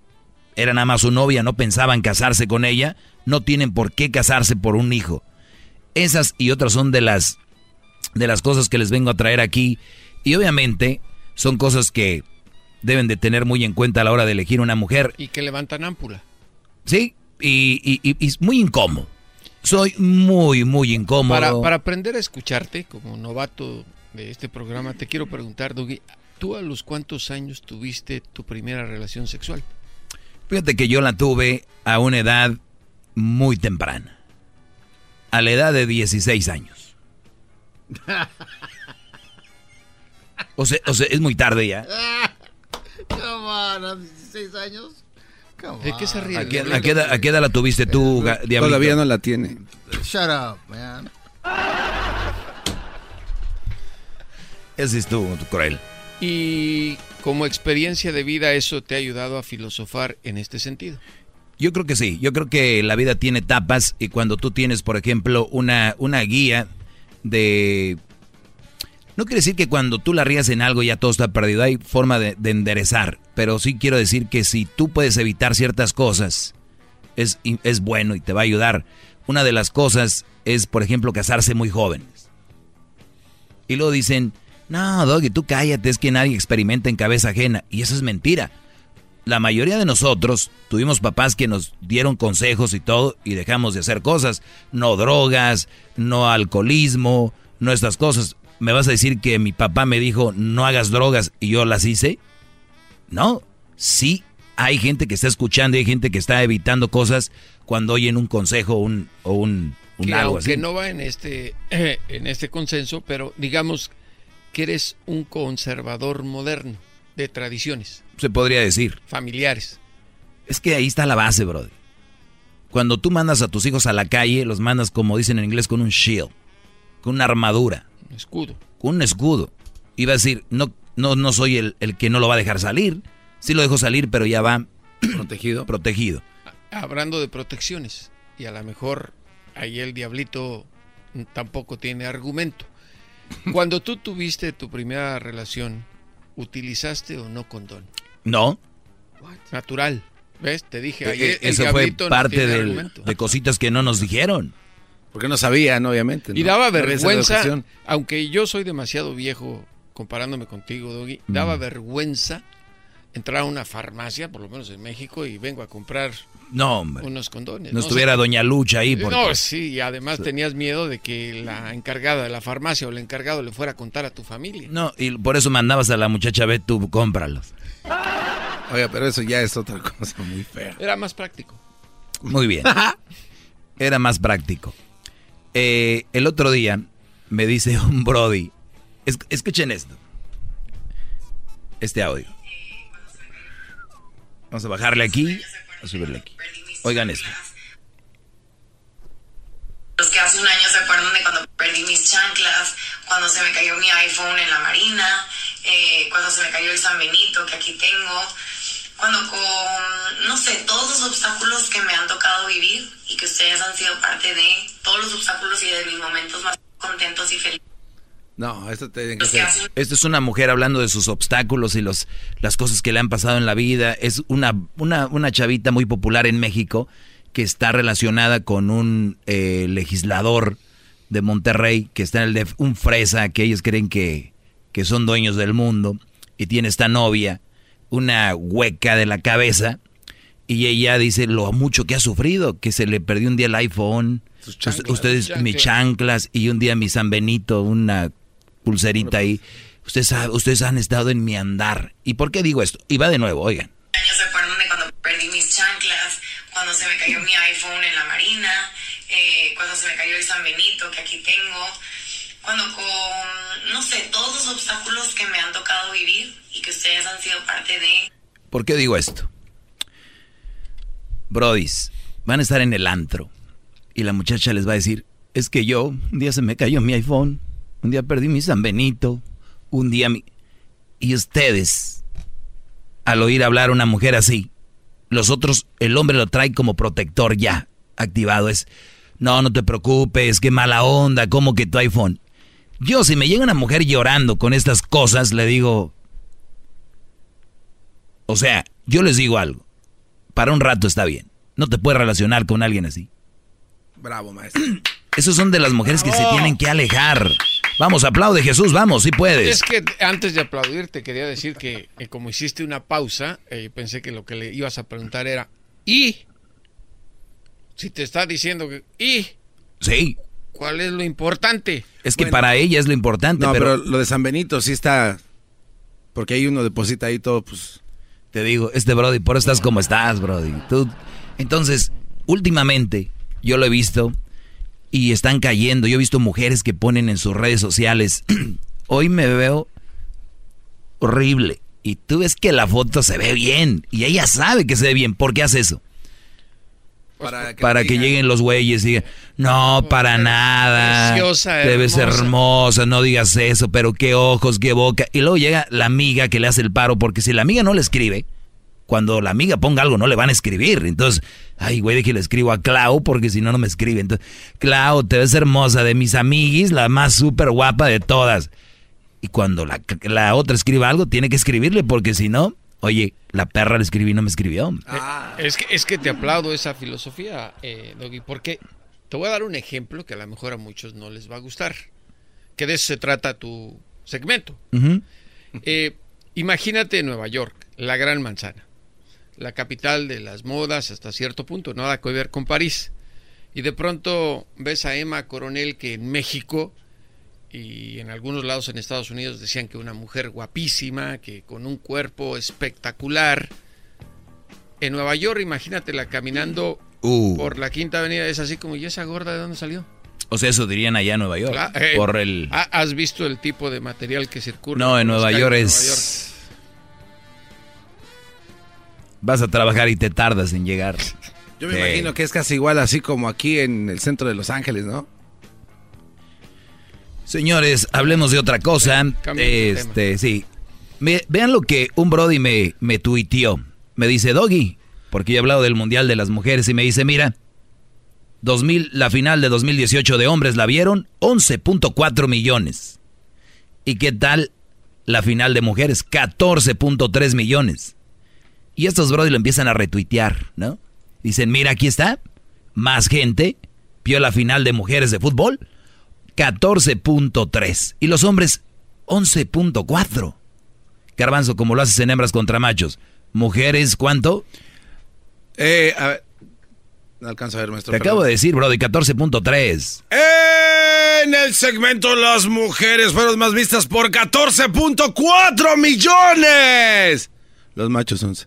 era nada más su novia, no pensaban casarse con ella, no tienen por qué casarse por un hijo. Esas y otras son de las de las cosas que les vengo a traer aquí. Y obviamente son cosas que deben de tener muy en cuenta a la hora de elegir una mujer. Y que levantan ámpula. Sí, y, es muy incómodo. Soy muy, muy incómodo. Para, para, aprender a escucharte como novato de este programa, te quiero preguntar, Dougie, ¿tú a los cuántos años tuviste tu primera relación sexual? Fíjate que yo la tuve a una edad muy temprana. A la edad de 16 años. O sea, o sea, es muy tarde ya. Come on, a 16 años. ¿De qué se ríe? ¿A qué, a, qué edad, ¿A qué, edad, la tuviste tú, Diablito? Todavía no la tiene. Shut up, man. Ese es tú, tu cruel. Y como experiencia de vida, ¿eso te ha ayudado a filosofar en este sentido? Yo creo que sí. Yo creo que la vida tiene etapas y cuando tú tienes, por ejemplo, una, una guía de... No quiere decir que cuando tú la rías en algo ya todo está perdido, hay forma de, enderezar, pero sí quiero decir que si tú puedes evitar ciertas cosas, es, es bueno y te va a ayudar. Una de las cosas es, por ejemplo, casarse muy jóvenes. Y luego dicen, no, Doggy, tú cállate, es que nadie experimenta en cabeza ajena. Y eso es mentira. La mayoría de nosotros tuvimos papás que nos dieron consejos y todo y dejamos de hacer cosas. No drogas, no alcoholismo, no estas cosas. ¿Me vas a decir que mi papá me dijo no hagas drogas y yo las hice? No, sí hay gente que está escuchando y hay gente que está evitando cosas cuando oyen un consejo un, o un, un algo así. Que no va en este, en este consenso, pero digamos que eres un conservador moderno de tradiciones. Se podría decir. Familiares. Es que ahí está la base, brother. Cuando tú mandas a tus hijos a la calle, los mandas, como dicen en inglés, con un shield, con una armadura. Un escudo. Con un escudo. Iba a decir, no, no, no soy el, el que no lo va a dejar salir. Sí lo dejo salir, pero ya va protegido. protegido. Hablando de protecciones, y a lo mejor ahí el diablito tampoco tiene argumento. Cuando tú tuviste tu primera relación, ¿utilizaste o no condón? No. Natural. ¿Ves? Te dije Eh, ayer. Eso fue parte del- de cositas que no nos dijeron. Porque no sabían, obviamente. Y daba vergüenza, aunque yo soy demasiado viejo comparándome contigo, Doggy, daba Mm. vergüenza entrar a una farmacia, por lo menos en México, y vengo a comprar No, hombre. unos condones. No estuviera Doña Lucha ahí. Porque... No, sí, y además tenías miedo de que la encargada de la farmacia o el encargado le fuera a contar a tu familia. No, y por eso mandabas a la muchacha, ve tú, cómpralos. Oiga, pero eso ya es otra cosa muy fea. Era más práctico. Muy bien. Era más práctico. Eh, el otro día me dice un Brody. es- escuchen esto. Este audio. Vamos a bajarle aquí. A subirle aquí. Oigan esto. Los que hace un año se acuerdan de cuando perdí mis chanclas, cuando se me cayó mi iPhone en la marina, eh, cuando se me cayó el San Benito que aquí tengo, cuando con, no sé, todos los obstáculos que me han tocado vivir y que ustedes los obstáculos y de mis momentos más contentos y felices. No, esto te que Esta es una mujer hablando de sus obstáculos y los, las cosas que le han pasado en la vida. Es una, una, una chavita muy popular en México que está relacionada con un eh, legislador de Monterrey que está en el de un fresa que ellos creen que, que son dueños del mundo y tiene esta novia, una hueca de la cabeza y ella dice lo mucho que ha sufrido, que se le perdió un día el iPhone, chanclas. ustedes Chanclas. mis chanclas y un día mi San Benito, una pulserita ahí. Ustedes, ustedes han estado en mi andar. ¿Y por qué digo esto? Y va de nuevo, oigan. años se acuerdan de cuando perdí mis chanclas, cuando se me cayó mi iPhone en la marina, eh, cuando se me cayó el San Benito que aquí tengo, cuando con, no sé, todos los obstáculos que me han tocado vivir y que ustedes han sido parte de... ¿Por qué digo esto? Brodis, van a estar en el antro y la muchacha les va a decir, es que yo, un día se me cayó mi iPhone, un día perdí mi San Benito, un día mi... Y ustedes, al oír hablar a una mujer así, los otros, el hombre lo trae como protector ya, activado, es, no, no te preocupes, qué mala onda, como que tu iPhone. Yo, si me llega una mujer llorando con estas cosas, le digo, o sea, yo les digo algo. Para un rato está bien. No te puedes relacionar con alguien así. Bravo, maestro. Esos son de las mujeres que se tienen que alejar. Vamos, aplaude Jesús, vamos, si puedes. Es que antes de aplaudir te quería decir que eh, como hiciste una pausa, eh, pensé que lo que le ibas a preguntar era ¿y? Si te está diciendo que ¿y? Sí. ¿Cuál es lo importante? Es que para ella es lo importante, No, pero, pero... lo de San Benito sí está. Porque ahí uno deposita ahí todo, pues. te digo, este Brody, por eso estás como estás, Brody. Tú, entonces, últimamente, yo lo he visto y están cayendo. Yo he visto mujeres que ponen en sus redes sociales, hoy me veo horrible. Y tú ves que la foto se ve bien. Y ella sabe que se ve bien. ¿Por qué hace eso? Para que, para que lleguen los güeyes y digan, no, para nada. preciosa, ser hermosa". hermosa, no digas eso, pero qué ojos, qué boca. Y luego llega la amiga que le hace el paro, porque si la amiga no le escribe, cuando la amiga ponga algo no le van a escribir. Entonces, ay, güey, de que le escribo a Clau, porque si no, no me escribe. Entonces, Clau, te ves hermosa, de mis amiguis, la más súper guapa de todas. Y cuando la, la otra escriba algo, tiene que escribirle, porque si no, oye, la perra le escribí y no me escribió. Es que, es que te aplaudo esa filosofía, eh, Doggy, porque te voy a dar un ejemplo que a lo mejor a muchos no les va a gustar. Que de eso se trata tu segmento. Eh, imagínate Nueva York, la gran manzana, la capital de las modas hasta cierto punto, nada que ver con París. Y de pronto ves a Emma Coronel que en México y en algunos lados en Estados Unidos decían que una mujer guapísima, que con un cuerpo espectacular. En Nueva York, imagínatela caminando Uh. por la Quinta Avenida, es así como, ¿y esa gorda de dónde salió? O sea, eso dirían allá en Nueva York. Cla- eh, por el... ¿ha- ¿Has visto el tipo de material que circula? No, en Nueva York es... Vas a trabajar y te tardas en llegar. Yo me Sí. imagino que es casi igual así como aquí en el centro de Los Ángeles, ¿no? Señores, hablemos de otra cosa. Este, sí. Me- vean lo que un Brody me, me tuiteó. Me dice, Doggy, porque yo he hablado del Mundial de las Mujeres y me dice, mira, 2000, la final de 2018 de hombres la vieron 11.4 millones. ¿Y qué tal la final de mujeres? 14.3 millones. Y estos Brody lo empiezan a retuitear, ¿no? Dicen, mira, aquí está. Más gente vio la final de mujeres de fútbol. 14.3. Y los hombres, 11.4. Garbanzo, como lo haces en hembras contra machos. Mujeres, ¿cuánto? Eh, a ver. No alcanzo a ver, maestro. Te acabo de decir, bro, de 14.3. En el segmento Las mujeres fueron más vistas por 14.4 millones. Los machos 11.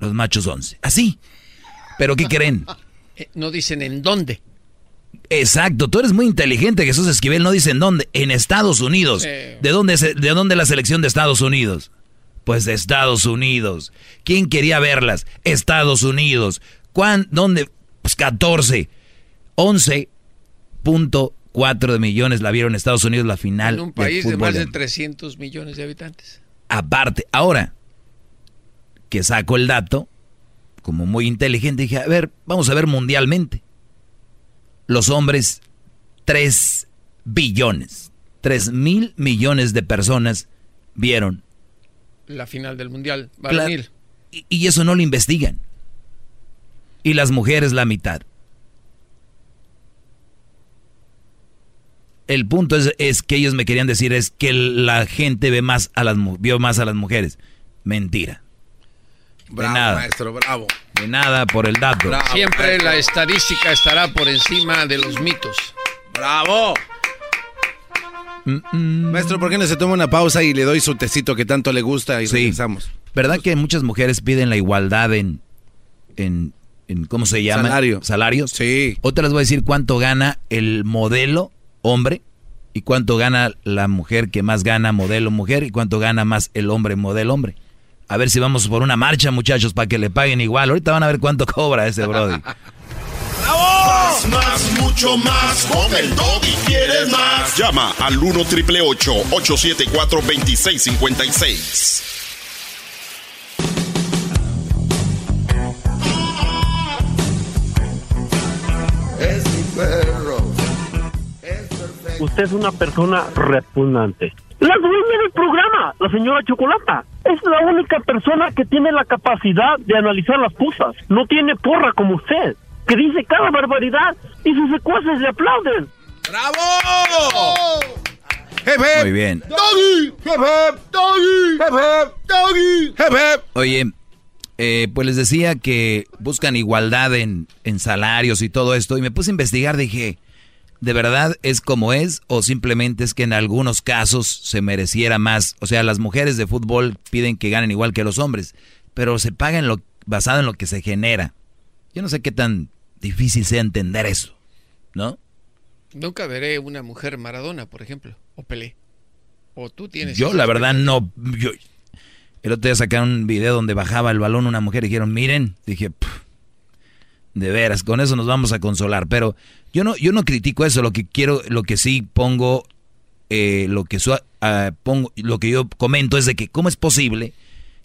Los machos 11. Así. ¿Pero qué creen? Eh, no dicen en dónde. Exacto, tú eres muy inteligente, Jesús Esquivel, no dice en dónde, en Estados Unidos. Eh. ¿De dónde, es, ¿De dónde la selección de Estados Unidos? Pues de Estados Unidos. ¿Quién quería verlas? Estados Unidos. ¿Cuán, ¿Dónde? Pues 14. 11.4 de millones la vieron en Estados Unidos la final. En un país de más de de- 300 millones de habitantes. Aparte, ahora que saco el dato, como muy inteligente, dije, a ver, vamos a ver mundialmente. Los hombres 3 billones. 3 mil millones de personas vieron. La final del Mundial. Claro, y, y eso no lo investigan. Y las mujeres la mitad. El punto es, es que ellos me querían decir es que la gente ve más a las vio más a las mujeres. Mentira. Bravo, de nada. maestro, bravo. De nada por el dato. Siempre la estadística estará por encima de los mitos. ¡Bravo! Maestro, ¿por qué no se toma una pausa y le doy su tecito que tanto le gusta y Sí. regresamos? ¿Verdad que muchas mujeres piden la igualdad en, en, en ¿cómo se llama? Salario. Salarios. Sí. Otra les voy a decir cuánto gana el modelo hombre y cuánto gana la mujer que más gana modelo mujer y cuánto gana más el hombre modelo hombre. A ver si vamos por una marcha, muchachos, para que le paguen igual. Ahorita van a ver cuánto cobra ese Brody. Más, más, mucho más. Con el y quieres más. Llama al 1 triple 874 2656. Es mi perro. Usted es una persona repugnante. La dueña del programa, la señora Chocolata, es la única persona que tiene la capacidad de analizar las cosas. No tiene porra como usted, que dice cada barbaridad y sus secuaces le aplauden. ¡Bravo! Muy bien. Doggy, hep, doggy, hep, doggy, hep. Oye, eh, pues les decía que buscan igualdad en, en salarios y todo esto. Y me puse a investigar, dije, ¿de verdad es como es? ¿O simplemente es que en algunos casos se mereciera más? O sea, las mujeres de fútbol piden que ganen igual que los hombres, pero se pagan lo, basado en lo que se genera. Yo no sé qué tan difícil sea entender eso, ¿no? Nunca veré una mujer Maradona, por ejemplo, o Pelé. O tú tienes. Yo la verdad no... Yo, el otro día sacaron un video donde bajaba el balón una mujer y dijeron, miren, dije, "Pff, de veras, con eso nos vamos a consolar. Pero yo no, yo no critico eso, lo que quiero, lo que sí pongo, eh, lo que su- ah, pongo, lo que yo comento es de que cómo es posible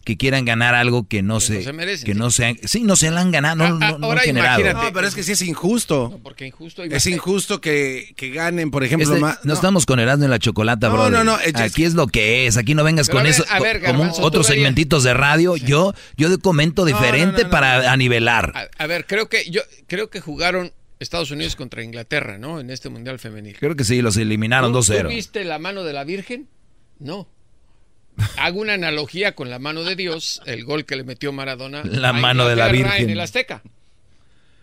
que quieran ganar algo que no se, se merecen, que sí. no se sí, no se la han ganado, no, Ah, no- ah, no ahora han generado. imagínate. No, pero es que sí es injusto. Porque injusto. Es injusto que, que ganen, por ejemplo, Este, más. no, estamos con Erasmo en la chocolata, No, bro. no, no, es- Aquí es lo que es. Aquí no vengas Pero con a ver, eso. a ver, co- como Garbanzo, otros segmentitos de radio. Yo, yo comento diferente para anivelar. A, a ver, creo que yo creo que jugaron Estados Unidos contra Inglaterra, ¿no? En este mundial femenil. Creo que sí, los eliminaron ¿Tú- 2-0. ¿Tú viste la mano de la Virgen? No. Hago una analogía con la mano de Dios, el gol que le metió Maradona. La a mano de la Virgen. En el Azteca.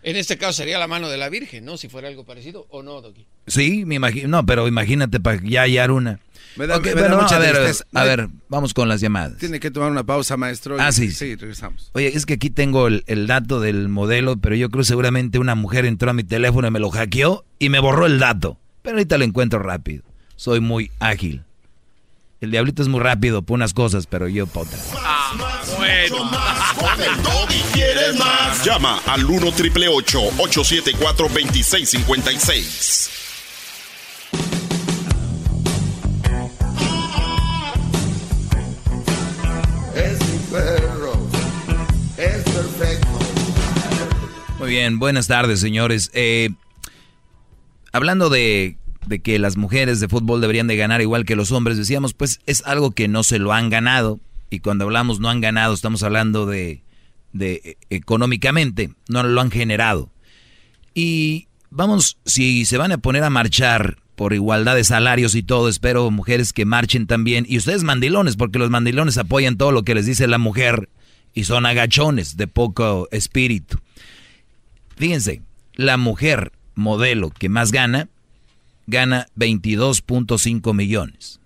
En este caso sería la mano de la Virgen, ¿no? Si fuera algo parecido o no, Doggy. Sí, me imagino. No, pero imagínate para ya hallar una. Me da- Ok, me da bueno, mucha a ver, tristeza. a ver, vamos con las llamadas. Tiene que tomar una pausa, maestro. y- Ah, sí. Sí, regresamos. Oye, es que aquí tengo el, el dato del modelo, pero yo creo seguramente una mujer entró a mi teléfono y me lo hackeó y me borró el dato. Pero ahorita lo encuentro rápido. Soy muy ágil. El diablito es muy rápido por unas cosas, pero yo para otras. Mucho más. Con el y quieres más. Llama al 1 triple 874 2656. Es mi perro. Es perfecto. Muy bien, buenas tardes, señores. Eh, hablando de, de que las mujeres de fútbol deberían de ganar igual que los hombres, decíamos, pues es algo que no se lo han ganado. Y cuando hablamos no han ganado, estamos hablando de, de eh, económicamente, no lo han generado. Y vamos, si se van a poner a marchar por igualdad de salarios y todo, espero mujeres que marchen también. Y ustedes mandilones, porque los mandilones apoyan todo lo que les dice la mujer y son agachones de poco espíritu. Fíjense, la mujer modelo que más gana, gana 22.5 millones.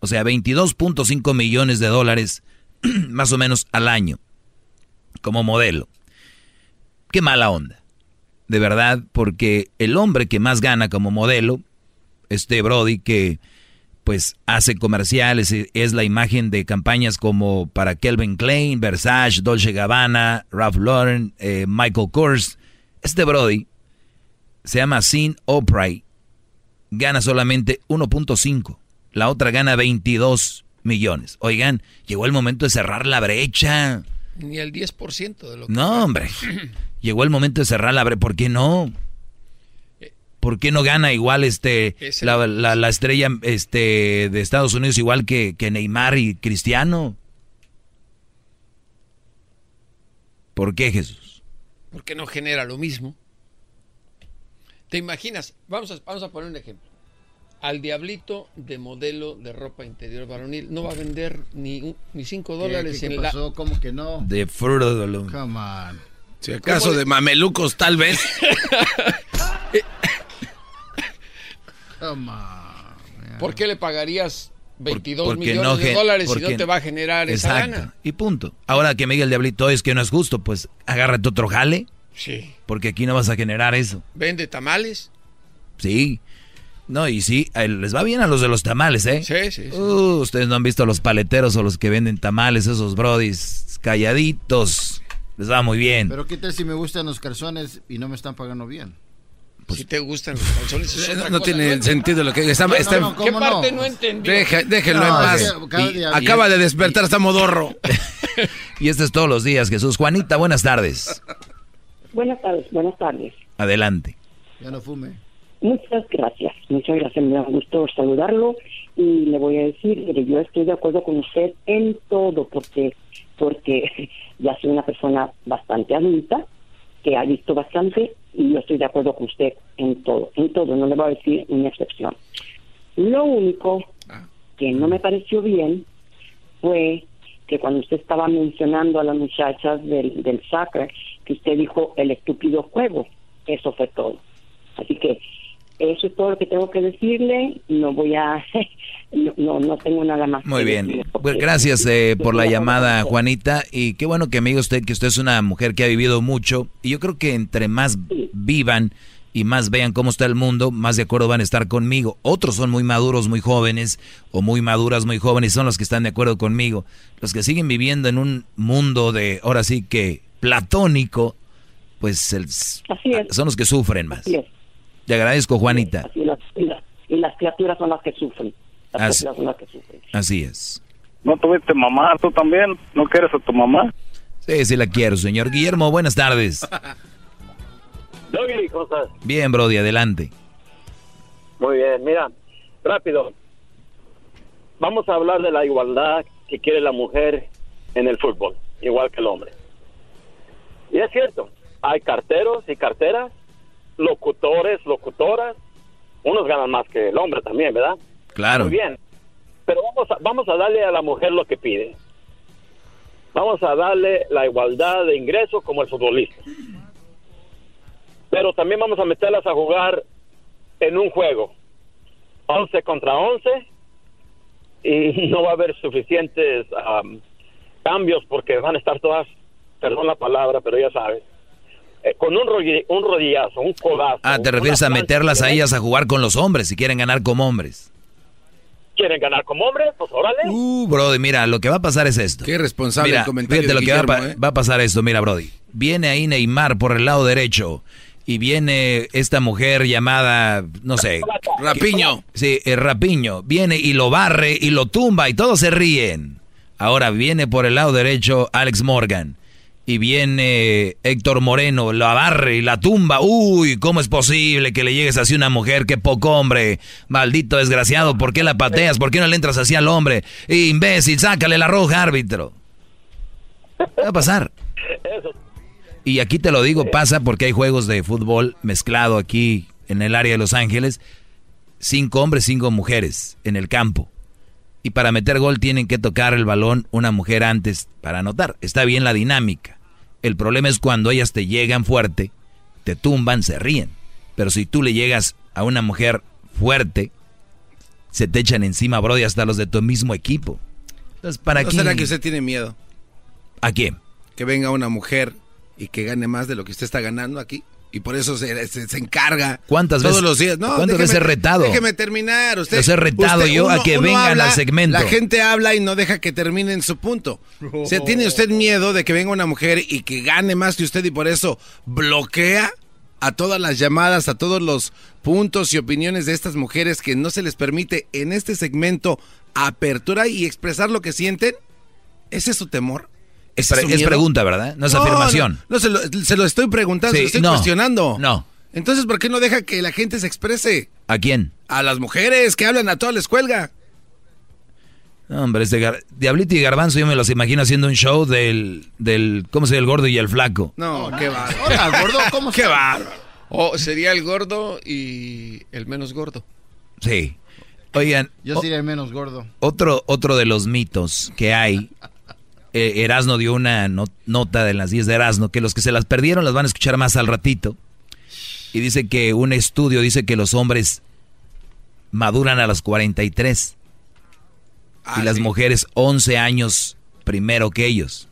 O sea, 22.5 millones de dólares más o menos al año como modelo. Qué mala onda. De verdad, porque el hombre que más gana como modelo, este Brody que pues hace comerciales, e- es la imagen de campañas como para Kelvin Klein, Versace, Dolce Gabbana, Ralph Lauren, eh, Michael Kors. Este Brody se llama Sin O'Prey, gana solamente 1.5, la otra gana 22 millones. Oigan, llegó el momento de cerrar la brecha. Ni el 10% de lo que. No, hombre. Llegó el momento de cerrar la brecha. ¿Por qué no? ¿Por qué no gana igual este la- la estrella este de Estados Unidos igual que, que Neymar y Cristiano? ¿Por qué Jesús? porque no genera lo mismo. ¿Te imaginas? Vamos a, vamos a poner un ejemplo. Al diablito de modelo de ropa interior varonil no va a vender ni, un- ni 5 ¿Qué- dólares qué- en qué la... ¿Cómo que no? De Fruit. Come on. Si acaso de mamelucos, tal vez. Come on. ¿Por qué le pagarías 22 Porque millones no de dólares si porque- no te va a generar esa gana? Y punto. Ahora que me diga el diablito es que no es justo, pues agárrate otro jale, Sí. porque aquí no vas a generar eso. ¿Vende tamales? Sí. No, y sí, les va bien a los de los tamales, ¿eh? Sí, sí, sí. Uh, ustedes no han visto a los paleteros o los que venden tamales, esos brodis calladitos. Les va muy bien. Pero qué tal si me gustan los calzones y no me están pagando bien. si te gustan los calzones es otra no, no cosa. tiene sentido lo que está. No, no, está- no, ¿Qué ¿cómo parte no? no, entendió? Deja- déjenlo No, en paz. Y acaba de despertar, está modorro. Y esto es todos los días, Jesús. Juanita, buenas tardes. Buenas tardes, buenas tardes. Adelante. Ya no fume. Muchas gracias, muchas gracias, me da gusto saludarlo y le voy a decir que yo estoy de acuerdo con usted en todo porque porque ya soy una persona bastante adulta que ha visto bastante y yo estoy de acuerdo con usted en todo, en todo, no le voy a decir una excepción. Lo único que no me pareció bien fue que cuando usted estaba mencionando a las muchachas del, del soccer, que usted dijo el estúpido juego, eso fue todo. Así que eso es todo lo que tengo que decirle. No voy a. No, no, tengo nada más. Muy que bien. Pues gracias eh, por la llamada, Juanita. Y qué bueno que me diga usted que usted es una mujer que ha vivido mucho. Y yo creo que entre más vivan y más vean cómo está el mundo, más de acuerdo van a estar conmigo. Otros son muy maduros, muy jóvenes, o muy maduras, muy jóvenes, son los que están de acuerdo conmigo. Los que siguen viviendo en un mundo de, ahora sí que, platónico, pues el- son los que sufren más. Así es, Te agradezco, Juanita. así y, las, y las criaturas son las que sufren. Las Así- criaturas son las que sufren. Así es. ¿No tuviste mamá tú también? ¿No quieres a tu mamá? Sí, sí la quiero, señor. Guillermo, buenas tardes. Doggy, ¿cómo estás? Bien, Brody, adelante. Muy bien, mira, rápido. Vamos a hablar de la igualdad que quiere la mujer en el fútbol, igual que el hombre. Y es cierto, hay carteros y carteras, locutores, locutoras, unos ganan más que el hombre también, ¿verdad? Claro. Muy bien, pero vamos a, vamos a darle a la mujer lo que pide. Vamos a darle la igualdad de ingresos como el futbolista. Pero también vamos a meterlas a jugar en un juego. 11 contra 11 y no va a haber suficientes am, cambios porque van a estar todas, perdón la palabra, pero ya sabes, eh, con un, un rodillazo, un codazo. Ah, te refieres a meterlas a ellas a jugar con los hombres si quieren ganar como hombres. ¿Quieren ganar como hombres? Pues órale. Uh, Brody, mira, lo que va a pasar es esto. Qué responsable Mira, el comentario fíjate de lo que va ¿eh? va a pasar esto, mira, Brody. Viene ahí Neymar por el lado derecho y viene esta mujer llamada, no sé, Rapiño. Sí, el Rapiño. Viene y lo barre y lo tumba y todos se ríen. Ahora viene por el lado derecho Alex Morgan. Y viene Héctor Moreno, la barre y la tumba. Uy, ¿cómo es posible que le llegues así a una mujer? Qué poco hombre. Maldito desgraciado, ¿por qué la pateas? ¿Por qué no le entras así al hombre? Imbécil, sácale la roja, árbitro. ¿Qué va a pasar? Y aquí te lo digo, pasa porque hay juegos de fútbol mezclado aquí en el área de Los Ángeles. Cinco hombres, cinco mujeres en el campo. Y para meter gol tienen que tocar el balón una mujer antes para anotar. Está bien la dinámica. El problema es cuando ellas te llegan fuerte, te tumban, se ríen. Pero si tú le llegas a una mujer fuerte, se te echan encima, Brody, hasta los de tu mismo equipo. Entonces, ¿para ¿No qué? será que usted tiene miedo? ¿A quién? Que venga una mujer y que gane más de lo que usted está ganando aquí. Y por eso se, se- se encarga ¿Cuántas todos veces- los días. No, cuántas déjeme- veces retado? Déjeme terminar. Usted, Los he retado usted- yo a que vengan habla, al segmento. La gente habla y no deja que terminen su punto. O sea, ¿tiene usted miedo de que venga una mujer y que gane más que usted y por eso bloquea a todas las llamadas, a todos los puntos y opiniones de estas mujeres que no se les permite en este segmento apertura y expresar lo que sienten? ¿Ese es su temor? Es, pregunta, ¿verdad? No es afirmación. No, no, se, lo, se lo estoy preguntando, Sí, se lo estoy no, cuestionando. no. Entonces, ¿por qué no deja que la gente se exprese? ¿A quién? A las mujeres que hablan a todas les cuelga. No, hombre, este gar- Diablito y Garbanzo yo me los imagino haciendo un show del, del ¿cómo se llama? El gordo y el flaco. No, qué va. Hola, gordo, ¿cómo Qué bárbaro. O sería el gordo y el menos gordo. Sí. Oigan, Yo sería el menos gordo. otro, otro de los mitos que hay, eh, Erasno dio una no- nota de las 10 de Erasno, que los que se las perdieron las van a escuchar más al ratito. Y dice que un estudio dice que los hombres maduran a los 43 y las mujeres 11 años primero que ellos.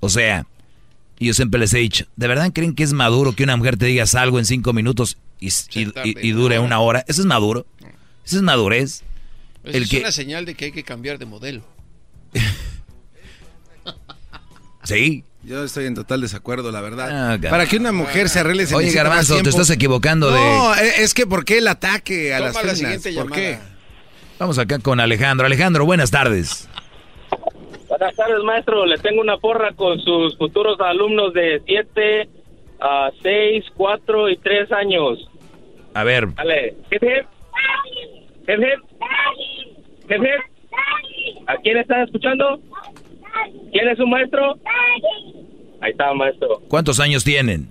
O sea, yo siempre les he dicho, ¿de verdad creen que es maduro que una mujer te diga algo en 5 minutos y, y- y- y dure una hora? ¿Eso es maduro? ¿Eso es madurez? Eso El es que, una señal de que hay que cambiar de modelo. sí. Yo estoy en total desacuerdo, la verdad. Ah, Para que una mujer se arregle se Oye, Garbanzo, te estás equivocando de... No, e- es que ¿por qué el ataque a Toma las la siguiente ¿Por qué? Vamos acá con Alejandro. Alejandro, buenas tardes. Buenas tardes, maestro. Le tengo una porra con sus futuros alumnos de 7 a 6, 4 y 3 años. A ver, Dale. Hip, hip. Hip, hip. Hip, hip. ¿A quién están escuchando? ¿Quién es su maestro? Ahí está, maestro. ¿cuántos años tienen?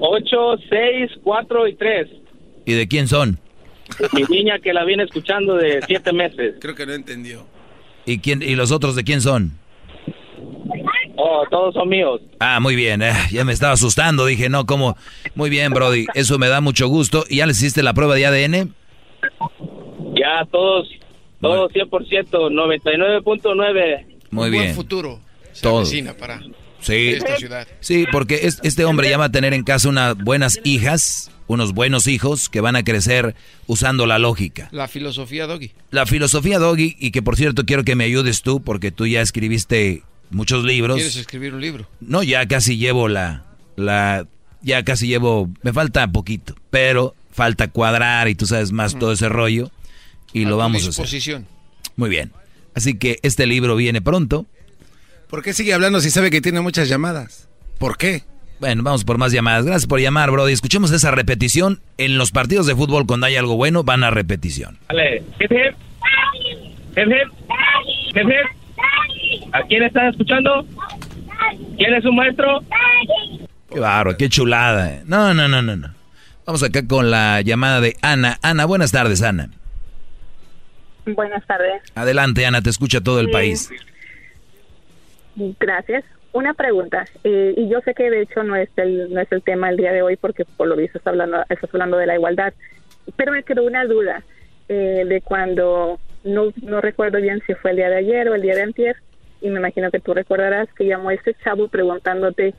8, 6, 4 y 3. ¿Y de quién son? Mi niña que la viene escuchando de 7 meses. Creo que no entendió. ¿Y, quién, ¿Y los otros de quién son? Oh, todos son míos. Ah, muy bien, eh, ya me estaba asustando. Dije, no, ¿cómo? Muy bien, Brody, eso me da mucho gusto. ¿Y ya les hiciste la prueba de ADN? Ya todos, todos 100%, 99.9. Muy Buen bien. futuro. Se Todo. para Sí. esta ciudad. Sí, porque es- este hombre ya va a tener en casa unas buenas hijas, unos buenos hijos que van a crecer usando la lógica. La filosofía Doggy. La filosofía Doggy, y que por cierto quiero que me ayudes tú, porque tú ya escribiste muchos libros. ¿Quieres escribir un libro? No, ya casi llevo la, la, ya casi llevo, me falta poquito, pero falta cuadrar y tú sabes más todo ese rollo y A lo vamos a hacer. disposición. Muy bien. Así que este libro viene pronto. ¿Por qué sigue hablando si sabe que tiene muchas llamadas? ¿Por qué? Bueno, vamos por más llamadas. Gracias por llamar, Brody. Escuchemos esa repetición. En los partidos de fútbol, cuando hay algo bueno, van a repetición. Dale. Hip, hip. Hip, hip. Hip, hip. ¿A quién están escuchando? ¿Quién es su maestro? Qué barro, qué chulada. eh. No, no, no, no, no. Vamos acá con la llamada de Ana. Ana, buenas tardes, Ana. Buenas tardes. Adelante, Ana, te escucha todo el Sí. país. Gracias. Una pregunta, eh, y yo sé que de hecho no es el no es el tema el día de hoy porque por lo visto estás hablando estás hablando de la igualdad, pero me quedó una duda eh, de cuando no no recuerdo bien si fue el día de ayer o el día de antier y me imagino que tú recordarás que llamó este chavo preguntándote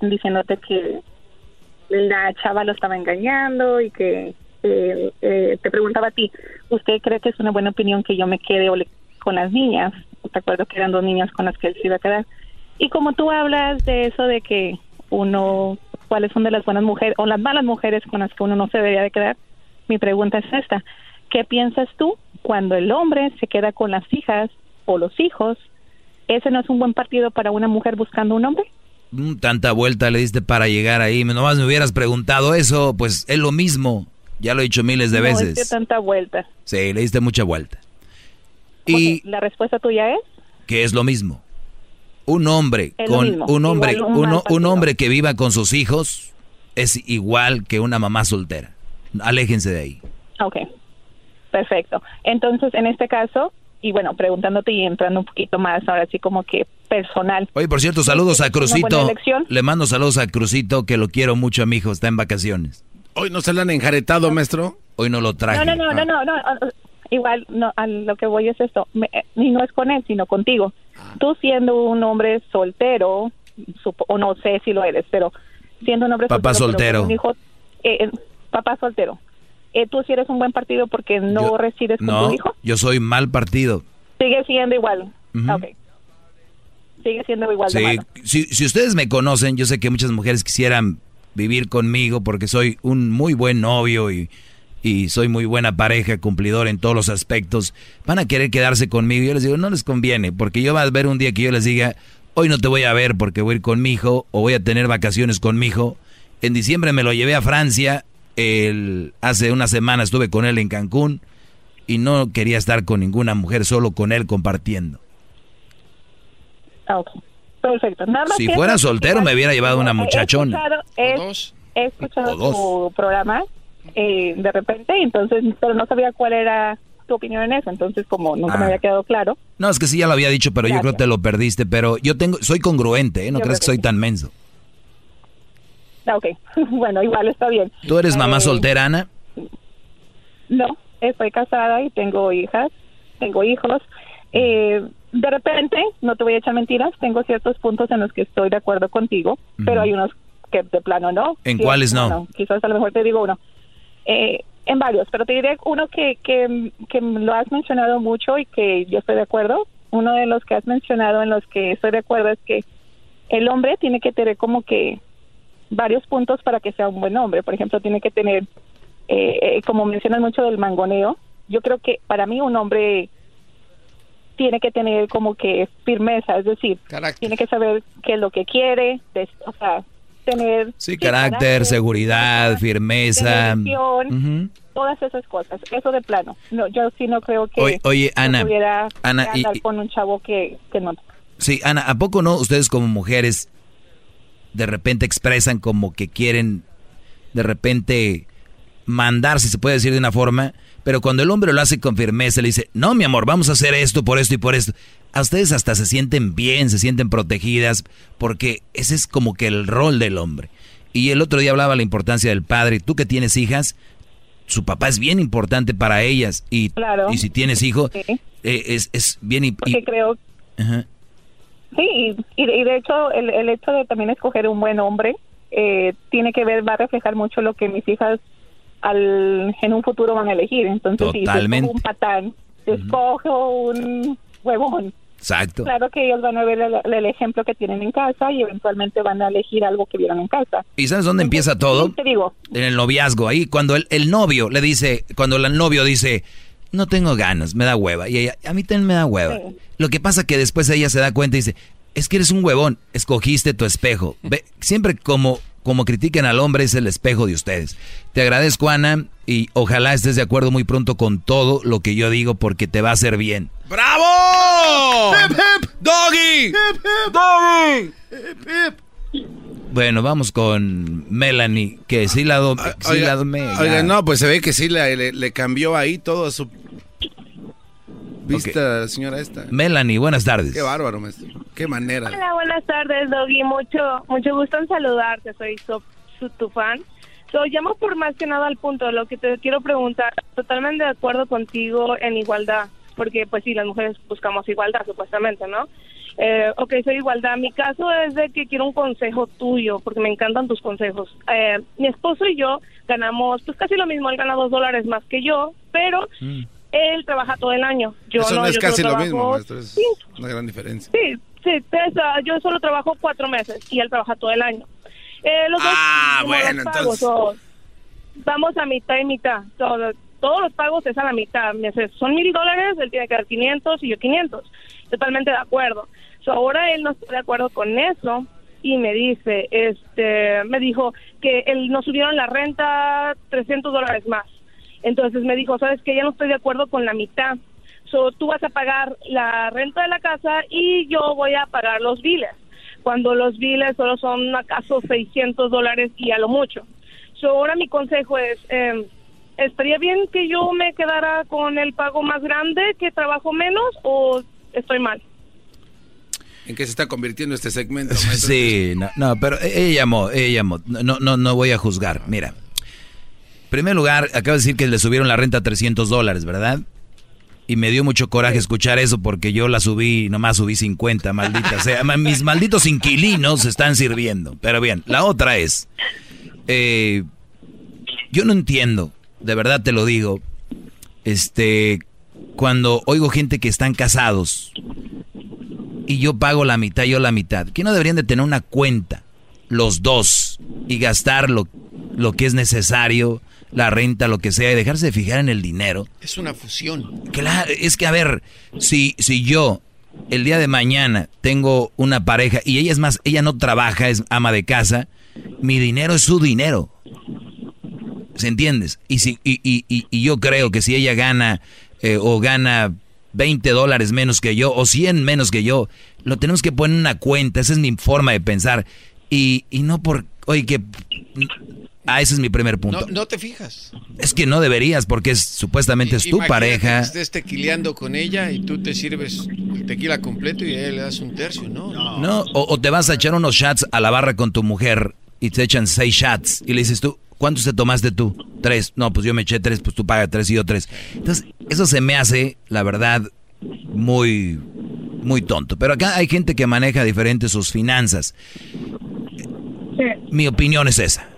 diciéndote que la chava lo estaba engañando y que eh, eh, te preguntaba a ti, ¿usted cree que es una buena opinión que yo me quede con las niñas? Te acuerdo que eran dos niñas con las que él se iba a quedar. Y como tú hablas de eso de que uno, cuáles son de las buenas mujeres o las malas mujeres con las que uno no se debería de quedar, mi pregunta es esta. ¿Qué piensas tú cuando el hombre se queda con las hijas o los hijos? ¿Ese no es un buen partido para una mujer buscando un hombre? Mm, Tanta vuelta le diste para llegar ahí. Nomás me hubieras preguntado eso, pues es lo mismo. Ya lo he dicho miles de no es veces. que tanta vuelta. Sí, le diste mucha vuelta. Y La respuesta tuya es que es lo mismo. Un hombre Es con un hombre, igual un hombre que viva con sus hijos es igual que una mamá soltera. Aléjense de ahí. Ok, perfecto. Entonces, en este caso, y bueno, preguntándote y entrando un poquito más, ahora sí como que personal. Oye, por cierto, saludos a ¿Es una buena Crucito. Le mando saludos a Crucito, que lo quiero mucho a mi hijo, está en vacaciones. Hoy no se le han enjaretado, maestro. Hoy no lo traje. No, no, no, no, no, no, no, Igual, no, a lo que voy es esto, me- eh, y no es con él, sino contigo. Ah. Tú siendo un hombre soltero, supo- o no sé si lo eres, pero siendo un hombre Papá soltero, soltero. un hijo, eh, eh, papá soltero, eh, tú sí eres un buen partido porque no resides con No, tu hijo, yo soy mal partido. sigue siendo igual. Ujú. Ok. Sigue siendo igual de Sí, malo. si, si ustedes me conocen, yo sé que muchas mujeres quisieran vivir conmigo porque soy un muy buen novio y, y soy muy buena pareja, cumplidor en todos los aspectos. Van a querer quedarse conmigo. Yo les digo, no les conviene, porque yo va a ver un día que yo les diga, hoy no te voy a ver porque voy a ir con mi hijo o voy a tener vacaciones con mi hijo. En diciembre me lo llevé a Francia, el, hace una semana estuve con él en Cancún y no quería estar con ninguna mujer, solo con él compartiendo. Perfecto. Nada más Si que- fuera soltero me hubiera llevado una He muchachona. escuchado- he- He escuchado tu programa eh, de repente, entonces, pero no sabía cuál era tu opinión en eso, entonces como nunca Ah. me había quedado claro. No, es que sí ya lo había dicho, pero yo creo que te lo perdiste. Pero yo tengo, soy congruente, ¿eh? No Yo crees que soy tan menso. Ah, ok, bueno, igual está bien. ¿Tú eres mamá Eh, soltera, Ana? No, estoy casada y tengo hijas, tengo hijos. Eh, de repente, no te voy a echar mentiras, tengo ciertos puntos en los que estoy de acuerdo contigo, pero hay unos que de plano no. ¿En Sí, cuáles no? quizás a lo mejor te digo uno. Eh, en varios, pero te diré uno que, que, que lo has mencionado mucho y que yo estoy de acuerdo. Uno de los que has mencionado en los que estoy de acuerdo es que el hombre tiene que tener como que varios puntos para que sea un buen hombre. Por ejemplo, tiene que tener, eh, eh, como mencionas mucho del mangoneo, yo creo que para mí un hombre tiene que tener como que firmeza, es decir, tiene que saber qué es lo que quiere, o sea, tener Sí, carácter, seguridad, firmeza. todas esas cosas, eso de plano. No, yo sí no creo que Oye- Ana, pudiera Ana, andar y- con un chavo que, que no. Sí, Ana, ¿a poco no ustedes como mujeres de repente expresan como que quieren de repente mandar, si se puede decir de una forma, pero cuando el hombre lo hace con firmeza, le dice, no, mi amor, vamos a hacer esto por esto y por esto. A ustedes hasta se sienten bien, se sienten protegidas, porque ese es como que el rol del hombre. Y el otro día hablaba la importancia del padre. Tú que tienes hijas, su papá es bien importante para ellas. Y, Claro. y si tienes hijo, Sí. eh, es, es bien... y- Porque y- creo Ajá. Sí, y, y de- y de hecho el, el hecho de también escoger un buen hombre eh, tiene que ver, va a reflejar mucho lo que mis hijas al, en un futuro van a elegir. Entonces, si Totalmente. escojo un patán, si escojo un huevón, Exacto. claro que ellos van a ver el, el ejemplo que tienen en casa y eventualmente van a elegir algo que vieron en casa. ¿Y sabes dónde empieza todo? Te digo, En el noviazgo, ahí cuando el, el novio le dice, cuando el novio dice, no tengo ganas, me da hueva. Y ella, a mí también me da hueva. Lo que pasa que después ella se da cuenta y dice, es que eres un huevón, escogiste tu espejo. Ve, siempre como, como critiquen al hombre es el espejo de ustedes. Te agradezco, Ana, y ojalá estés de acuerdo muy pronto con todo lo que yo digo porque te va a hacer bien. ¡Bravo! ¡Doggy! ¡Doggy! Bueno, vamos con Melanie, que sí la, do- sí Oiga, la oiga, no, pues se ve que sí le, le- le cambió ahí todo su vista la señora esta. Melanie, buenas tardes. Qué bárbaro, maestro. Qué manera. Hola, buenas tardes, Doggy. Mucho, mucho gusto en saludarte. Soy so- su- tu fan. So, llamo por más que nada al punto. Lo que te quiero preguntar, totalmente de acuerdo contigo en igualdad, porque pues sí, las mujeres buscamos igualdad, supuestamente, ¿no? Eh, ok, soy igualdad. Mi caso es de que quiero un consejo tuyo, porque me encantan tus consejos. Eh, mi esposo y yo ganamos pues casi lo mismo. Él gana dos dólares más que yo, pero él trabaja todo el año. Yo Eso no, no, es yo casi lo mismo, maestro. Es Sí, una gran diferencia. Sí, sí, ah, yo solo trabajo cuatro meses y él trabaja todo el año. Eh, los Ah, bueno, los pagos, entonces- so, vamos a mitad y mitad. So, todos los pagos es a la mitad. Me hace- son mil dólares, él tiene que dar 500 y yo 500. Totalmente de acuerdo. So, ahora él no está de acuerdo con eso y me dice, este, me dijo que él nos subieron la renta 300 dólares más. Entonces me dijo, sabes que ya no estoy de acuerdo con la mitad. So, tú vas a pagar la renta de la casa y yo voy a pagar los biles. Cuando los biles solo son acaso 600 dólares y a lo mucho. So, ahora mi consejo es, eh, ¿estaría bien que yo me quedara con el pago más grande, que trabajo menos o estoy mal? ¿En qué se está convirtiendo este segmento, maestro? Sí, no, no, pero ella llamó, ella llamó. No, no, no voy a juzgar. Mira, primer lugar, acabo de decir que le subieron la renta a 300 dólares, ¿verdad? Y me dio mucho coraje escuchar eso porque yo la subí, nomás subí 50, maldita sea. Mis malditos inquilinos están sirviendo. Pero bien, la otra es, eh, yo no entiendo, de verdad te lo digo, este, cuando oigo gente que están casados y yo pago la mitad, yo la mitad, que no deberían de tener una cuenta, los dos, y gastar lo, lo que es necesario, la renta, lo que sea, y dejarse de fijar en el dinero. Es una fusión. Claro, es que a ver, si, si yo el día de mañana tengo una pareja y ella es más, ella no trabaja, es ama de casa, mi dinero es su dinero. ¿Se entiendes? Y, si, y, y, y yo creo que si ella gana eh, o gana 20 dólares menos que yo o 100 menos que yo, lo tenemos que poner en una cuenta. Esa es mi forma de pensar. Y, y no por, oye, que... Ah, ese es mi primer punto. No, no te fijas. Es que no deberías porque es, supuestamente es tu pareja. Que estés tequileando con ella y tú te sirves el tequila completo y a ella le das un tercio, ¿no? No, o, o te vas a echar unos shots a la barra con tu mujer y te echan seis shots y le dices tú, ¿cuántos te tomaste tú? Tres. No, pues yo me eché tres, pues tú pagas tres y yo tres. Entonces, eso se me hace, la verdad, muy, muy tonto. Pero acá hay gente que maneja diferente sus finanzas. Mi opinión es esa.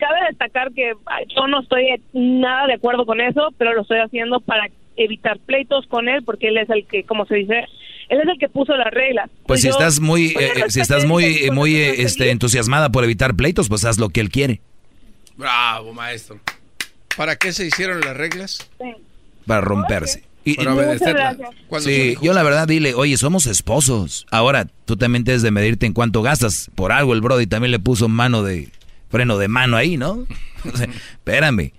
Cabe destacar que ay, yo no estoy nada de acuerdo con eso, pero lo estoy haciendo para evitar pleitos con él, porque él es el que, como se dice, él es el que puso las reglas. Pues si yo- estás muy, Oye, eh, si estás muy, dice, muy eh, este, entusiasmada por evitar pleitos, pues haz lo que él quiere Bravo, maestro. ¿Para qué se hicieron las reglas? para romperse. Y, Para obedecerla. Sí, yo la verdad dile, oye, somos esposos. Ahora, tú también debes de medirte en cuánto gastas. Por algo el Brody también le puso mano de, freno de mano ahí, ¿no? O sea, Espérame.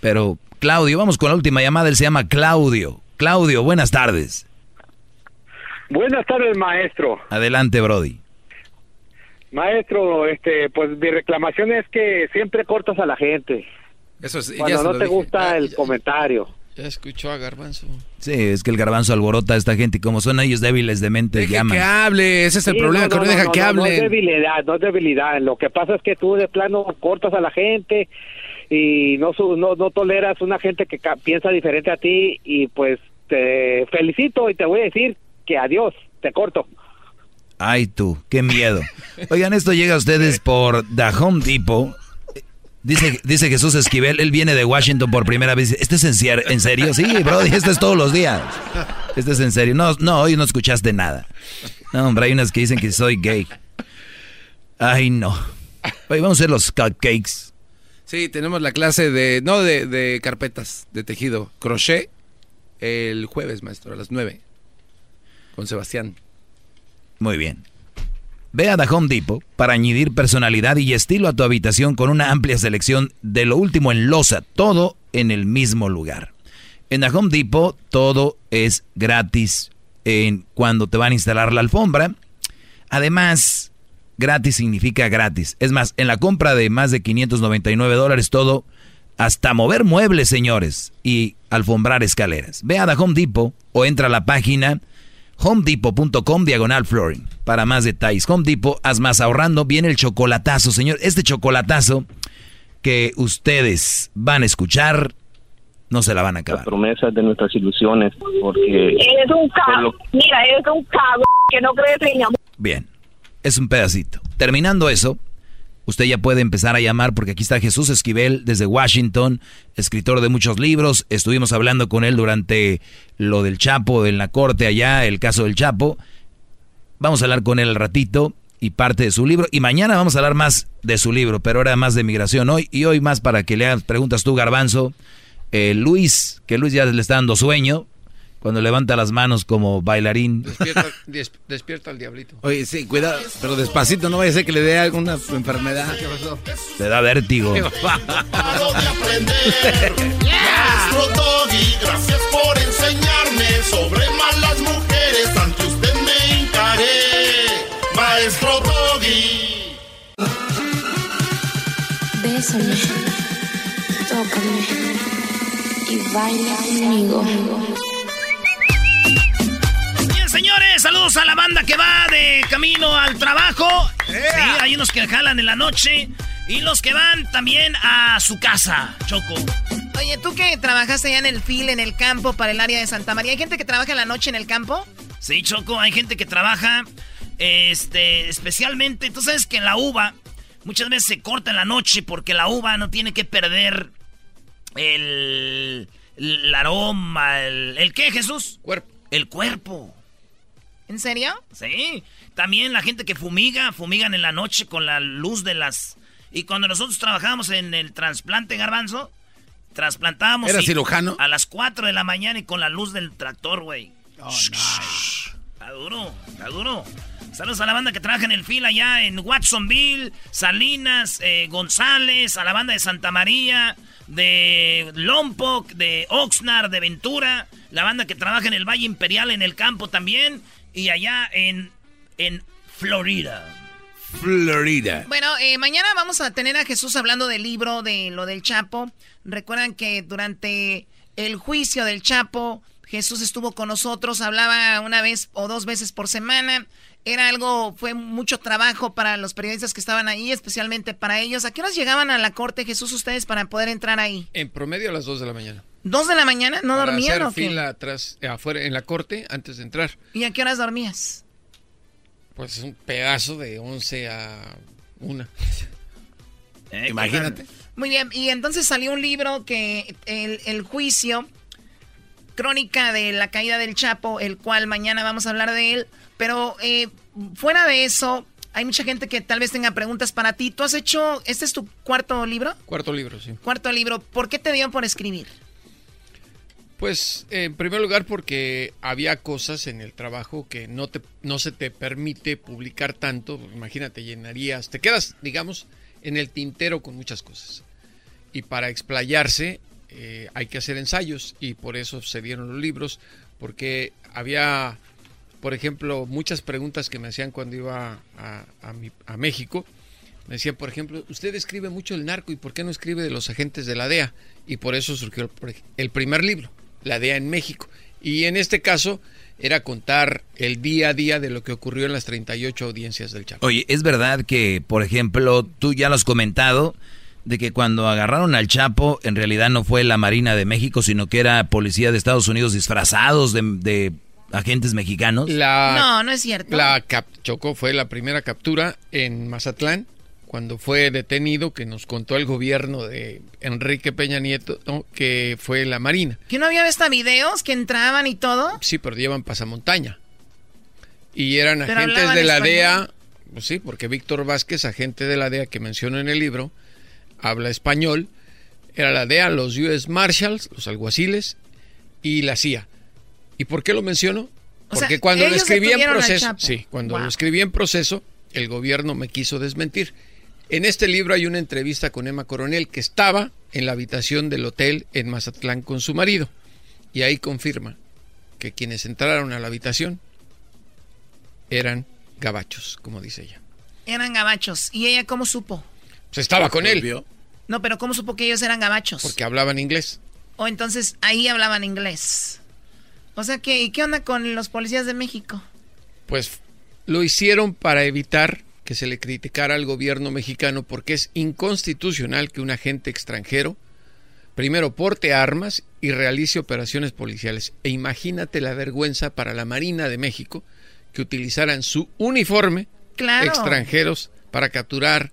Pero, Claudio, vamos con la última llamada. Él se llama Claudio. Claudio, buenas tardes. Buenas tardes, maestro. Adelante, Brody. Maestro, este, pues mi reclamación es que siempre cortas a la gente. Eso es, Cuando no te dije. gusta el comentario. Ya escuchó a Garbanzo. Sí, es que el garbanzo alborota a esta gente y como son ellos débiles de mente, Deje llaman. que hable, ese es el Sí, problema, que no, deja que no, No es hable. debilidad, no es debilidad. Lo que pasa es que tú de plano cortas a la gente y no su- no, no toleras una gente que ca- piensa diferente a ti y pues te felicito y te voy a decir que adiós, te corto. Ay tú, qué miedo. Oigan, esto llega a ustedes por The Home Depot. Dice, dice Jesús Esquivel, él viene de Washington por primera vez. ¿Este es en, en serio? Sí, bro, esto es todos los días. Este es en serio. No, no, hoy no escuchaste nada. No, hombre, hay unas que dicen que soy gay. Ay, no. Oye, vamos a hacer los cupcakes. Sí, tenemos la clase de, no, de, de carpetas de tejido, crochet, el jueves, maestro, a las 9, con Sebastián. Muy bien. Ve a The Home Depot para añadir personalidad y estilo a tu habitación con una amplia selección de lo último en losa, todo en el mismo lugar. En The Home Depot todo es gratis en cuando te van a instalar la alfombra. Además, gratis significa gratis. Es más, en la compra de más de 599 dólares todo, hasta mover muebles, señores, y alfombrar escaleras. Ve a The Home Depot o entra a la página homedepot.com diagonal flooring para más detalles. Home Depot, haz más ahorrando. Viene el chocolatazo, señor. Este chocolatazo que ustedes van a escuchar, no se la van a acabar. promesas de nuestras ilusiones, porque Eres un cago. Mira, eres un cago que no crees en amor. Bien, es un pedacito. Terminando eso, usted ya puede empezar a llamar porque aquí está Jesús Esquivel desde Washington, escritor de muchos libros. Estuvimos hablando con él durante lo del Chapo en la corte allá, el caso del Chapo. Vamos a hablar con él al ratito y parte de su libro. Y mañana vamos a hablar más de su libro, pero ahora más de migración hoy. Y hoy más para que le hagas preguntas tú, Garbanzo. Eh, Luis, que Luis ya le está dando sueño cuando levanta las manos como bailarín. Despierta, des- despierta al diablito. Oye, sí, cuidado, pero despacito, no vaya a ser que le dé alguna enfermedad. Te da vértigo. Maestro Doggy, gracias por enseñarme sobre malas mujeres. Ante usted me hincaré. Maestro Doggy. Bésame, tócame y baila conmigo. Señores, saludos a la banda que va de camino al trabajo. Sí, hay unos que jalan en la noche y los que van también a su casa, Choco. Oye, tú que trabajaste allá en el FIL, en el campo, para el área de Santa María, ¿hay gente que trabaja en la noche en el campo? Sí, Choco, hay gente que trabaja, este, especialmente, tú sabes que la uva muchas veces se corta en la noche porque la uva no tiene que perder el, el aroma, el, ¿el qué, Jesús? Cuerpo. El cuerpo. ¿En serio? Sí. También la gente que fumiga, fumigan en la noche con la luz de las... Y cuando nosotros trabajábamos en el trasplante garbanzo, trasplantábamos... ¿Era cirujano? A las 4 de la mañana y con la luz del tractor, güey. duro, está duro. Saludos a la banda que trabaja en el fil allá en Watsonville, Salinas, eh, González, a la banda de Santa María, de Lompoc, de Oxnard, de Ventura, la banda que trabaja en el Valle Imperial en el campo también, y allá en, en Florida. Florida. Bueno, eh, mañana vamos a tener a Jesús hablando del libro de lo del Chapo. Recuerdan que durante el juicio del Chapo, Jesús estuvo con nosotros, hablaba una vez o dos veces por semana. Era algo, fue mucho trabajo para los periodistas que estaban ahí, especialmente para ellos. ¿A qué horas llegaban a la corte, Jesús, ustedes para poder entrar ahí? En promedio a las 2 de la mañana. ¿Dos de la mañana? ¿No Para dormían hacer o qué? fila atrás, eh, afuera, en la corte antes de entrar. ¿Y a qué horas dormías? Pues un pedazo de 11 a 1. Imagínate. Muy bien, y entonces salió un libro que el, el juicio, crónica de la caída del Chapo, el cual mañana vamos a hablar de él, pero eh, fuera de eso, hay mucha gente que tal vez tenga preguntas para ti. ¿Tú has hecho, este es tu cuarto libro? Cuarto libro, sí. Cuarto libro, ¿por qué te dio por escribir? Pues en primer lugar porque había cosas en el trabajo que no te no se te permite publicar tanto, imagínate, llenarías, te quedas, digamos, en el tintero con muchas cosas. Y para explayarse eh, hay que hacer ensayos y por eso se dieron los libros, porque había, por ejemplo, muchas preguntas que me hacían cuando iba a, mi- a México. Me decían, por ejemplo, usted escribe mucho el narco y ¿por qué no escribe de los agentes de la DEA? Y por eso surgió el primer libro, La DEA en México. Y en este caso era contar el día a día de lo que ocurrió en las 38 audiencias del Chapo. Oye, es verdad que, por ejemplo, tú ya lo has comentado, de que cuando agarraron al Chapo, en realidad no fue la Marina de México, sino que era policía de Estados Unidos disfrazados de, de agentes mexicanos. La, No, no es cierto. La cap Choco fue la primera captura en Mazatlán, cuando fue detenido, que nos contó el gobierno de Enrique Peña Nieto, ¿no? que fue la Marina. ¿Que no había visto videos que entraban y todo? Sí, pero llevan pasamontaña. Y eran Pero agentes de la español. DEA, pues sí, porque Víctor Vázquez, agente de la DEA que menciono en el libro, habla español. Era la DEA, los US Marshals, los alguaciles y la CIA. ¿Y por qué lo menciono? O sea, Porque cuando lo escribí en proceso, sí, cuando Wow. lo escribí en proceso, el gobierno me quiso desmentir. En este libro hay una entrevista con Emma Coronel que estaba en la habitación del hotel en Mazatlán con su marido y ahí confirma que quienes entraron a la habitación eran gabachos, como dice ella. Eran gabachos. ¿Y ella cómo supo? Pues estaba con él No, pero ¿cómo supo que ellos eran gabachos? porque hablaban inglés. O entonces ahí hablaban inglés. O sea que, ¿y qué onda con los policías de México? Pues lo hicieron para evitar que se le criticara al gobierno mexicano porque es inconstitucional que un agente extranjero primero porte armas y realice operaciones policiales. E imagínate la vergüenza para la Marina de México que utilizaran su uniforme Claro. extranjeros para capturar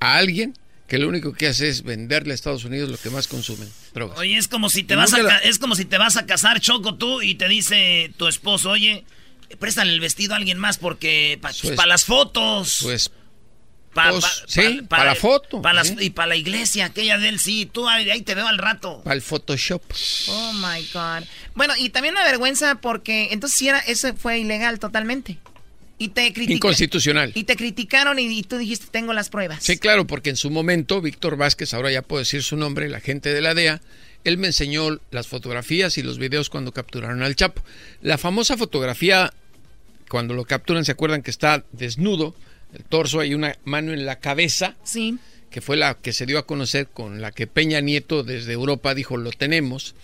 a alguien que lo único que hace es venderle a Estados Unidos lo que más consumen, drogas. Oye, es como si te Y vas a la- ca- es como si te vas a casar choco tú y te dice tu esposo, "Oye, préstale el vestido a alguien más porque para Su es- las fotos." Pa- Pues, pa- sí, pa- para la foto, pa las- sí. y para la iglesia, aquella de él, sí. Tú ahí ahí te veo al rato. Para el Photoshop. Oh my God. Bueno, y también una vergüenza porque entonces sí era, eso fue ilegal totalmente. Y te criticaron. Inconstitucional. Y te criticaron y, y tú dijiste, tengo las pruebas. Sí, claro, porque en su momento Víctor Vázquez, ahora ya puedo decir su nombre, el agente de la DEA, él me enseñó las fotografías y los videos cuando capturaron al Chapo. La famosa fotografía, cuando lo capturan, ¿se acuerdan que está desnudo? El torso, hay una mano en la cabeza. Sí. Que fue la que se dio a conocer con la que Peña Nieto desde Europa dijo, lo tenemos.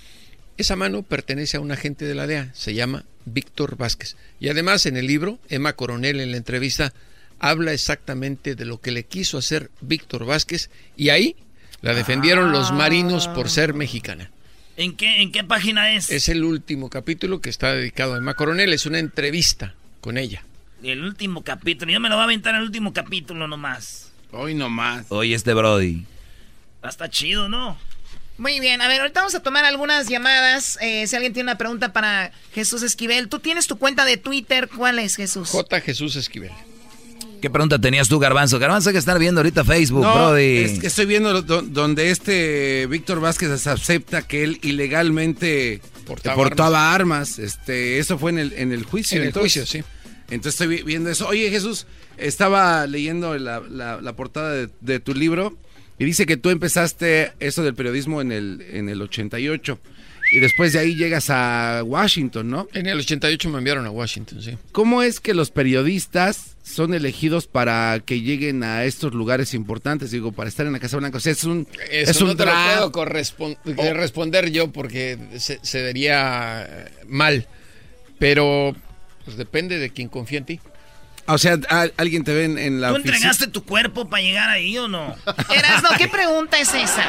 Esa mano pertenece a un agente de la DEA, se llama Víctor Vázquez. Y además en el libro, Emma Coronel en la entrevista habla exactamente de lo que le quiso hacer Víctor Vázquez y ahí la defendieron los marinos por ser mexicana. ¿En qué, ¿En qué página es? Es el último capítulo que está dedicado a Emma Coronel, es una entrevista con ella. El último capítulo. Yo me lo voy a aventar el último capítulo nomás. Hoy nomás. Oye, este Brody. Está chido, ¿no? Muy bien, a ver, ahorita vamos a tomar algunas llamadas. Eh, si alguien tiene una pregunta para Jesús Esquivel, tú tienes tu cuenta de Twitter, ¿cuál es Jesús? J. Jesús Esquivel. ¿Qué pregunta tenías tú, Garbanzo? Garbanzo hay que estar viendo ahorita Facebook, No, Brody. es que estoy viendo do- donde este Víctor Vázquez acepta que él ilegalmente Portaba portaba, armas. Este, eso fue en el, en el juicio. En el entonces. juicio, sí. Entonces estoy vi- viendo eso. Oye, Jesús, estaba leyendo la, la- la portada de, de tu libro y dice que tú empezaste eso del periodismo en el, en el 88 y después de ahí llegas a Washington, ¿no? En el 88 me enviaron a Washington, sí. ¿Cómo es que los periodistas son elegidos para que lleguen a estos lugares importantes? Digo, para estar en la Casa Blanca. O sea, es un, Eso es un no te lo puedo correspon- eh, responder yo porque se, se vería mal. Pero pues depende de quien confía en ti. O sea, alguien te ve en, la ¿Tú entregaste tu cuerpo para llegar ahí o no? Erasno, ¿qué pregunta es esa?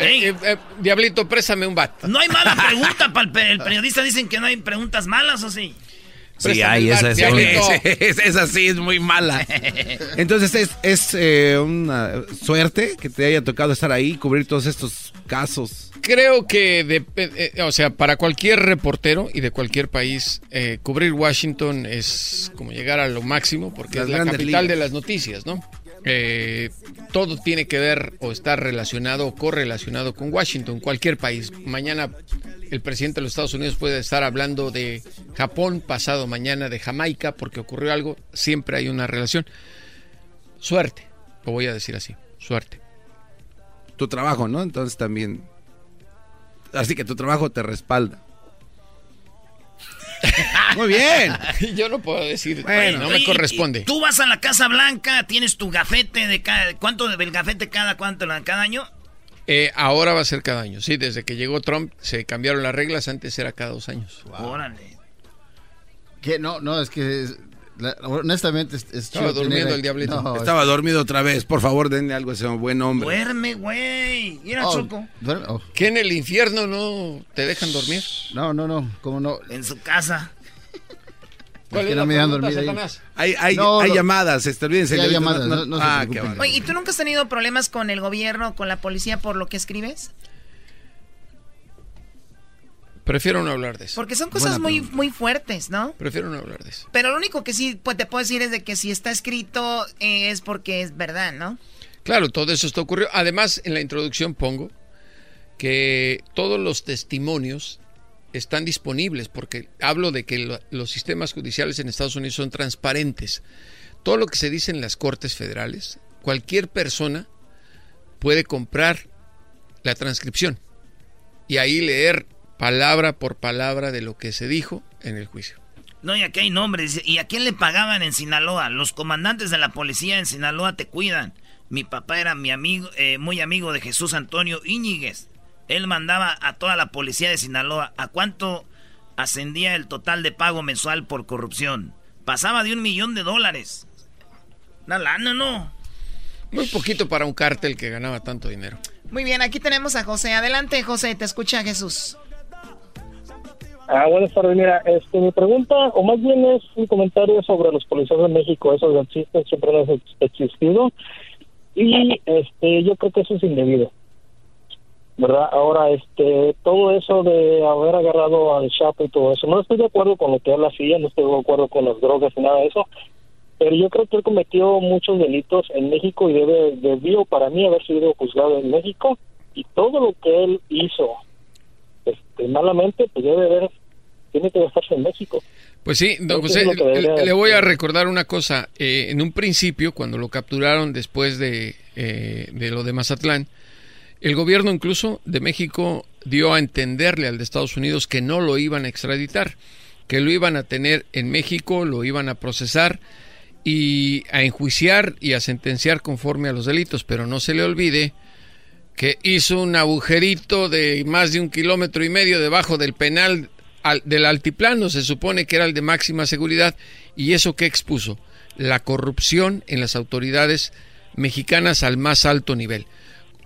Eh, eh, Diablito, préstame un bat. No hay mala pregunta para el, pe- el periodista. Dicen que no hay preguntas malas, ¿o sí? Sí, hay, esa es es, esa sí es muy mala. Entonces es, es eh, una suerte que te haya tocado estar ahí y cubrir todos estos casos. Creo que, de- eh, eh, o sea, para cualquier reportero y de cualquier país, eh, cubrir Washington es como llegar a lo máximo porque Las es la capital ligas. de las noticias, ¿no? Eh, todo tiene que ver o estar relacionado o correlacionado con Washington, cualquier país. Mañana el presidente de los Estados Unidos puede estar hablando de Japón, pasado mañana de Jamaica, porque ocurrió algo, siempre hay una relación. Suerte, lo voy a decir así, suerte. Tu trabajo, ¿no? Entonces también. Así que tu trabajo te respalda. Muy bien. Yo no puedo decir, Bueno, no me corresponde. y Tú vas a la Casa Blanca, tienes tu gafete de cada... ¿Cuánto del gafete cada cuánto cada año? Eh, ahora va a ser cada año, sí, desde que llegó Trump se cambiaron las reglas, antes era cada dos años. Órale. Que no, no, es que es- la- honestamente es, es Estaba chido durmiendo tener- el diablito. No, Estaba dormido otra vez. Por favor, denle algo a ese buen hombre. Duerme, güey. Mira, Oh, Choco. duerme- oh. ¿Que en el infierno no te dejan dormir? No, no, no, cómo no. En su casa. ¿Cuál que no me dejan dormir? Hay, hay, No, hay no. llamadas, este, olvídense. Sí, hay llamadas, no- no se ah, qué. Oye, ¿y tú nunca has tenido problemas con el gobierno, con la policía por lo que escribes? Prefiero no hablar de eso. Porque son cosas muy, muy fuertes, ¿no? Prefiero no hablar de eso. Pero lo único que sí pues, te puedo decir es de que si está escrito eh, es porque es verdad, ¿no? Claro, todo eso está ocurriendo. Además, en la introducción pongo que todos los testimonios están disponibles porque hablo de que lo- los sistemas judiciales en Estados Unidos son transparentes. Todo lo que se dice en las cortes federales, cualquier persona puede comprar la transcripción y ahí leer palabra por palabra de lo que se dijo en el juicio. No, y aquí hay nombres. ¿Y a quién le pagaban en Sinaloa? Los comandantes de la policía en Sinaloa te cuidan. Mi papá era mi amigo, eh, muy amigo de Jesús Antonio Íñiguez. Él mandaba a toda la policía de Sinaloa. ¿A cuánto ascendía el total de pago mensual por corrupción? Pasaba de un millón de dólares. Una lana, ¿no? Muy poquito para un cártel que ganaba tanto dinero. Muy bien, aquí tenemos a José. Adelante, José, te escucha Jesús. Ah, buenas tardes. Mira, este, mi pregunta, o más bien es un comentario sobre los policías de México. Eso que existen, siempre han ex- existido. Y este, yo creo que eso es indebido. ¿Verdad? Ahora, este, todo eso de haber agarrado al Chapo y todo eso, no estoy de acuerdo con lo que él hacía, no estoy de acuerdo con las drogas y nada de eso. Pero yo creo que él cometió muchos delitos en México y debe, debió para mí haber sido juzgado en México. Y todo lo que él hizo este, malamente, pues debe haber, tiene que dejarse en México. Pues sí, don José, le, le voy a recordar una cosa. Eh, en un principio, cuando lo capturaron después de, eh, de lo de Mazatlán, el gobierno incluso de México dio a entenderle al de Estados Unidos que no lo iban a extraditar, que lo iban a tener en México, lo iban a procesar y a enjuiciar y a sentenciar conforme a los delitos, pero no se le olvide que hizo un agujerito de más de un kilómetro y medio debajo del penal al- del altiplano, se supone que era el de máxima seguridad, y eso que expuso la corrupción en las autoridades mexicanas al más alto nivel.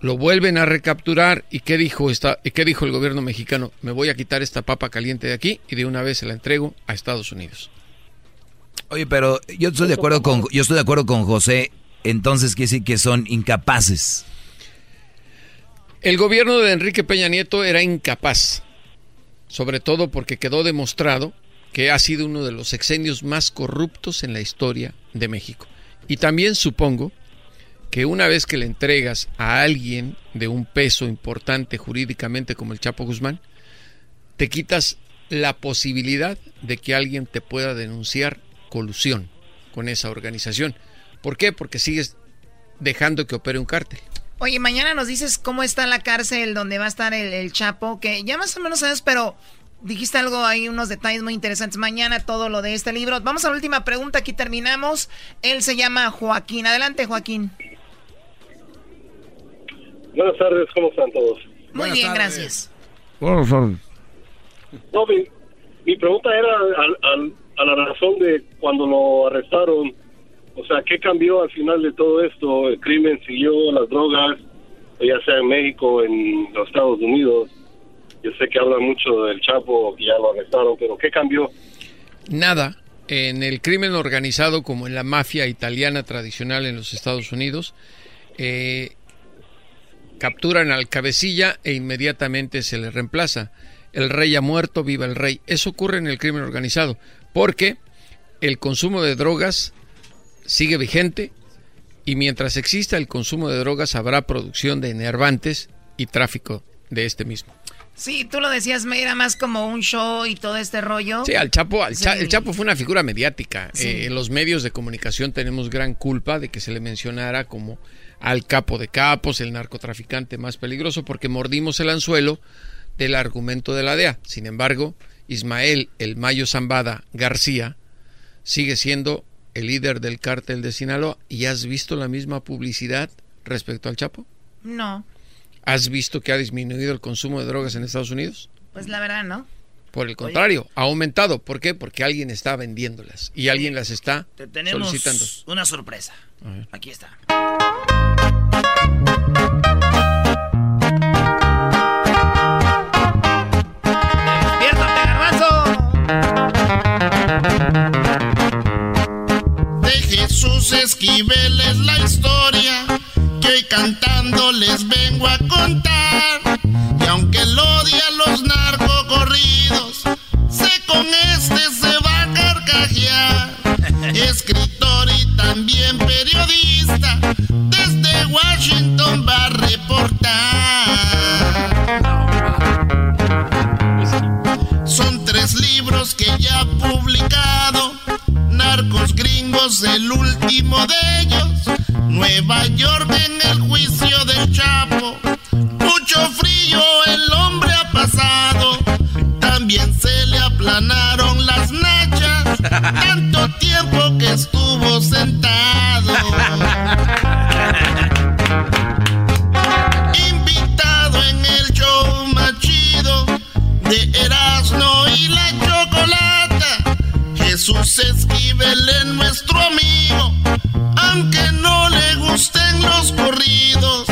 Lo vuelven a recapturar y qué dijo esta, y qué dijo el gobierno mexicano, me voy a quitar esta papa caliente de aquí y de una vez se la entrego a Estados Unidos. Oye, pero yo estoy de acuerdo con yo estoy de acuerdo con José. Entonces quiere decir que son incapaces. El gobierno de Enrique Peña Nieto era incapaz, sobre todo porque quedó demostrado que ha sido uno de los sexenios más corruptos en la historia de México. Y también supongo que una vez que le entregas a alguien de un peso importante jurídicamente como el Chapo Guzmán, te quitas la posibilidad de que alguien te pueda denunciar colusión con esa organización. ¿Por qué? Porque sigues dejando que opere un cártel. Oye, mañana nos dices cómo está la cárcel donde va a estar el, el Chapo, que ya más o menos sabes, pero dijiste algo ahí, unos detalles muy interesantes. Mañana todo lo de este libro. Vamos a la última pregunta, aquí terminamos. Él se llama Joaquín. Adelante, Joaquín. Buenas tardes, ¿cómo están todos? Muy bien, gracias. Buenas tardes. No, mi, mi pregunta era al- al- a la razón de cuando lo arrestaron. O sea, ¿qué cambió al final de todo esto? ¿El crimen siguió, las drogas, ya sea en México, en los Estados Unidos? Yo sé que hablan mucho del Chapo, que ya lo arrestaron, pero ¿qué cambió? Nada. En el crimen organizado, como en la mafia italiana tradicional en los Estados Unidos, eh, capturan al cabecilla e inmediatamente se le reemplaza. El rey ha muerto, viva el rey. Eso ocurre en el crimen organizado, porque el consumo de drogas sigue vigente y mientras exista el consumo de drogas habrá producción de enervantes y tráfico de este mismo. Sí, tú lo decías, me era más como un show y todo este rollo. Sí, al Chapo, al Cha- el Chapo fue una figura mediática. Sí. Eh, los medios de comunicación tenemos gran culpa de que se le mencionara como al capo de capos, el narcotraficante más peligroso, porque mordimos el anzuelo del argumento de la DEA. Sin embargo, Ismael El Mayo Zambada García sigue siendo el líder del cártel de Sinaloa. ¿Y has visto la misma publicidad respecto al Chapo? No, ¿Has visto que ha disminuido el consumo de drogas en Estados Unidos? pues la verdad, ¿no? Por el contrario, ha aumentado. ¿Por qué? Porque alguien está vendiéndolas y alguien las está Te tenemos solicitando. una sorpresa. Aquí está. ¡Despiértate, garbanzo! De Jesús Esquivel es la historia que hoy cantando les vengo a contar. Y aunque él odia los narcocorridos, sé con este se va a carcajear. Escritor y también periodista, desde Washington va a reportar. Son tres libros que ya ha publicado. Narcos gringos, el último de ellos. Nueva York en el juicio del Chapo. Mucho frío el hombre ha pasado. También se le aplanaron las nachas. Tanto tiempo que estuvo sentado. Jesús Esquivel es nuestro amigo, aunque no le gusten los corridos.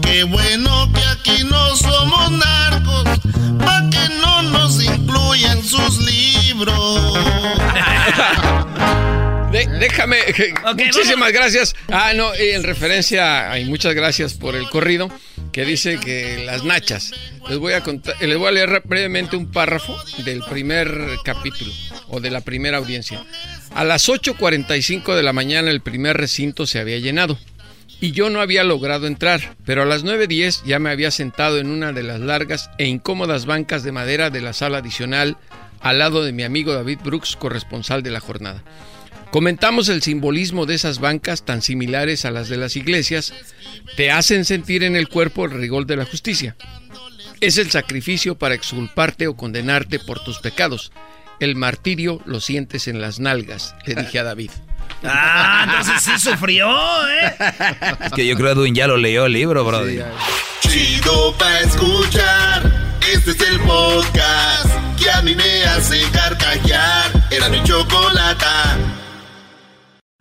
Qué bueno que aquí no somos narcos, pa' que no nos incluyan sus libros. De- déjame, muchísimas gracias. Ah, no, y en referencia, y muchas gracias por el corrido, que dice que las nachas. Les voy a contar, les voy a leer brevemente un párrafo del primer capítulo de la primera audiencia. A las 8.45 de la mañana el primer recinto se había llenado y yo no había logrado entrar, pero a las 9.10 ya me había sentado en una de las largas e incómodas bancas de madera de la sala adicional al lado de mi amigo David Brooks, corresponsal de la jornada. Comentamos el simbolismo de esas bancas tan similares a las de las iglesias, te hacen sentir en el cuerpo el rigor de la justicia. Es el sacrificio para exculparte o condenarte por tus pecados. El martirio lo sientes en las nalgas, le dije a David. Ah, entonces sí sufrió, ¿eh? Es que yo creo que Edwin ya lo leyó el libro, Brody. Chido pa' escuchar. Este es el podcast que a mí me hace carcajear. Era mi chocolata.